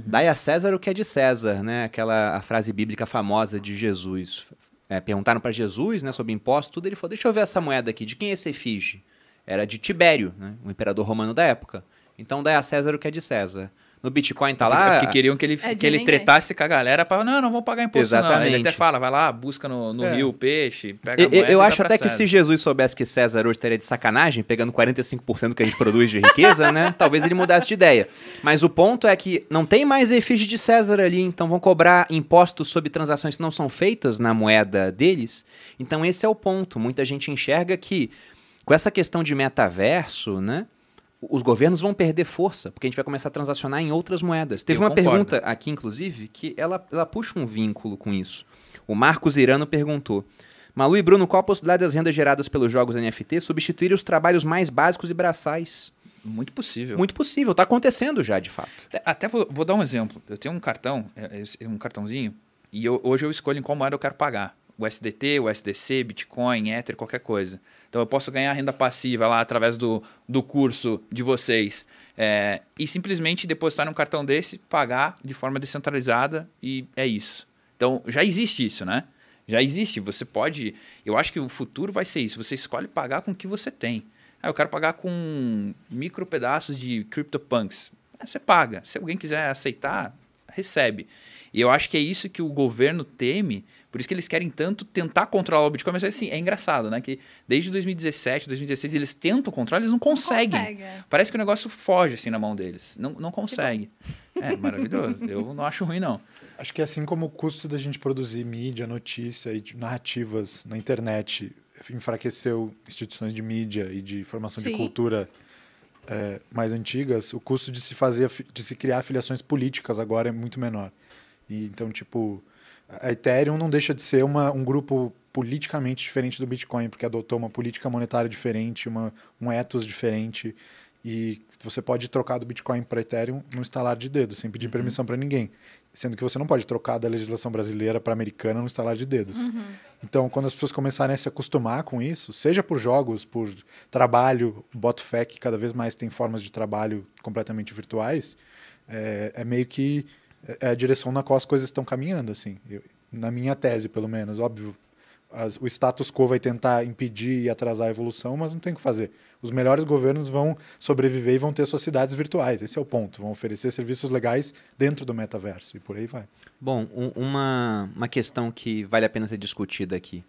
Dai a César o que é de César, né? Aquela a frase bíblica famosa de Jesus. É, perguntaram para Jesus, né, sobre impostos, tudo. Ele falou: Deixa eu ver essa moeda aqui. De quem é esse efígie? Era de Tibério, né, o imperador romano da época. Então dai a César o que é de César. No Bitcoin tá Porque- lá. é porque queriam que ele, É de que ele ninguém. tretasse com a galera para não, não vão pagar imposto não. Ele Exatamente. até fala, vai lá, busca no, no É. rio o peixe, pega Eu, a moeda eu acho até que César. se Jesus soubesse que César hoje estaria de sacanagem, pegando 45% que a gente produz de riqueza, né? [laughs] Talvez ele mudasse de ideia. Mas o ponto é que não tem mais efígie de César ali, então vão cobrar impostos sobre transações que não são feitas na moeda deles. Então esse é o ponto. Muita gente enxerga que com essa questão de metaverso, né? Os governos vão perder força, porque a gente vai começar a transacionar em outras moedas. Teve Eu uma concordo. pergunta aqui, inclusive, que ela, ela puxa um vínculo com isso. O Marcos Irano perguntou: Malu e Bruno, qual a possibilidade das rendas geradas pelos jogos NFT substituírem os trabalhos mais básicos e braçais? Muito possível. Muito possível, está acontecendo já, de fato. Até- Até vou, vou dar um exemplo. Eu tenho um cartão, é, é, um cartãozinho, e eu- hoje eu escolho em qual moeda eu quero pagar. O SDT, o SDC, Bitcoin, Ether, qualquer coisa. Então eu posso ganhar renda passiva lá através do, do curso de vocês. É, e simplesmente depositar num cartão desse, pagar de forma descentralizada e é isso. Então já existe isso, né? Já existe. Você pode. Eu acho que o futuro vai ser isso. Você escolhe pagar com o que você tem. Ah, eu quero pagar com micro pedaços de CryptoPunks. Ah, Você paga. Se alguém quiser aceitar, recebe. E eu acho que é isso que o governo teme, Por isso que eles querem tanto tentar controlar o Bitcoin, mas assim, é engraçado, né? Que desde 2017, 2016, eles tentam controlar, eles não conseguem. Consegue, é. Parece que o negócio foge assim na mão deles. Não, não consegue. É, maravilhoso. Eu não acho ruim, não. Acho que assim como o custo da gente produzir mídia, notícia e de- narrativas na internet enfraqueceu instituições de mídia e de formação de Sim. cultura é, mais antigas, o custo de se fazer, de se criar afiliações políticas agora é muito menor. E, então, tipo, a Ethereum não deixa de ser uma, um grupo politicamente diferente do Bitcoin, porque adotou uma política monetária diferente, uma, um ethos diferente. E você pode trocar do Bitcoin para Ethereum no estalar de dedos, sem pedir permissão para ninguém. Sendo que você não pode trocar da legislação brasileira para americana no estalar de dedos. Então, quando as pessoas começarem a se acostumar com isso, seja por jogos, por trabalho, Botfec cada vez mais tem formas de trabalho completamente virtuais, é, é meio que é a direção na qual as coisas estão caminhando, assim. Eu- na minha tese, pelo menos, óbvio. as- o status quo vai tentar impedir e atrasar a evolução, mas não tem o que fazer. Os melhores governos vão sobreviver e vão ter suas cidades virtuais. Esse é o ponto. Vão oferecer serviços legais dentro do metaverso e por aí vai. Bom, um- uma, uma questão que vale a pena ser discutida aqui.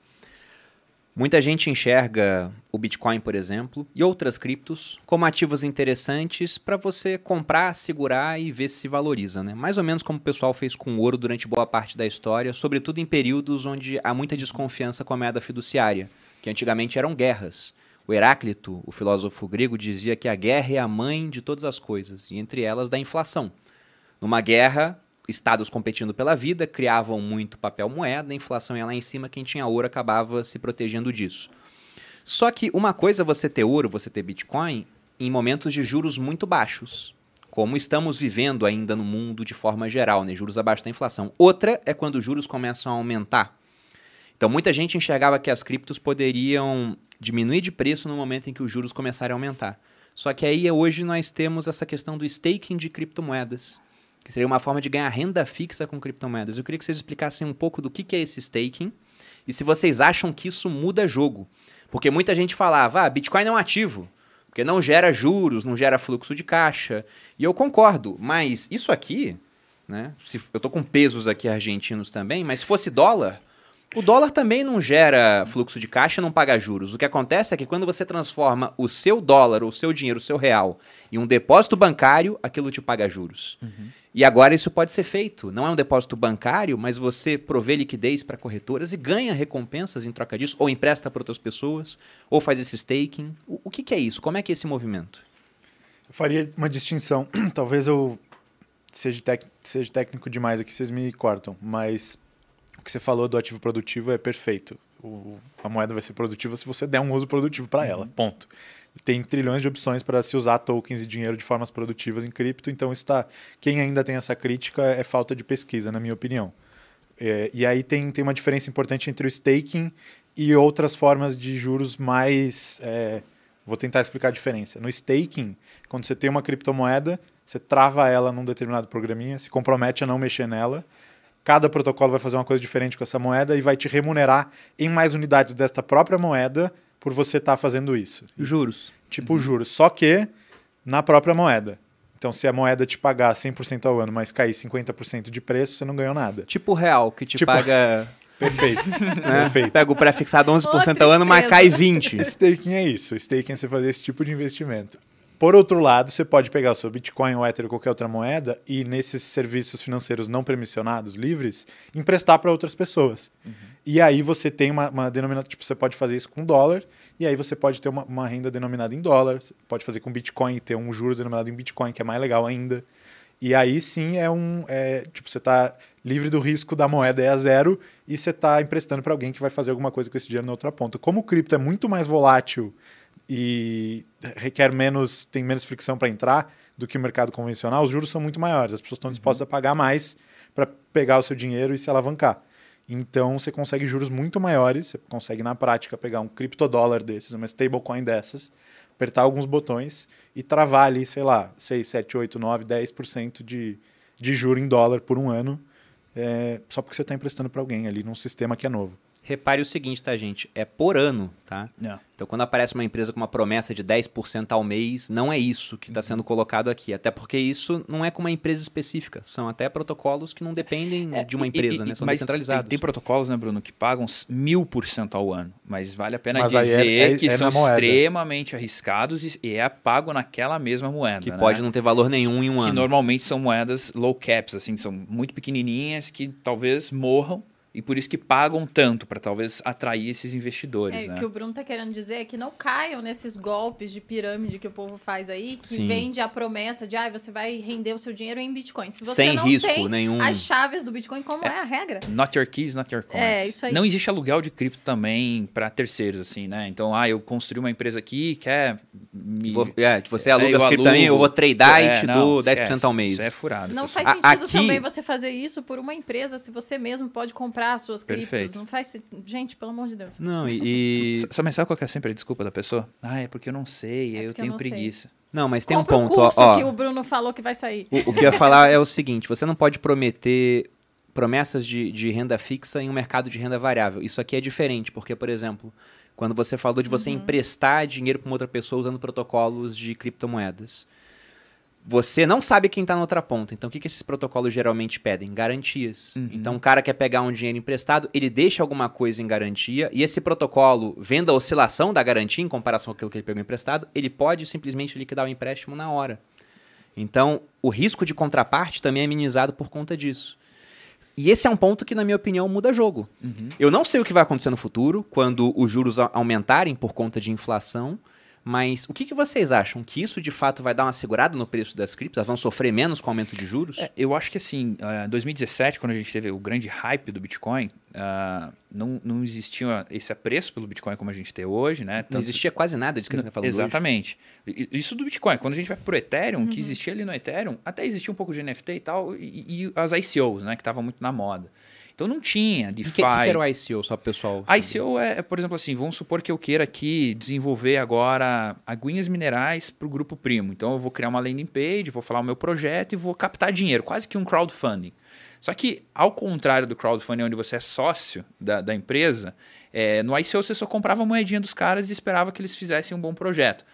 Muita gente enxerga o Bitcoin, por exemplo, e outras criptos como ativos interessantes para você comprar, segurar e ver se valoriza, né? Mais ou menos como o pessoal fez com o ouro durante boa parte da história, sobretudo em períodos onde há muita desconfiança com a moeda fiduciária, que antigamente eram guerras. O Heráclito, o filósofo grego, dizia que a guerra é a mãe de todas as coisas, e entre elas da inflação. Numa guerra, estados competindo pela vida criavam muito papel moeda, a inflação ia lá em cima, quem tinha ouro acabava se protegendo disso. Só que uma coisa é você ter ouro, você ter Bitcoin, em momentos de juros muito baixos, como estamos vivendo ainda no mundo de forma geral, né? juros abaixo da inflação. Outra é quando os juros começam a aumentar. Então muita gente enxergava que as criptos poderiam diminuir de preço no momento em que os juros começarem a aumentar. Só que aí hoje nós temos essa questão do staking de criptomoedas, que seria uma forma de ganhar renda fixa com criptomoedas. Eu queria que vocês explicassem um pouco do que que é esse staking e se vocês acham que isso muda jogo. Porque muita gente falava, ah, Bitcoin é um ativo, porque não gera juros, não gera fluxo de caixa. E eu concordo, mas isso aqui, né? Se, eu tô com pesos aqui argentinos também, mas se fosse dólar, o dólar também não gera fluxo de caixa, não paga juros. O que acontece é que quando você transforma o seu dólar, o seu dinheiro, o seu real, em um depósito bancário, aquilo te paga juros. E agora isso pode ser feito. Não é um depósito bancário, mas você provê liquidez para corretoras e ganha recompensas em troca disso, ou empresta para outras pessoas, ou faz esse staking. O, o que, que é isso? Como é que é esse movimento? Eu faria uma distinção. [clears throat] Talvez eu seja, tec- seja técnico demais aqui, vocês me cortam. Mas que você falou do ativo produtivo é perfeito. O- a moeda vai ser produtiva se você der um uso produtivo para ela. Ponto. Tem trilhões de opções para se usar tokens e dinheiro de formas produtivas em cripto, então está. Quem ainda tem essa crítica é falta de pesquisa, na minha opinião. É, e aí tem, tem uma diferença importante entre o staking e outras formas de juros mais. é, vou tentar explicar a diferença. No staking, quando você tem uma criptomoeda, você trava ela num determinado programinha, se compromete a não mexer nela. Cada protocolo vai fazer uma coisa diferente com essa moeda e vai te remunerar em mais unidades desta própria moeda por você estar fazendo isso. Juros. Tipo juros. Só que na própria moeda. Então, se a moeda te pagar 100% ao ano, mas cair 50% de preço, você não ganhou nada. Tipo o real, que te Tipo- paga. [laughs] Perfeito. né? Perfeito. Pega o pré-fixado 11% Ô, ao ano, mas cai tristeza. 20%. Staking é isso. Staking é você fazer esse tipo de investimento. Por outro lado, você pode pegar o seu Bitcoin, o Ether ou qualquer outra moeda e nesses serviços financeiros não permissionados, livres, emprestar para outras pessoas. E aí você tem uma, uma denominação, tipo, você pode fazer isso com dólar e aí você pode ter uma, uma renda denominada em dólar, pode fazer com Bitcoin e ter um juros denominado em Bitcoin, que é mais legal ainda. E aí sim é um. É, tipo, você está livre do risco da moeda é a zero e você está emprestando para alguém que vai fazer alguma coisa com esse dinheiro na outra ponta. Como o cripto é muito mais volátil e requer menos, tem menos fricção para entrar do que o mercado convencional, os juros são muito maiores. As pessoas estão dispostas a pagar mais para pegar o seu dinheiro e se alavancar. Então você consegue juros muito maiores, você consegue na prática pegar um criptodólar desses, uma stablecoin dessas, apertar alguns botões e travar ali, sei lá, 6, 7, 8, 9, 10% de, de juro em dólar por um ano, é, só porque você está emprestando para alguém ali num sistema que é novo. Repare o seguinte, tá, gente? É por ano, tá? É. Então, quando aparece uma empresa com uma promessa de 10% ao mês, não é isso que está sendo colocado aqui. Até porque isso não é com uma empresa específica. São até protocolos que não dependem de uma É, E- empresa, e- né? São mas descentralizados. Tem, tem protocolos, né, Bruno, que pagam mil por cento ao ano. Mas vale a pena Mas aí dizer é- é- que é são extremamente arriscados e, e é pago naquela mesma moeda. que né? pode não ter valor nenhum em um que ano. normalmente são moedas low caps, assim, são muito pequenininhas que talvez morram e por isso que pagam tanto para talvez atrair esses investidores, É, né? o que o Bruno tá querendo dizer é que não caiam nesses golpes de pirâmide que o povo faz aí, que Sim. vende a promessa de, ah, você vai render o seu dinheiro em Bitcoin. Se você Sem não risco tem nenhum. as chaves do Bitcoin, como é, a regra? Not your keys, not your coins. É, isso aí. Não existe aluguel de cripto também para terceiros, assim, né? Então, ah, eu construí uma empresa aqui, quer me... Vou- é, você aluga É, eu as criptomoedas, eu vou tradar É, e te não, dou 10% esquece. ao mês. Isso é furado. Não pessoal. faz A- sentido aqui- também você fazer isso por uma empresa se você mesmo pode comprar as suas criptos. Perfeito. Não faz Gente, pelo amor de Deus. Não, e... e- S- Sabe, sabe qual que é sempre a desculpa da pessoa? Ah, é porque eu não sei, É eu porque eu tenho não sei. preguiça. Não, mas tem Compra um ponto, o ó, curso ó. que o Bruno falou que vai sair. O, o que eu ia falar é o seguinte: você não pode prometer promessas de, de renda fixa em um mercado de renda variável. Isso aqui é diferente, porque, por exemplo, quando você falou de você emprestar dinheiro para uma outra pessoa usando protocolos de criptomoedas, você não sabe quem está na outra ponta. Então, o que, que esses protocolos geralmente pedem? Garantias. Uhum. Então, o cara quer pegar um dinheiro emprestado, ele deixa alguma coisa em garantia, e esse protocolo, vendo a oscilação da garantia em comparação com aquilo que ele pegou emprestado, ele pode simplesmente liquidar o empréstimo na hora. Então, o risco de contraparte também é minimizado por conta disso. E esse é um ponto que, na minha opinião, muda jogo. Uhum. Eu não sei o que vai acontecer no futuro, quando os juros aumentarem por conta de inflação, mas o que, que vocês acham? Que isso, de fato, vai dar uma segurada no preço das criptos? Elas vão sofrer menos com o aumento de juros? É, eu acho que assim, em 2017, quando a gente teve o grande hype do Bitcoin, ah, não, não existia esse apreço pelo Bitcoin como a gente tem hoje, né? não Tanto- existia quase nada disso que você falando hoje. Exatamente. I- Isso do Bitcoin. Quando a gente vai pro Ethereum, o que existia ali no Ethereum, até existia um pouco de NFT e tal, e, e as ICOs, né? Que estavam muito na moda. Então não tinha O DeFi. que, que que era o ICO, só pessoal? ICO é, é, por exemplo, assim, vamos supor que eu queira aqui desenvolver agora aguinhas minerais para o grupo primo. Então eu vou criar uma landing page, vou falar o meu projeto e vou captar dinheiro, quase que um crowdfunding. Só que, ao contrário do crowdfunding, onde você é sócio da, da empresa, é, no ICO você só comprava a moedinha dos caras e esperava que eles fizessem um bom projeto.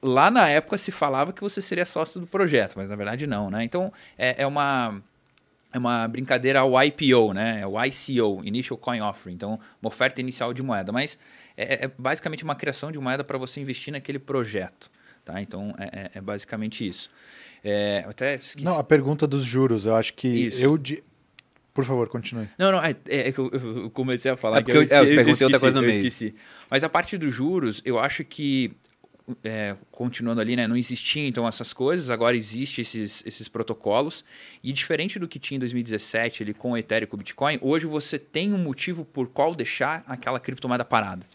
Lá na época se falava que você seria sócio do projeto, mas na verdade não, né? Então é, é uma é uma brincadeira ao IPO, né? É o ICO, Initial Coin Offering. Então, uma oferta inicial de moeda. Mas é, é basicamente uma criação de moeda para você investir naquele projeto. Tá? Então, é, é- é basicamente isso. É, eu até esqueci. Não, a pergunta dos juros, eu acho que Isso. eu. di- Por favor, continue. Não, não, é, é que eu, eu comecei a falar É que eu- é, eu perguntei esqueci, outra coisa no eu meio. esqueci. Mas a parte dos juros, eu acho que, é, continuando ali, né, não existia então essas coisas, agora existe esses, esses protocolos, e diferente do que tinha em 2017 ali, com o Ethereum e com o Bitcoin, hoje você tem um motivo por qual deixar aquela criptomoeda parada.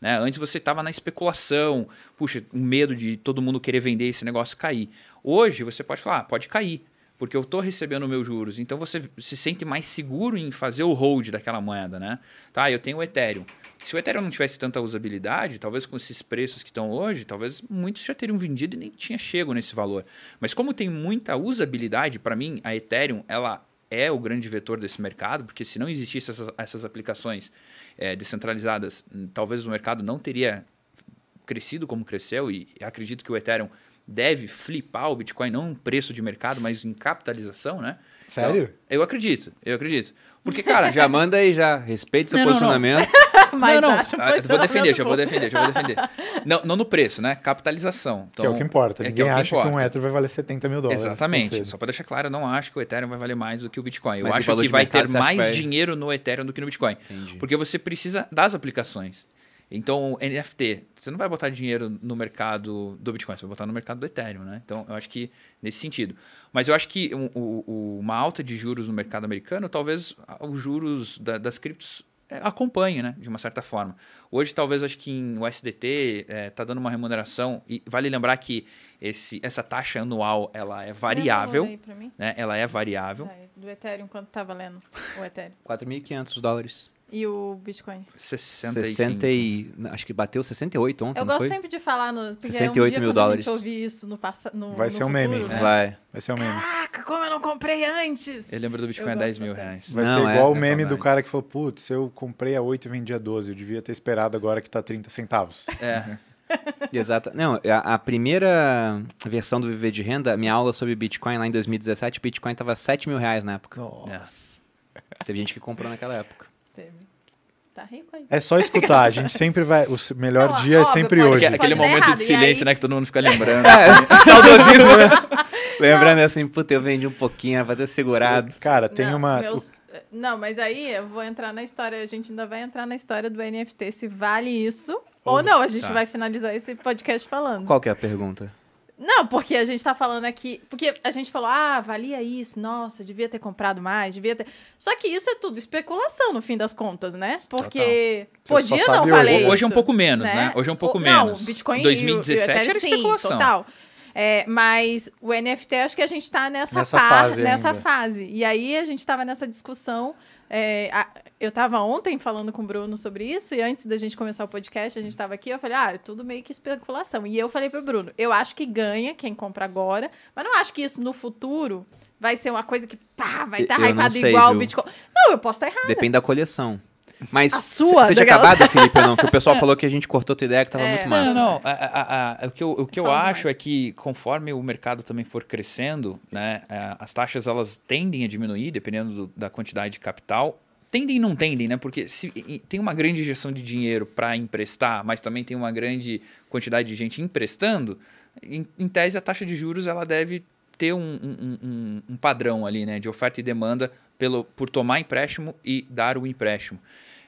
Né? Antes você estava na especulação, puxa, um medo de todo mundo querer vender esse negócio cair. Hoje você pode falar, ah, pode cair, porque eu estou recebendo meus juros. Então você se sente mais seguro em fazer o hold daquela moeda, né? Tá, eu tenho o Ethereum. Se o Ethereum não tivesse tanta usabilidade, talvez com esses preços que estão hoje, talvez muitos já teriam vendido e nem tinha chego nesse valor. Mas como tem muita usabilidade, para mim, a Ethereum, ela é o grande vetor desse mercado, porque se não existissem essas, essas aplicações eh, descentralizadas, talvez o mercado não teria crescido como cresceu, e acredito que o Ethereum deve flipar o Bitcoin, não em preço de mercado, mas em capitalização, né? Sério? Então, eu acredito, eu acredito. Porque, cara, [laughs] Já manda aí, já. Respeite seu Não, não, não. [laughs] [laughs] Mas não, não, acho um ah, eu vou defender, já vou defender, já vou defender. Não, não no preço, né? Capitalização. que é o que importa. é Ninguém é o que acha que um. Ether vai valer 70 mil dólares. Exatamente. Só para deixar claro, eu não acho que o Ethereum vai valer mais do que o Bitcoin. Eu Mas acho que vai ter acha que mais vai- dinheiro no Ethereum do que no Bitcoin. Entendi. Porque você precisa das aplicações. Então, NFT, você não vai botar dinheiro no mercado do Bitcoin, você vai botar no mercado do Ethereum, né? Então, eu acho que nesse sentido. Mas eu acho que um- o- uma alta de juros no mercado americano, talvez os juros da- das criptos acompanhe, né? De uma certa forma. Hoje, talvez, acho que em USDT está dando uma remuneração, e vale lembrar que esse, essa taxa anual, ela é variável, o né? Ela é variável. Do Ethereum, quanto tá valendo o Ethereum? [laughs] 4.500 dólares. E o Bitcoin? 65. 60 e, acho que bateu 68 ontem, Eu não gosto foi? sempre de falar no. Porque 68 um dia mil dólares. gente ouvir isso no passado. Vai no ser um futuro, meme. né? Vai. Vai ser o meme. Caraca, como eu não comprei antes! Eu lembro do Bitcoin Eu a 10 gosto mil reais. Vai Não, ser é, igual o é meme do saudade. cara que falou, putz, eu comprei a 8 e vendi a 12, eu devia ter esperado agora que tá 30 centavos. É. [laughs] Exato. Não, a, a primeira versão do Viver de Renda, minha aula sobre Bitcoin lá em 2017, Bitcoin tava 7 mil reais na época. Teve gente que comprou naquela época. Teve. Tá rico aí. É só [laughs] escutar, a gente sempre vai. O melhor Não, dia é óbvio, sempre pode- hoje. Aquele, aquele Pode dar momento errado, de silêncio, aí- né? Que todo mundo fica [laughs] lembrando. É, assim. saudosismo, né? Lembrando assim, puta, eu vendi um pouquinho, era pra ter segurado. Cara, tem não, uma. meus- Não, mas aí eu vou entrar na história. A gente ainda vai entrar na história do NFT, se vale isso ou, não. A gente Tá. vai finalizar esse podcast falando. Qual que é a pergunta? Não, porque a gente tá falando aqui. Porque a gente falou, ah, valia isso, nossa, devia ter comprado mais, devia ter. Só que isso é tudo especulação, no fim das contas, né? Porque só podia não hoje. valer Hoje é um pouco menos, né? Hoje é um pouco O- menos. Não, Bitcoin e o- 2017 e o era sim, especulação. total. É, mas o NFT, acho que a gente tá nessa, Nessa par- fase nessa fase. E aí a gente tava nessa discussão. é, a- eu tava ontem falando com o Bruno sobre isso, e antes da gente começar o podcast, a gente tava aqui, eu falei, ah, é tudo meio que especulação. E eu falei pro Bruno, eu acho que ganha quem compra agora, mas não acho que isso no futuro vai ser uma coisa que, pá, vai estar Eu não hypado sei, igual o? Bitcoin. Não, eu posso estar errado. Depende da coleção. Mas A sua, você tinha acabado, Felipe, ou não? Que o pessoal [laughs] falou que a gente cortou tua ideia que tava É. muito Não, massa. não. a- a- a- o que eu, o que eu acho demais. é que conforme o mercado também for crescendo, né, é, as taxas elas tendem a diminuir dependendo do- da quantidade de capital. Tendem e não tendem, né? Porque se tem uma grande injeção de dinheiro para emprestar, mas também tem uma grande quantidade de gente emprestando, em, em tese a taxa de juros ela deve ter um, um- um- um padrão ali, né? De oferta e demanda pelo, por tomar empréstimo e dar o empréstimo.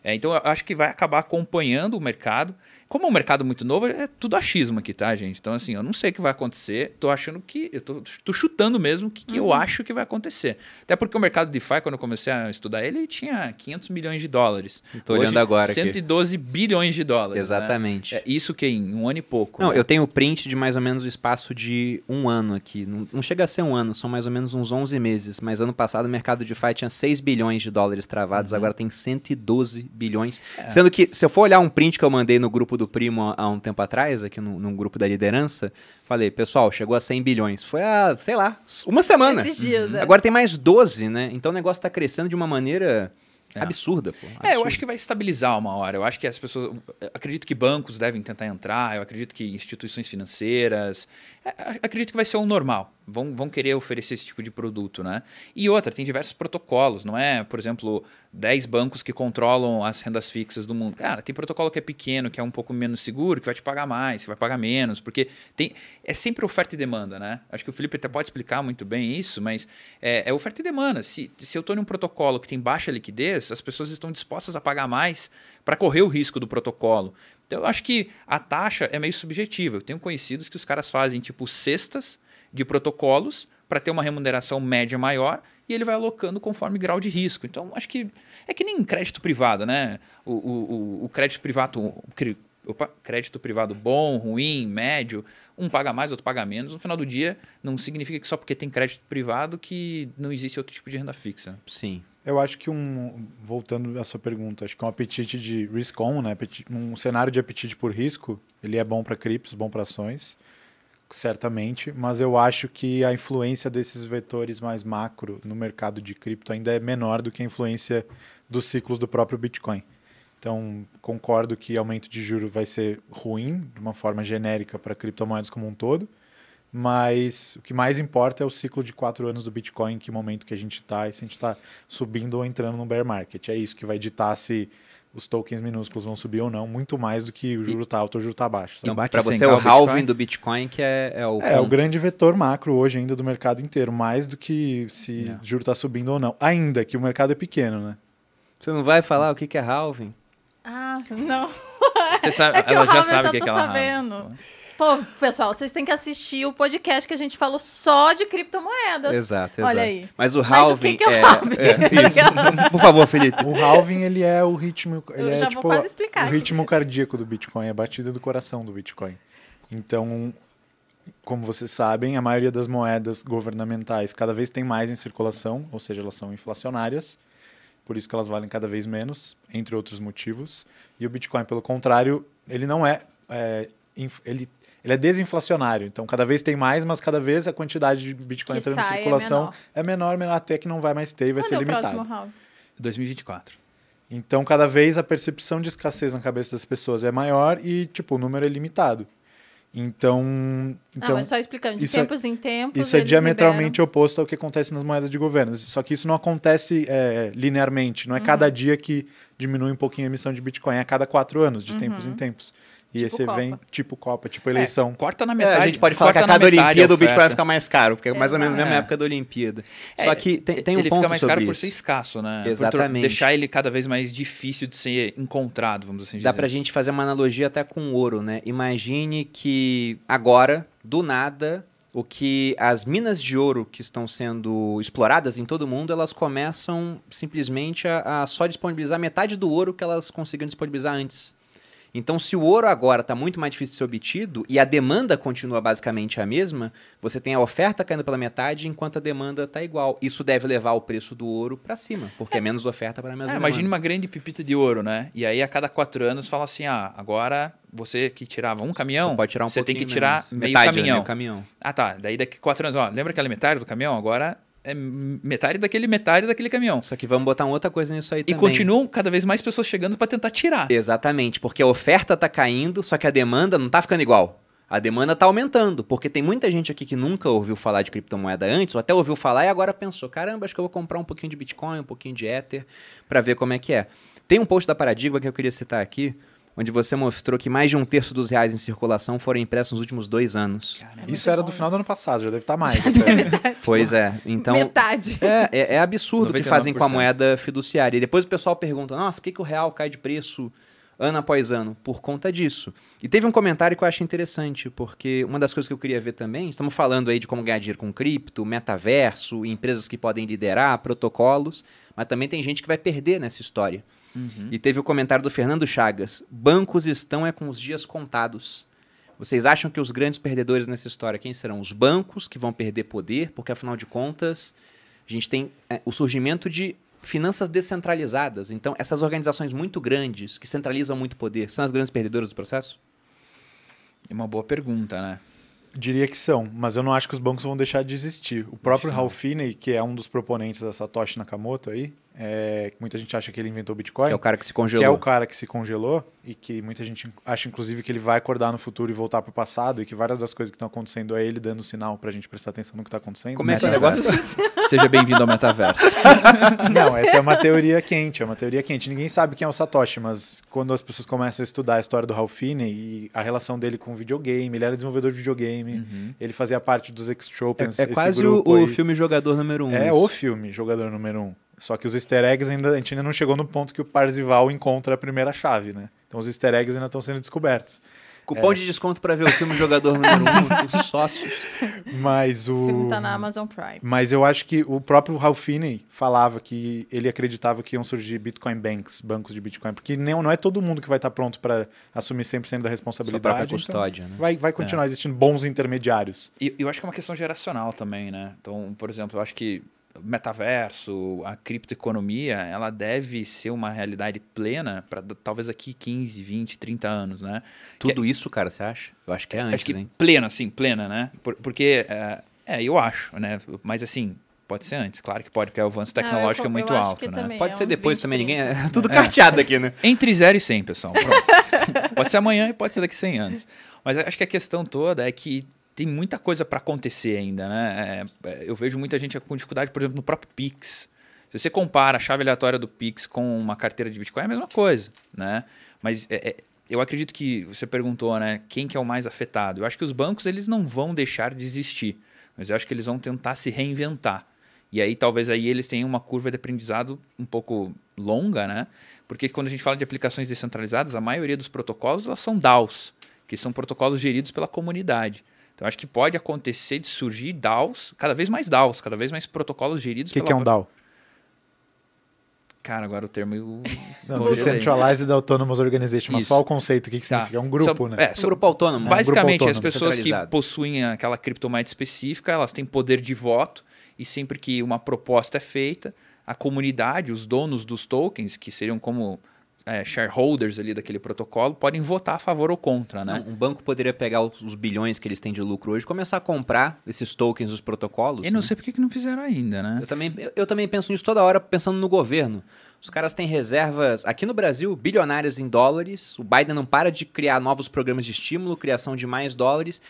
É, então, eu acho que vai acabar acompanhando o mercado. Como é um mercado muito novo, é tudo achismo aqui, tá, gente? Então, assim, eu não sei o que vai acontecer. Tô achando que. Eu tô, tô chutando mesmo o que, que eu acho que vai acontecer. Até porque o mercado DeFi, quando eu comecei a estudar ele, tinha 500 milhões de dólares. Tô olhando Hoje, agora aqui. 112 bilhões de dólares. né? Exatamente. É isso que em um ano e pouco. Não, né? eu tenho print de mais ou menos o espaço de um ano aqui. Não, não chega a ser um ano, são mais ou menos uns 11 meses. Mas ano passado o mercado de DeFi tinha 6 bilhões de dólares travados, agora tem 112 bilhões. Sendo que, se eu for olhar um print que eu mandei no grupo do Primo há, um tempo atrás, aqui no, num grupo da liderança, falei, pessoal, chegou a 100 bilhões. Foi há, sei lá, uma semana. Esses dias, é. Agora tem mais 12, né? Então o negócio tá crescendo de uma maneira absurda, pô. É, eu absurda. acho que vai estabilizar uma hora. Eu acho que as pessoas. eu Acredito que bancos devem tentar entrar, eu acredito que instituições financeiras. É, Acredito que vai ser o normal. Vão, vão querer oferecer esse tipo de produto, né? E outra, tem diversos protocolos, não é, por exemplo, 10 bancos que controlam as rendas fixas do mundo. Cara, tem protocolo que é pequeno, que é um pouco menos seguro, que vai te pagar mais, que vai pagar menos, porque tem, é sempre oferta e demanda, né? Acho que o Felipe até pode explicar muito bem isso, mas é, é oferta e demanda. Se, se eu estou em um protocolo que tem baixa liquidez, as pessoas estão dispostas a pagar mais para correr o risco do protocolo. Então, eu acho que a taxa é meio subjetiva. Eu tenho conhecidos que os caras fazem tipo cestas de protocolos para ter uma remuneração média maior e ele vai alocando conforme grau de risco. Então, acho que é que nem crédito privado, né? O, o, o- crédito privado. opa, crédito privado bom, ruim, médio, um paga mais, outro paga menos. No final do dia, não significa que só porque tem crédito privado que não existe outro tipo de renda fixa. Sim. Eu acho que um. Voltando à sua pergunta, acho que um apetite de risk on, né? Um cenário de apetite por risco, ele é bom para criptos, bom para ações, certamente, mas eu acho que a influência desses vetores mais macro no mercado de cripto ainda é menor do que a influência dos ciclos do próprio Bitcoin. Então, concordo que aumento de juro vai ser ruim, de uma forma genérica, para criptomoedas como um todo, mas o que mais importa é o ciclo de quatro anos do Bitcoin, em que momento que a gente está, e se a gente está subindo ou entrando no bear market. É isso que vai ditar se os tokens minúsculos vão subir ou não, muito mais do que o juro está alto ou o juro está baixo. bate Pra 100K você, o o Bitcoin? halving do Bitcoin que é, é o É, o ponto. grande vetor macro hoje ainda do mercado inteiro, mais do que se É. o juro está subindo ou não. Ainda que o mercado é pequeno, né? Você não vai falar o que que é halving? Ah, não. Você sabe, É que ela o já Halving sabe o que, que ela sabendo. Pô, pessoal, vocês têm que assistir o podcast que a gente falou só de criptomoedas. Exato, exato. Olha aí. Mas o Mas o halving que que é o é, halving? é, isso. [laughs] Por favor, Felipe. O halving, ele é o ritmo... Ele Eu é, já tipo, vou quase explicar o aqui. ritmo cardíaco do Bitcoin, a batida do coração do Bitcoin. Então, como vocês sabem, a maioria das moedas governamentais cada vez tem mais em circulação, ou seja, elas são inflacionárias. por isso que elas valem cada vez menos, entre outros motivos. E o Bitcoin, pelo contrário, ele não é, é ele ele é desinflacionário, então cada vez tem mais, mas cada vez a quantidade de Bitcoin Que entrando em é circulação menor. é menor, menor, até que não vai mais ter e vai Quando ser é o limitado. próximo round? 2024. Então, cada vez a percepção de escassez na cabeça das pessoas é maior e, tipo, o número é limitado. Então, então não, é só explicando. De isso é- tempos em tempos. isso é diametralmente oposto ao que acontece nas moedas de governo. Só que isso não acontece é, linearmente. Não é cada Uhum. dia que diminui um pouquinho a emissão de Bitcoin. É a cada quatro anos, de tempos em tempos. E Tipo esse Copa. evento, tipo Copa, tipo eleição. Corta na É, metade. a gente pode falar que a corta na cada Olimpíada o Bitcoin vai ficar mais caro, porque é mais ou menos na mesma É. época da Olimpíada. É, Só que tem, tem um ele ponto fica mais sobre caro por ser escasso, né? Por Exatamente. deixar ele cada vez mais difícil de ser encontrado, vamos assim dizer. Dá pra gente fazer uma analogia até com o ouro, né? Imagine que agora, do nada, o que as minas de ouro que estão sendo exploradas em todo o mundo, elas começam simplesmente a, a só disponibilizar metade do ouro que elas conseguiram disponibilizar antes. Então, se o ouro agora está muito mais difícil de ser obtido e a demanda continua basicamente a mesma, você tem a oferta caindo pela metade enquanto a demanda está igual. Isso deve levar o preço do ouro para cima, porque é menos oferta para a mesma É, imagine uma grande pipita de ouro, né? E aí a cada quatro anos fala assim: ah, agora você que tirava um caminhão, Você pode tirar um você tem que tirar menos. meio Metade, né? caminhão. Meio caminhão. Ah, tá. Daí daqui quatro anos, ó, lembra aquela metade do caminhão? Agora é metade daquele metade daquele caminhão. Só que vamos botar uma outra coisa nisso aí E também. continuam cada vez mais pessoas chegando para tentar tirar. Exatamente, porque a oferta tá caindo, só que a demanda não tá ficando igual. A demanda tá aumentando, porque tem muita gente aqui que nunca ouviu falar de criptomoeda antes, ou até ouviu falar e agora pensou, caramba, acho que eu vou comprar um pouquinho de Bitcoin, um pouquinho de Ether, para ver como é que é. Tem um post da Paradigma que eu queria citar aqui, onde você mostrou que mais de um terço dos reais em circulação foram impressos nos últimos dois anos. É Isso era do final do ano passado, já deve estar mais. até. Pois é, então... Metade. É, é, é absurdo o que fazem com a 99%. moeda fiduciária. E depois o pessoal pergunta, nossa, por que, que o real cai de preço ano após ano? Por conta disso. E teve um comentário que eu acho interessante, porque uma das coisas que eu queria ver também, estamos falando aí de como ganhar dinheiro com cripto, metaverso, empresas que podem liderar, protocolos, mas também tem gente que vai perder nessa história. Uhum. E teve o comentário do Fernando Chagas, bancos estão é com os dias contados. Vocês acham que os grandes perdedores nessa história, quem serão? Os bancos, que vão perder poder, porque afinal de contas, a gente tem é, o surgimento de finanças descentralizadas. Então, essas organizações muito grandes, que centralizam muito poder, são as grandes perdedoras do processo? É uma boa pergunta, né? Diria que são, mas eu não acho que os bancos vão deixar de existir. O próprio. Ralph Finney, que é um dos proponentes da Satoshi Nakamoto aí, é, muita gente acha que ele inventou o Bitcoin, Que é o cara que se que é congelou. o cara que se congelou e que muita gente acha, inclusive, que ele vai acordar no futuro e voltar pro passado e que várias das coisas que estão acontecendo é ele dando sinal pra gente prestar atenção no que tá acontecendo. Como é que é o negócio? [laughs] Seja bem-vindo ao metaverso. [laughs] Não, essa é uma teoria quente, é uma teoria quente. Ninguém sabe quem é o Satoshi, mas quando as pessoas começam a estudar a história do Ralph Finney e a relação dele com o videogame, ele era desenvolvedor de videogame, ele fazia parte dos X-Tropens, É, é quase o, grupo o filme Jogador número um. É isso. o filme, jogador número um. Só que os easter eggs ainda, a gente ainda não chegou no ponto que o Parzival encontra a primeira chave, né? Então os easter eggs ainda estão sendo descobertos. Cupom de desconto pra ver o filme Jogador número um, [laughs] dos sócios. Mas o... O filme tá na Amazon Prime. Mas eu acho que o próprio Ralph Finney falava que ele acreditava que iam surgir Bitcoin Banks, bancos de Bitcoin, porque não, não é todo mundo que vai estar pronto para assumir 100% da Sua responsabilidade. então custódia, né? vai, vai continuar existindo bons intermediários. E eu acho que é uma questão geracional também, né? Então, por exemplo, eu acho que metaverso, a criptoeconomia, ela deve ser uma realidade plena para talvez aqui 15, 20, 30 anos, né? Tudo isso, cara, você acha? Eu acho que é antes, acho que hein? plena, assim, plena, né? Por- porque, é, é, eu acho, né? Mas assim, pode ser antes, claro que pode, porque o avanço Não, eu tecnológico é muito alto, que né? também. Pode é ser depois 20, também, ninguém. 30. É tudo [laughs] carteado aqui, né? Entre 0 e 100, pessoal. Pronto. pode ser amanhã e pode ser daqui 100 anos. Mas acho que a questão toda é que tem muita coisa para acontecer ainda, né? É, é, eu vejo muita gente com dificuldade, por exemplo, no próprio Pix. Se você compara a chave aleatória do Pix com uma carteira de Bitcoin, é a mesma coisa, né? Mas é, é, eu acredito que você perguntou, né? Quem que é o mais afetado? Eu acho que os bancos eles não vão deixar de existir, mas eu acho que eles vão tentar se reinventar. E aí talvez aí eles tenham uma curva de aprendizado um pouco longa, né? Porque quando a gente fala de aplicações descentralizadas, a maioria dos protocolos elas são DAOs, que são protocolos geridos pela comunidade. Então acho que pode acontecer de surgir DAOs, cada vez mais DAOs, cada vez mais protocolos geridos O que, pela que é um DAO? Cara, agora o termo eu Não. Decentralized Autonomous Organization, mas Isso. só o conceito, o que, que Tá. significa? É um grupo, São- né? É, É um grupo autônomo. um Basicamente, grupo as autônomo, pessoas que possuem aquela criptomoeda específica, elas têm poder de voto e sempre que uma proposta é feita, a comunidade, os donos dos tokens, que seriam como é, shareholders ali daquele protocolo, podem votar a favor ou contra, né? Não, um banco poderia pegar os, os bilhões que eles têm de lucro hoje e começar a comprar esses tokens dos protocolos. Eu não né? sei por que que não fizeram ainda, né? Eu também, eu, eu também penso nisso toda hora, pensando no governo. Os caras têm reservas, aqui no Brasil, bilionárias em dólares. O Biden não para de criar novos programas de estímulo, criação de mais dólares.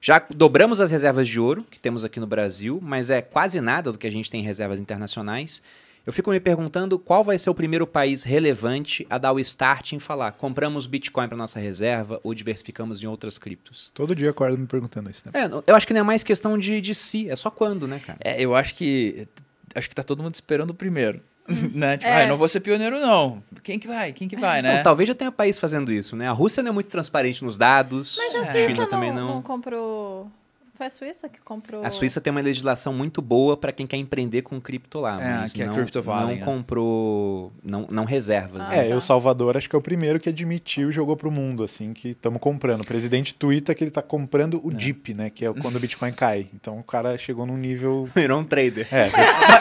Já dobramos as reservas de ouro que temos aqui no Brasil, mas é quase nada do que a gente tem em reservas internacionais. Eu fico me perguntando qual vai ser o primeiro país relevante a dar o start em falar compramos Bitcoin para nossa reserva ou diversificamos em outras criptos. Todo dia eu acordo me perguntando isso. Né? É, eu acho que não é mais questão de, de si, é só quando, né, cara? É, eu acho que acho que tá todo mundo esperando o primeiro, né? Tipo, É. ah, eu não vou ser pioneiro não. Quem que vai? Quem que vai, né? Não, talvez já tenha país fazendo isso, né? A Rússia não é muito transparente nos dados, Mas a a Suíça China não, também não. não. comprou. Foi a Suíça que comprou. A Suíça tem uma legislação muito boa para quem quer empreender com cripto lá, É, mas que é não, Crypto Valley, não né? comprou, não, não reservas. Ah, né? É, tá. o Salvador acho que é o primeiro que admitiu e jogou pro mundo, assim, que estamos comprando. O presidente twitta que ele tá comprando o DIP, né? Que é quando o Bitcoin cai. Então o cara chegou num nível. [laughs] Virou um trader. É,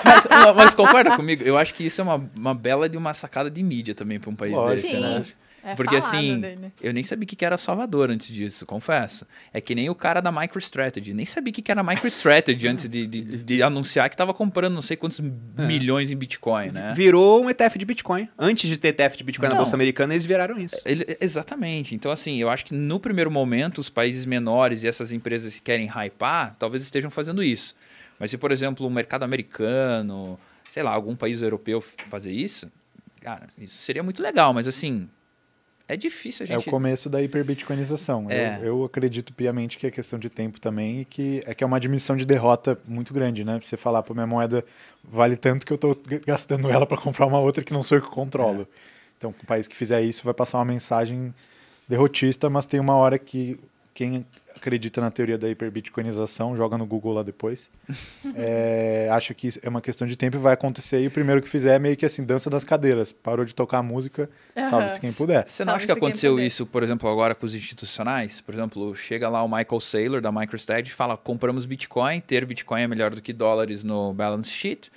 mas, mas- mas concorda comigo? Eu acho que isso é uma, uma bela de uma sacada de mídia também para um país Lógico. desse, Sim. né? É Porque falado assim, dele. eu nem sabia o que era Salvador antes disso, confesso. É que nem o cara da MicroStrategy. Nem sabia o que era MicroStrategy antes de, de, de anunciar que tava comprando não sei quantos milhões em Bitcoin, né? Virou um ETF de Bitcoin. Antes de ter ETF de Bitcoin na Não. Bolsa Americana, eles viraram isso. Ele- exatamente. Então, assim, eu acho que no primeiro momento, os países menores e essas empresas que querem hypar, talvez estejam fazendo isso. Mas se, por exemplo, o mercado americano, sei lá, algum país europeu fazer isso, cara, isso seria muito legal. Mas, assim, é difícil a é o gente... começo da hiperbitcoinização. É. Eu, eu acredito piamente que é questão de tempo também e que é que é uma admissão de derrota muito grande, né? Você falar, pô, minha moeda vale tanto que eu tô g- gastando ela para comprar uma outra que não sou eu que controlo. Então, o país que fizer isso vai passar uma mensagem derrotista, mas tem uma hora que quem acredita na teoria da hiperbitcoinização, joga no Google lá depois, [laughs] é, acha que é uma questão de tempo e vai acontecer. E o primeiro que fizer é meio que assim, dança das cadeiras. Parou de tocar a música, Aham. salve-se quem puder. Você não acha que aconteceu isso, por exemplo, agora com os institucionais? Por exemplo, chega lá o Michael Saylor da MicroStrategy e fala: compramos Bitcoin, ter Bitcoin é melhor do que dólares no balance sheet.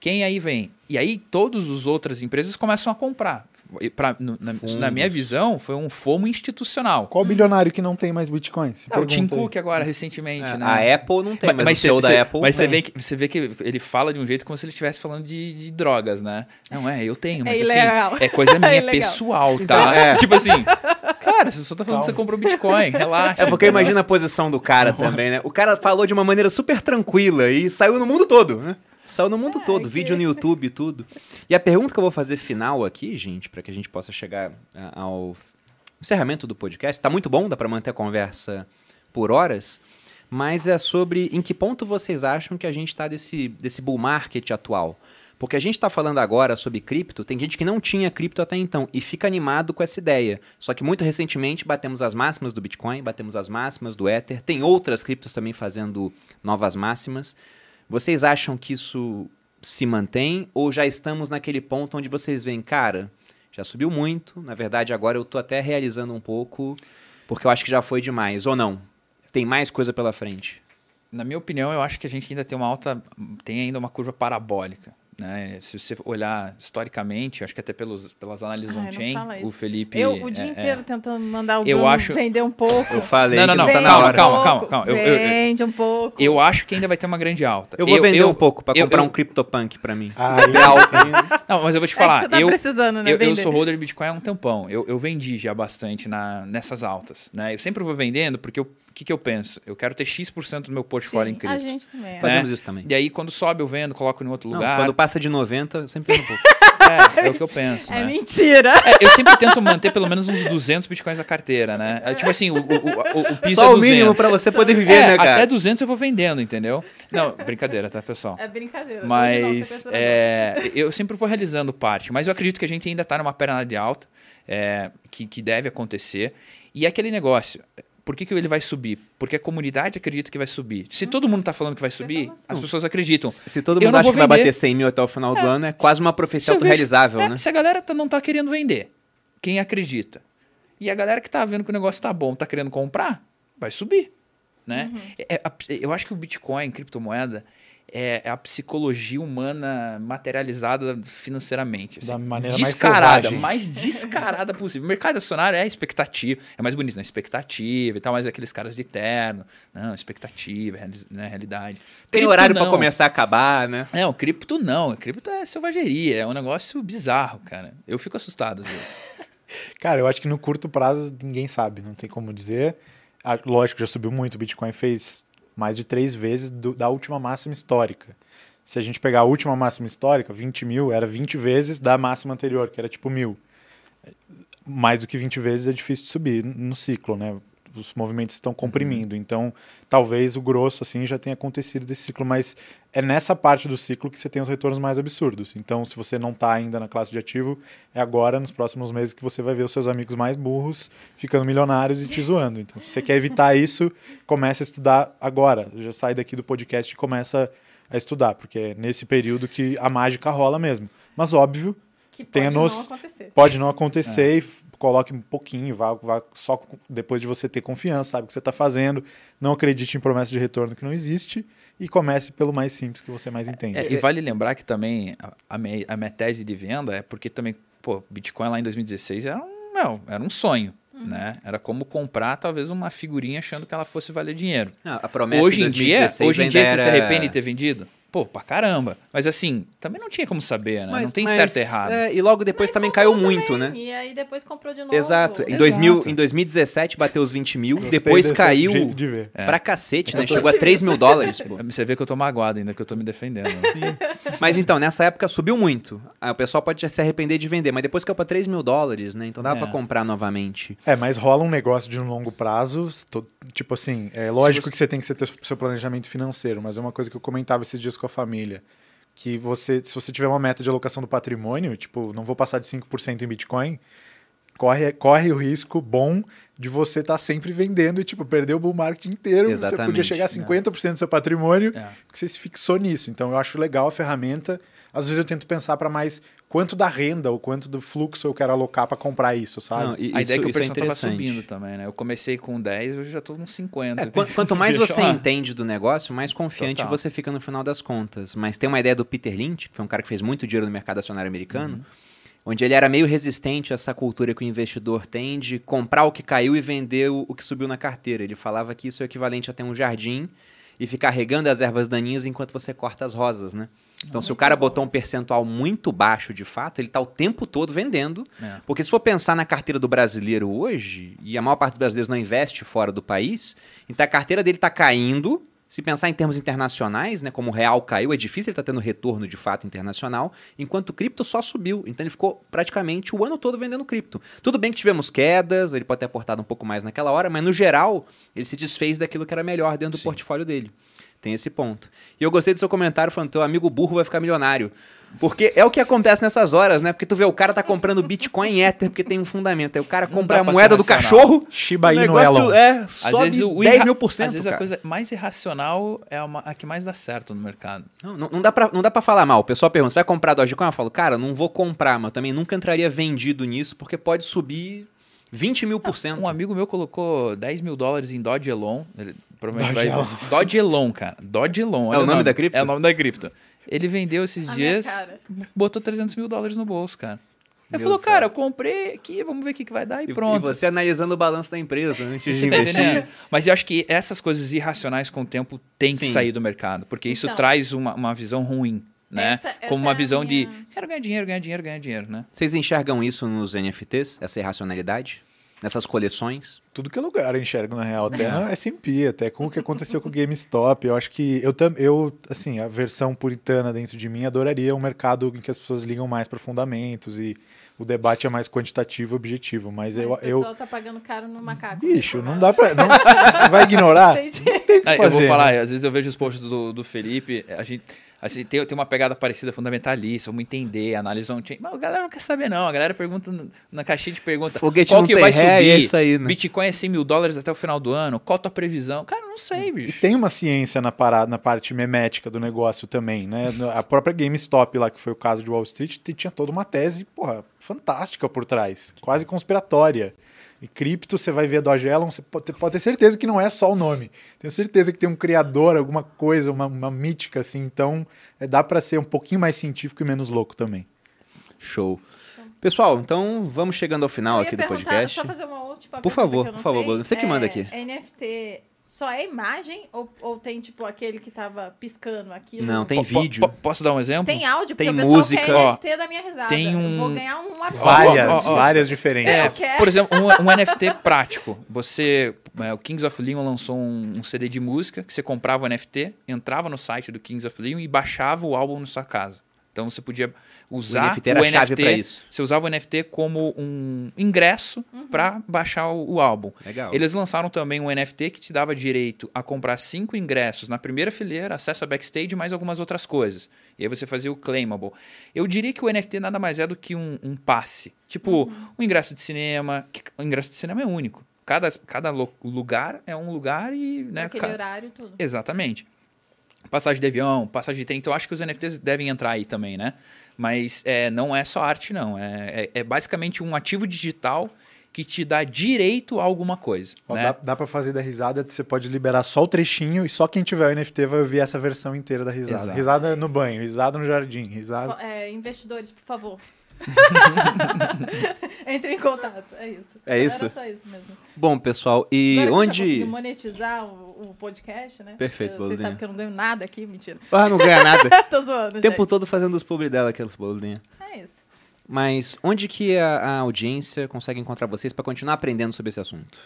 Quem aí vem? E aí todas as outras empresas começam a comprar. Pra- na, na minha visão, foi um fomo institucional. Qual bilionário que não tem mais Bitcoin? Se É, o Tim. Cook agora, recentemente, É, né? A Apple não tem, mas, o cê- CEO da cê- Apple mas você vê, que, você vê que ele fala de um jeito como se ele estivesse falando de, de drogas, né? Não, é, eu tenho, mas ilegal. assim, é coisa [laughs] minha É pessoal, tá? Então, é. Tipo assim, [laughs] cara, você só tá falando que você comprou Bitcoin, relaxa. É porque eu imagino a posição do cara também, né? O cara falou de uma maneira super tranquila e saiu no mundo todo, né? Saiu no mundo todo, que- vídeo no YouTube e tudo. E a pergunta que eu vou fazer final aqui, gente, para que a gente possa chegar ao encerramento do podcast, tá muito bom, dá para manter a conversa por horas, mas é sobre em que ponto vocês acham que a gente está desse, desse bull market atual. Porque a gente está falando agora sobre cripto, tem gente que não tinha cripto até então e fica animado com essa ideia. Só que muito recentemente batemos as máximas do Bitcoin, batemos as máximas do Ether, tem outras criptos também fazendo novas máximas. Vocês acham que isso se mantém ou já estamos naquele ponto onde vocês veem, cara, já subiu muito, na verdade agora eu tô até realizando um pouco, porque eu acho que já foi demais, ou não? Tem mais coisa pela frente. Na minha opinião, eu acho que a gente ainda tem uma alta, tem ainda uma curva parabólica. Né? Se você olhar historicamente, acho que até pelos, pelas análises Ai, não on-chain, o. Felipe... Eu o dia é- inteiro é- tentando mandar o Eu Bruno acho- vender um pouco. Eu falei Não, não, não, tá calma, hora. calma, calma, calma. Eu- eu- eu- Vende um pouco. Eu acho que ainda vai ter uma grande alta. Eu vou vender eu- um pouco pra eu- comprar eu- um CryptoPunk pra mim. Assim. Não, mas eu vou te É falar. você tá eu, precisando, né? Eu, eu sou holder de Bitcoin há um tempão. Eu, eu vendi já bastante na, nessas altas. Né? Eu sempre vou vendendo porque o que, que eu penso? Eu quero ter X% do meu portfólio em Sim, cripto. A gente também. é. Fazemos isso também. E aí, quando sobe, eu vendo, coloco em outro Não, lugar. quando passa de 90, eu sempre vendo um pouco. [laughs] É, é o que eu [laughs] penso. É né? mentira. É, eu sempre tento manter pelo menos uns 200 bitcoins na carteira, né? É, tipo assim, o, o, o, o piso Só é o mínimo 200. pra você poder viver, É, né, cara? até 200 eu vou vendendo, entendeu? Não, brincadeira, tá, pessoal? É brincadeira. Não, Mas pensa é, eu sempre vou realizando parte. Mas eu acredito que a gente ainda está numa perna de alta, é, que, que deve acontecer. E é aquele negócio. Por que, que ele vai subir? Porque a comunidade acredita que vai subir. Se todo mundo está falando que vai subir, falo assim. as pessoas acreditam. Se todo Eu mundo acha que vai bater 100 mil até o final do ano, é quase uma profecia Se eu vejo- autorrealizável, é, né? Se a galera tá- não tá querendo vender, quem acredita? E a galera que tá vendo que o negócio tá bom, tá querendo comprar, vai subir. Né? Uhum. É- é- eu acho que o Bitcoin, criptomoeda, é, é a psicologia humana materializada financeiramente. assim. Da maneira mais descarada, selvagem. mais descarada possível. O mercado acionário é expectativa, é mais bonito, né? Expectativa e tal, mas aqueles caras de terno. Não, expectativa, né? realidade. Tem Cripto horário pra não. começar a acabar, né? É, o cripto não. O cripto é selvageria, é um negócio bizarro, cara. Eu fico assustado às vezes. [laughs] Cara, eu acho que no curto prazo ninguém sabe, não tem como dizer. Ah, Lógico, já subiu muito. O Bitcoin fez mais de três vezes do- da última máxima histórica. Se a gente pegar a última máxima histórica, 20 mil, era 20 vezes da máxima anterior, que era tipo mil. Mais do que 20 vezes é difícil de subir no ciclo, né? Os movimentos estão comprimindo. Então, talvez o grosso assim já tenha acontecido desse ciclo, mas é nessa parte do ciclo que você tem os retornos mais absurdos. Então, se você não está ainda na classe de ativo, é agora, nos próximos meses, que você vai ver os seus amigos mais burros ficando milionários e te [laughs] zoando. Então, se você quer evitar isso, comece a estudar agora. Já sai daqui do podcast e começa a estudar, porque é nesse período que a mágica rola mesmo. Mas, óbvio, Que pode não acontecer. pode não acontecer e f- coloque um pouquinho, vá, vá só depois de você ter confiança, sabe o que você está fazendo, não acredite em promessa de retorno que não existe e comece pelo mais simples que você mais entende. É, e vale lembrar que também a, a minha, a minha tese de venda é porque também, pô, Bitcoin lá em 2016 era um, meu, era um sonho, né? Era como comprar talvez uma figurinha achando que ela fosse valer dinheiro. Ah, a promessa hoje em dia, 2016 hoje em dia você se arrepende de ter vendido? Pô, pra caramba. Mas assim, também não tinha como saber, né? Mas- não tem mas, certo e errado. é, e logo depois Mas também caiu muito, também, né? E aí depois comprou de novo. Exato. Em, Exato. 2000, em 2017 bateu os 20 mil, Gostei depois desse caiu jeito de ver. pra cacete, né? Chegou a 3 mil dólares, pô. Você vê que eu tô magoado ainda, que eu tô me defendendo. [laughs] Mas então, nessa época subiu muito. Ah, o pessoal pode já se arrepender de vender, mas depois caiu pra 3 mil dólares, né? Então dava É. pra comprar novamente. É, mas rola um negócio de um longo prazo, to- tipo assim, é lógico você- que você tem que ter seu- seu planejamento financeiro, mas é uma coisa que eu comentava esses dias com a família, que você, se você tiver uma meta de alocação do patrimônio, tipo, não vou passar de 5% em Bitcoin, corre, corre o risco bom de você estar sempre vendendo e, tipo, perder o bull market inteiro, você podia Exatamente, chegar a né? 50% do seu patrimônio, É. porque você se fixou nisso. Então, eu acho legal a ferramenta. Às vezes eu tento pensar para mais quanto da renda ou quanto do fluxo eu quero alocar para comprar isso, sabe? Não, e a isso, ideia é que o é preço tava interessante. subindo também, né? Eu comecei com 10, hoje já tô com 50. É, quan- quanto mais você lá. entende do negócio, mais confiante Total. você fica no final das contas. Mas tem uma ideia do Peter Lynch, que foi um cara que fez muito dinheiro no mercado acionário americano, Uhum. Onde ele era meio resistente a essa cultura que o investidor tem de comprar o que caiu e vender o, que subiu na carteira. Ele falava que isso é equivalente a ter um jardim e ficar regando as ervas daninhas enquanto você corta as rosas, né? Então, se o cara botou um percentual muito baixo de fato, ele tá o tempo todo vendendo. É. Porque se for pensar na carteira do brasileiro hoje, e a maior parte dos brasileiros não investe fora do país, então a carteira dele está caindo. Se pensar em termos internacionais, né, como o real caiu, é difícil ele estar tendo retorno de fato internacional, enquanto o cripto só subiu. Então ele ficou praticamente o ano todo vendendo cripto. Tudo bem que tivemos quedas, ele pode ter aportado um pouco mais naquela hora, mas no geral ele se desfez daquilo que era melhor dentro do Sim. portfólio dele. Tem esse ponto. E eu gostei do seu comentário falando, teu amigo burro vai ficar milionário. Porque é o que acontece nessas horas, né? Porque tu vê, o cara tá comprando Bitcoin e Ether porque tem um fundamento. Aí o cara compra a moeda do cachorro. Shiba o Inu negócio Elon. é, Às vezes, o 10 irra- mil por cento, Às vezes a cara. coisa mais irracional é a, ma- a que mais dá certo no mercado. Não, não, não dá pra, não dá pra falar mal. O pessoal pergunta, você vai comprar Dogecoin? Eu falo, cara, não vou comprar, mas eu também nunca entraria vendido nisso, porque pode subir 20 mil por cento. Um amigo meu colocou 10 mil dólares em Dodge Elon. Ele provavelmente Dodge vai. Elon. Dodge Elon, cara. Dodge Elon. É o nome da cripto? É o nome da cripto. Ele vendeu esses A dias, botou 300 mil dólares no bolso, cara. Ele Meu falou, céu. cara, eu comprei aqui, vamos ver o que, que vai dar e, E, pronto. e você analisando o balanço da empresa antes de tá investir. entendendo? Mas eu acho que essas coisas irracionais com o tempo têm que sair do mercado, porque isso Então. traz uma, uma visão ruim, né? Essa- essa Como uma é visão de minha- quero ganhar dinheiro, ganhar dinheiro, ganhar dinheiro, né? Vocês enxergam isso nos NFTs, essa irracionalidade? Nessas coleções? tudo que é lugar eu enxergo na real, até na S&P, até com o que aconteceu com o GameStop. Eu acho que eu também, eu assim, a versão puritana dentro de mim adoraria um mercado em que as pessoas ligam mais para fundamentos e o debate é mais quantitativo e objetivo, mas, Mas eu o pessoal eu tá pagando caro no macaco. bicho, não dá para não vai ignorar. [laughs] Entendi. Tem que Ah, eu vou fazer, falar, né? às vezes eu vejo os posts do, do Felipe, a gente assim, tem, tem uma pegada parecida fundamentalista, vamos entender, analisar um chain. Mas a galera não quer saber, não. A galera pergunta na caixinha de pergunta Foguete qual que vai ré, subir. e é isso aí, né? Bitcoin é 100 mil dólares até o final do ano, qual a tua previsão? Cara, não sei, E bicho. tem uma ciência na parada, na parte memética do negócio também, né? A própria GameStop lá, que foi o caso de Wall Street, tinha toda uma tese, porra, fantástica por trás, quase conspiratória. E cripto, você vai ver a Dogelon, você pode ter, pode ter certeza que não é só o nome. Tenho certeza que tem um criador, alguma coisa, uma, uma mítica assim. Então, é, dá pra ser um pouquinho mais científico e menos louco também. Show. Pessoal, então vamos chegando ao final aqui do podcast. Só fazer uma última Por favor, que eu não por favor, sei. Você que manda É, aqui. NFT só é imagem ou, ou tem tipo aquele que tava piscando aquilo? Não, tem po- vídeo. po- posso dar um exemplo? Tem áudio, porque Tem o pessoal música. quer Ó, NFT da minha risada. tem Eu um- vou ganhar um absurdo. Várias, ó, ó. várias diferentes. É, por exemplo, um, um NFT prático. Você, é, o Kings of Leon lançou um, um CD de música que você comprava o NFT, entrava no site do Kings of Leon e baixava o álbum na sua casa. Então você podia O usar NFT era a chave pra isso. Você usava o NFT como um ingresso para baixar o, o álbum. Legal. Eles lançaram também um NFT que te dava direito a comprar cinco ingressos na primeira fileira, acesso a backstage e mais algumas outras coisas. E aí você fazia o claimable. Eu diria que o NFT nada mais é do que um, um passe. Tipo, um ingresso de cinema. que- O ingresso de cinema é único. Cada, cada lugar é um lugar e. Né, Aquele ca- horário e tudo. Exatamente. Passagem de avião, passagem de trem. Então, eu acho que os NFTs devem entrar aí também, né? Mas é, não é só arte, não. É, é, é basicamente um ativo digital que te dá direito a alguma coisa. Ó, né? dá, dá pra fazer da risada, você pode liberar só o trechinho e só quem tiver o NFT vai ouvir essa versão inteira da risada. Exato. Risada no banho, risada no jardim, risada. É, investidores, por favor. [laughs] Entre em contato. É isso. É isso? Era só isso mesmo. Bom, pessoal, e Agora que onde. consegui monetizar o, o podcast, né? Perfeito, Vocês Bolinha. sabem que eu não ganho nada aqui, mentira. Ah, não ganha nada. [laughs] Tô zoando, o tempo gente. todo fazendo os publi dela, aquelas bolinhas. É isso. Mas onde que a, a audiência consegue encontrar vocês para continuar aprendendo sobre esse assunto?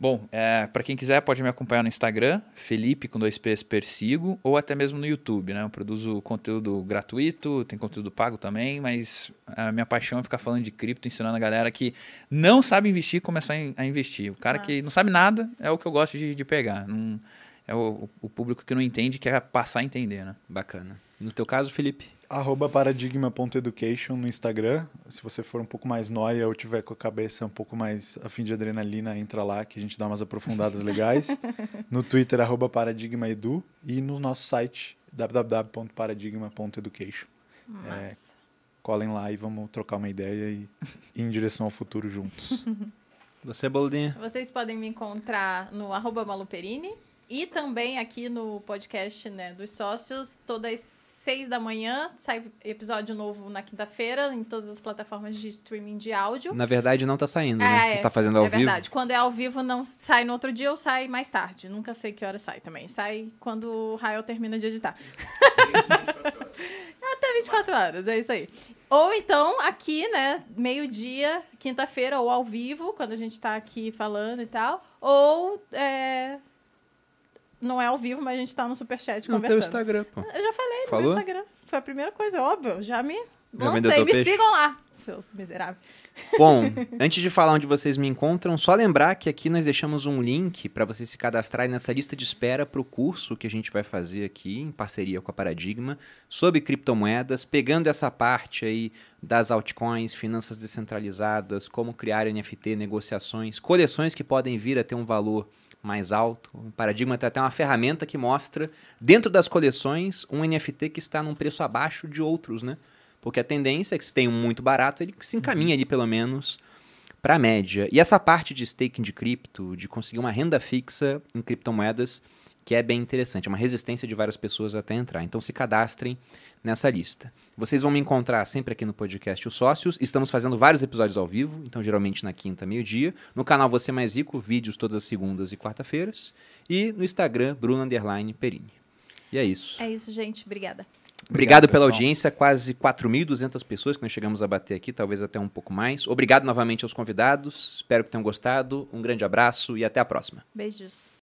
Bom, é, para quem quiser pode me acompanhar no Instagram, Felipe com dois P's Persigo, ou até mesmo no YouTube, né? Eu produzo conteúdo gratuito, tem conteúdo pago também, mas a minha paixão é ficar falando de cripto, ensinando a galera que não sabe investir começar a in- a investir. O cara que Massa. não sabe nada é o que eu gosto de, de pegar. Não- é o, o público que não entende quer passar a entender, né? Bacana. No teu caso, Felipe? Arroba paradigma.education no Instagram. Se você for um pouco mais nóia ou tiver com a cabeça um pouco mais a fim de adrenalina, entra lá que a gente dá umas aprofundadas legais. [laughs] No Twitter, arroba paradigmaedu. E no nosso site, www.paradigma.education. Massa. Colhem lá e vamos trocar uma ideia e ir em direção ao futuro juntos. [laughs] Você, Bolinha? Vocês podem me encontrar no arroba Maluperini e também aqui no podcast né, dos sócios, todas seis da manhã, sai episódio novo na quinta-feira, em todas as plataformas de streaming de áudio. Na verdade, não tá saindo, né? É, Você tá fazendo ao é vivo. verdade. Quando é ao vivo, não sai no outro dia ou sai mais tarde. Nunca sei que hora sai também. Sai quando o Rael termina de editar. [laughs] Até 24 horas, é isso aí. Ou então, aqui, né, meio-dia, quinta-feira, ou ao vivo, quando a gente tá aqui falando e tal. Ou é, não é ao vivo, mas a gente tá no Superchat No teu conversando. Instagram, pô. Eu já falei no Falou? meu Instagram. Foi a primeira coisa, óbvio. Já me vendeu lancei. Me peixe? sigam lá, seus miseráveis. Bom, [laughs] antes de falar onde vocês me encontram, só lembrar que aqui nós deixamos um link para vocês se cadastrarem nessa lista de espera para o curso que a gente vai fazer aqui em parceria com a Paradigma sobre criptomoedas, pegando essa parte aí das altcoins, finanças descentralizadas, como criar NFT, negociações, coleções que podem vir a ter um valor mais alto. O Paradigma tem até uma ferramenta que mostra dentro das coleções um NFT que está num preço abaixo de outros, né? Porque a tendência é que se tem um muito barato, ele se encaminha ali pelo menos para a média. E essa parte de staking de cripto, de conseguir uma renda fixa em criptomoedas, que é bem interessante, é uma resistência de várias pessoas até entrar. Então se cadastrem nessa lista. Vocês vão me encontrar sempre aqui no podcast Os Sócios. Estamos fazendo vários episódios ao vivo, então geralmente na quinta, meio-dia. No canal Você Mais Rico, vídeos todas as segundas e quarta-feiras. E no Instagram, Bruno Underline Perini. E é isso. É isso, gente. Obrigada. Obrigado, pela pessoal. audiência, quase 4.200 pessoas que nós chegamos a bater aqui, talvez até um pouco mais. Obrigado novamente aos convidados, espero que tenham gostado. Um grande abraço e até a próxima. Beijos.